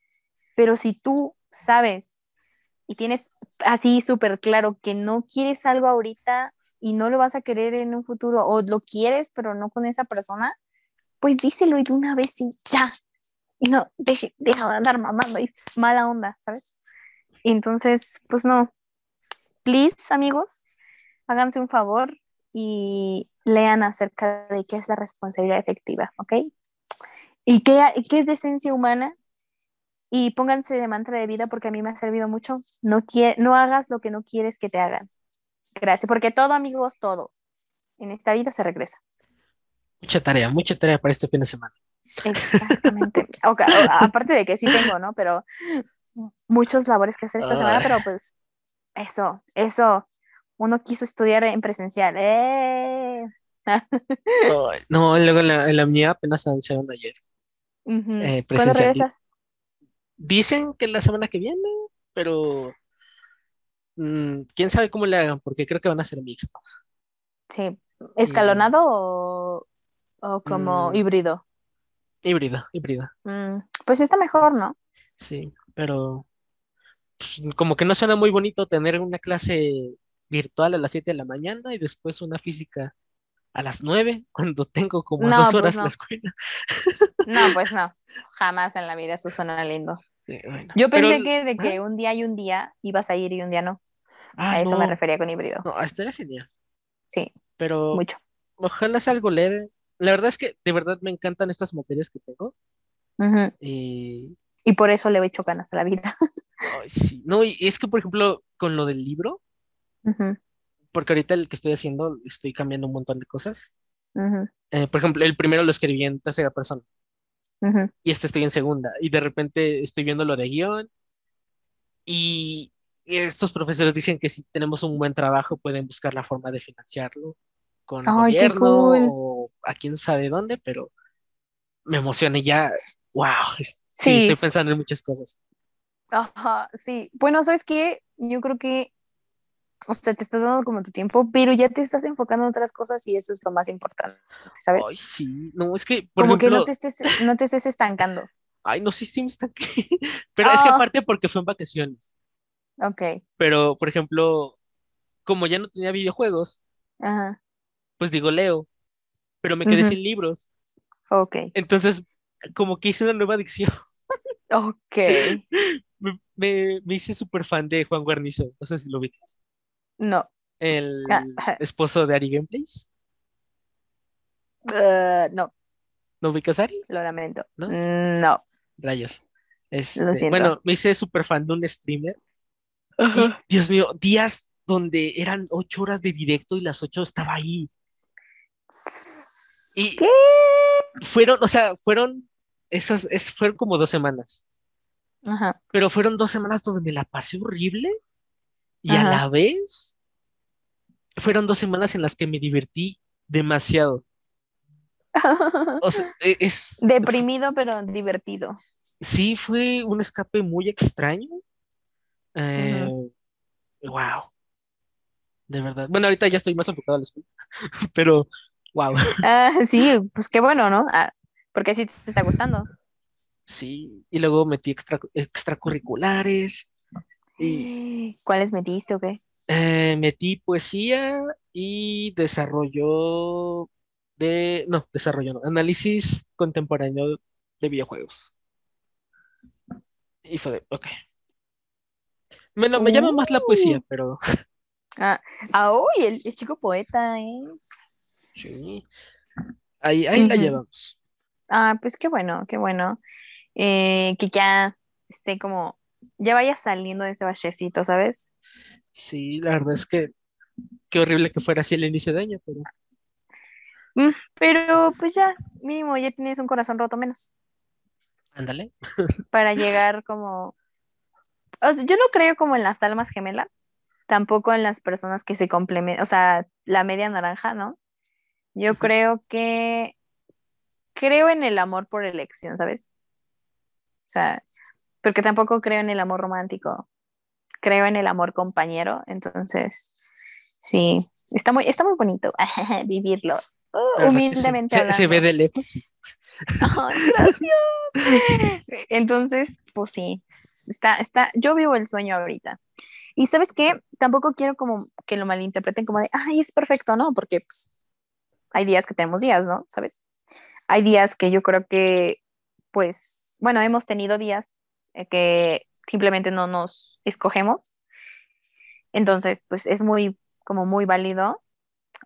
pero si tú sabes y tienes así súper claro que no quieres algo ahorita y no lo vas a querer en un futuro, o lo quieres pero no con esa persona, pues díselo de una vez y ya. Y no, deja de andar mamando y mala onda, ¿sabes? entonces, pues no. Please, amigos, háganse un favor y lean acerca de qué es la responsabilidad efectiva, ¿ok? Y qué, qué es de esencia humana y pónganse de mantra de vida porque a mí me ha servido mucho. No, no hagas lo que no quieres que te hagan. Gracias, porque todo, amigos, todo. En esta vida se regresa. Mucha tarea, mucha tarea para este fin de semana. Exactamente. aparte de que sí tengo, ¿no? Pero muchos labores que hacer esta semana, pero pues eso, eso. Uno quiso estudiar en presencial. ¡Eh! No, luego en la, la mía apenas anunciaron ayer. Eh, ¿Cuándo regresas? Dicen que la semana que viene, pero mm, quién sabe cómo le hagan, porque creo que van a ser mixto. Sí, ¿escalonado o, como mm. híbrido? Híbrido, híbrido. Mm, pues está mejor, ¿no? Sí, pero pues, como que no suena muy bonito tener una clase virtual a las 7 de la mañana y después una física a las 9 cuando tengo como dos pues horas la escuela. No, pues no, jamás en la vida eso suena lindo. Yo pensé que de que un día y un día ibas a ir y un día no. Ah, a eso me refería con híbrido. No, estaría genial. Sí. Pero mucho. Ojalá sea algo leve. La verdad es que de verdad me encantan estas materias que tengo. y... por eso le he hecho ganas a la vida. Ay, sí. No, y es que, por ejemplo, con lo del libro, porque ahorita el que estoy haciendo, estoy cambiando un montón de cosas. Eh, por ejemplo, el primero lo escribí en tercera persona y este estoy en segunda. Y de repente estoy viendo lo de guion y estos profesores dicen que si tenemos un buen trabajo pueden buscar la forma de financiarlo con el gobierno o a quién sabe dónde, pero me emociona ya, wow, sí, estoy pensando en muchas cosas. Ajá, sí. Bueno, ¿sabes qué? Yo creo que o sea, te estás dando como tu tiempo, pero ya te estás enfocando en otras cosas y eso es lo más importante, ¿sabes? Ay, sí, no, es que, por como que no te, estés, no te estés estancando. Ay, no, sí, sí me estanqué, pero es que ah. aparte porque fue en vacaciones. Ok. Pero, por ejemplo, como ya no tenía videojuegos, pues digo, leo, pero me quedé sin libros. Ok. Entonces, como que hice una nueva adicción. Ok. me, me, me, hice súper fan de Juan Guarnizo, no sé si lo viste. No. ¿El esposo de Ari Gameplays? Uh, no. ¿No ubicas a Ari? Lo lamento. No. no. Rayos. Este, bueno, me hice súper fan de un streamer. Dios mío, días donde eran ocho horas de directo y las ocho estaba ahí. Y ¿Qué? Fueron, o sea, fueron esas, es, fueron como dos semanas. Ajá. Pero fueron dos semanas donde me la pasé horrible y a la vez fueron dos semanas en las que me divertí demasiado. O sea, e, es... Deprimido, pero divertido. Sí, fue un escape muy extraño. Eh, wow. De verdad. Bueno, ahorita ya estoy más enfocado a la escuela, pero wow. Ah, sí, pues qué bueno, ¿no? Ah, porque sí te está gustando. Sí, y luego metí extra, extracurriculares. ¿Cuáles metiste o qué? Eh, metí poesía y desarrollo de, no, desarrollo no, análisis contemporáneo de videojuegos. Y fue de, ok. Bueno, me llama más la poesía, uh. pero... Ah, ah uy, el, chico poeta es... Sí. Ahí, ahí la llevamos. Ah, pues qué bueno, qué bueno. Eh, que ya esté como, ya vaya saliendo de ese bachecito, ¿sabes? Sí, la verdad es que qué horrible que fuera así el inicio de año, pero... Mm, pero pues ya, mínimo, ya tienes un corazón roto menos. Ándale. Para llegar como... O sea, yo no creo como en las almas gemelas, tampoco en las personas que se complementan, o sea, la media naranja, ¿no? Yo creo que creo en el amor por elección, ¿sabes? O sea, porque tampoco creo en el amor romántico, creo en el amor compañero, entonces, sí, está muy, está muy bonito vivirlo, uh, humildemente. Se, ve de lejos, sí. gracias. Entonces, pues sí, está, está, yo vivo el sueño ahorita. Y sabes qué, tampoco quiero como que lo malinterpreten como de, ay, es perfecto, ¿no? Porque pues hay días que tenemos días, ¿no? ¿Sabes? Hay días que yo creo que, pues, bueno, hemos tenido días que simplemente no nos escogemos. Entonces, pues es muy, como muy válido.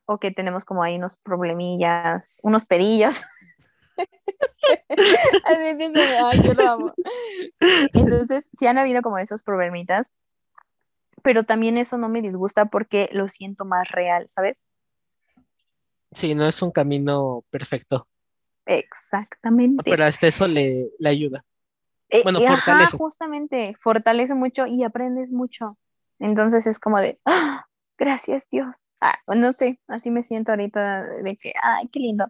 O que tenemos como ahí unos problemillas, unos pedillos. Ay, yo lo amo. Entonces, sí han habido como esos problemitas, pero también eso no me disgusta porque lo siento más real, ¿sabes? Sí, no es un camino perfecto. Exactamente. Pero hasta eso le, ayuda. Eh, bueno, fortalece. justamente, fortalece mucho y aprendes mucho. Entonces es como de, ¡Ah! gracias Dios. Ah, no sé, así me siento ahorita de que, ay, qué lindo.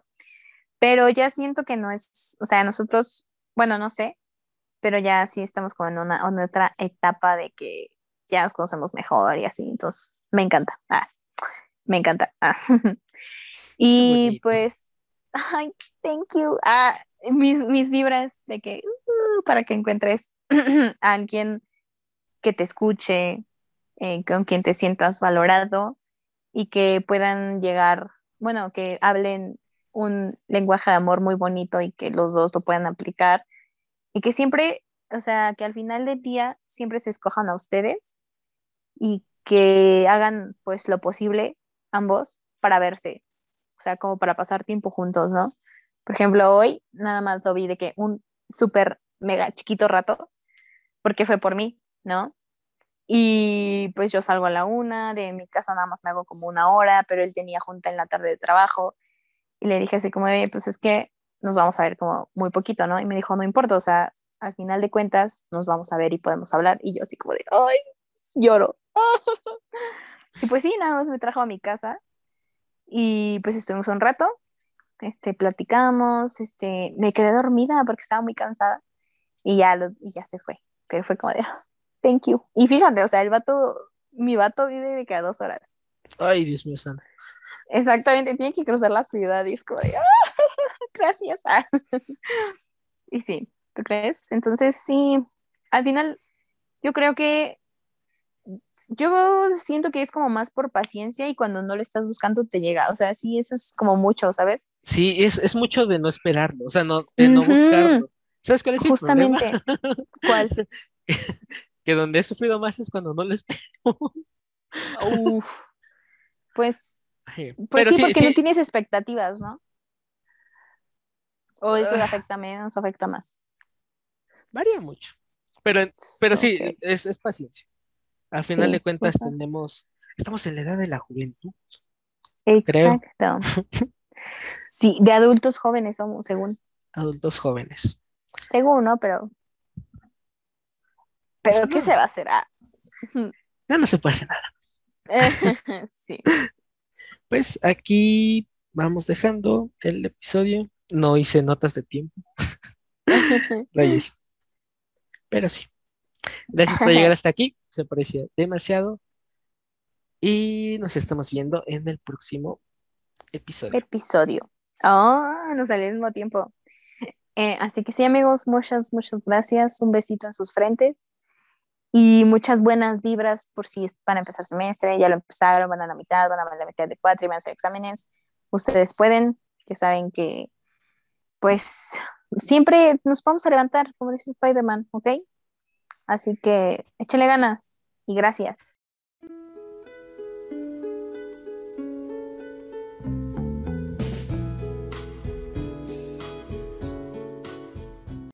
Pero ya siento que no es, o sea, nosotros, bueno, no sé, pero ya sí estamos como en una en otra etapa de que ya nos conocemos mejor y así, entonces me encanta. Ah, me encanta. Ah. y pues, ay, thank you. Ah, mis, mis vibras de que uh, para que encuentres a alguien que te escuche, eh, con quien te sientas valorado y que puedan llegar, bueno, que hablen un lenguaje de amor muy bonito y que los dos lo puedan aplicar y que siempre, o sea, que al final del día siempre se escojan a ustedes y que hagan pues lo posible ambos para verse, o sea, como para pasar tiempo juntos, ¿no? Por ejemplo, hoy nada más lo vi de que un súper mega chiquito rato, porque fue por mí, ¿no? Y pues yo salgo a la una, de mi casa nada más me hago como una hora, pero él tenía junta en la tarde de trabajo. Y le dije así como, pues es que nos vamos a ver como muy poquito, ¿no? Y me dijo, no importa, o sea, al final de cuentas nos vamos a ver y podemos hablar. Y yo así como de, ay, lloro. y pues sí, nada más me trajo a mi casa y pues estuvimos un rato este, platicamos, este, me quedé dormida porque estaba muy cansada y ya, y ya se fue, pero fue como de, ah, thank you. Y fíjate, o sea, el vato, mi vato vive de que a dos horas. Ay, Dios mío santo. Exactamente, tiene que cruzar la ciudad y es como de, ah, gracias. y sí, ¿tú crees? Entonces, sí, al final, yo creo que yo siento que es como más por paciencia y cuando no lo estás buscando te llega. O sea, sí, eso es como mucho, ¿sabes? Sí, es, es mucho de no esperarlo, o sea, no, de no buscarlo. ¿Sabes cuál es el Justamente. ¿Cuál? que, donde he sufrido más es cuando no lo espero. Uf. Pues, pues sí, porque no tienes expectativas, ¿no? O eso ah. afecta menos, afecta más. Varía mucho. Pero, pero sí, es, es paciencia. Al final de cuentas tenemos, estamos en la edad de la juventud. Exacto. sí, de adultos jóvenes somos, según. Adultos jóvenes. Según, ¿no? Pero. Pero, ¿qué se va a hacer? Ah. No, no se puede hacer nada más. sí. pues aquí vamos dejando el episodio. No hice notas de tiempo. Pero sí. Gracias por llegar hasta aquí. Se aprecia demasiado. Y nos estamos viendo en el próximo episodio. Episodio. Oh, nos sale al mismo tiempo. Eh, así que sí, amigos, muchas, muchas gracias. Un besito en sus frentes. Y muchas buenas vibras por si van a empezar semestre, ya lo empezaron, van a la mitad, van a la mitad de cuatro y van a hacer exámenes. Ustedes pueden, que saben que, pues, siempre nos vamos a levantar, como dice Spider-Man, ¿ok? Así que échale ganas y gracias.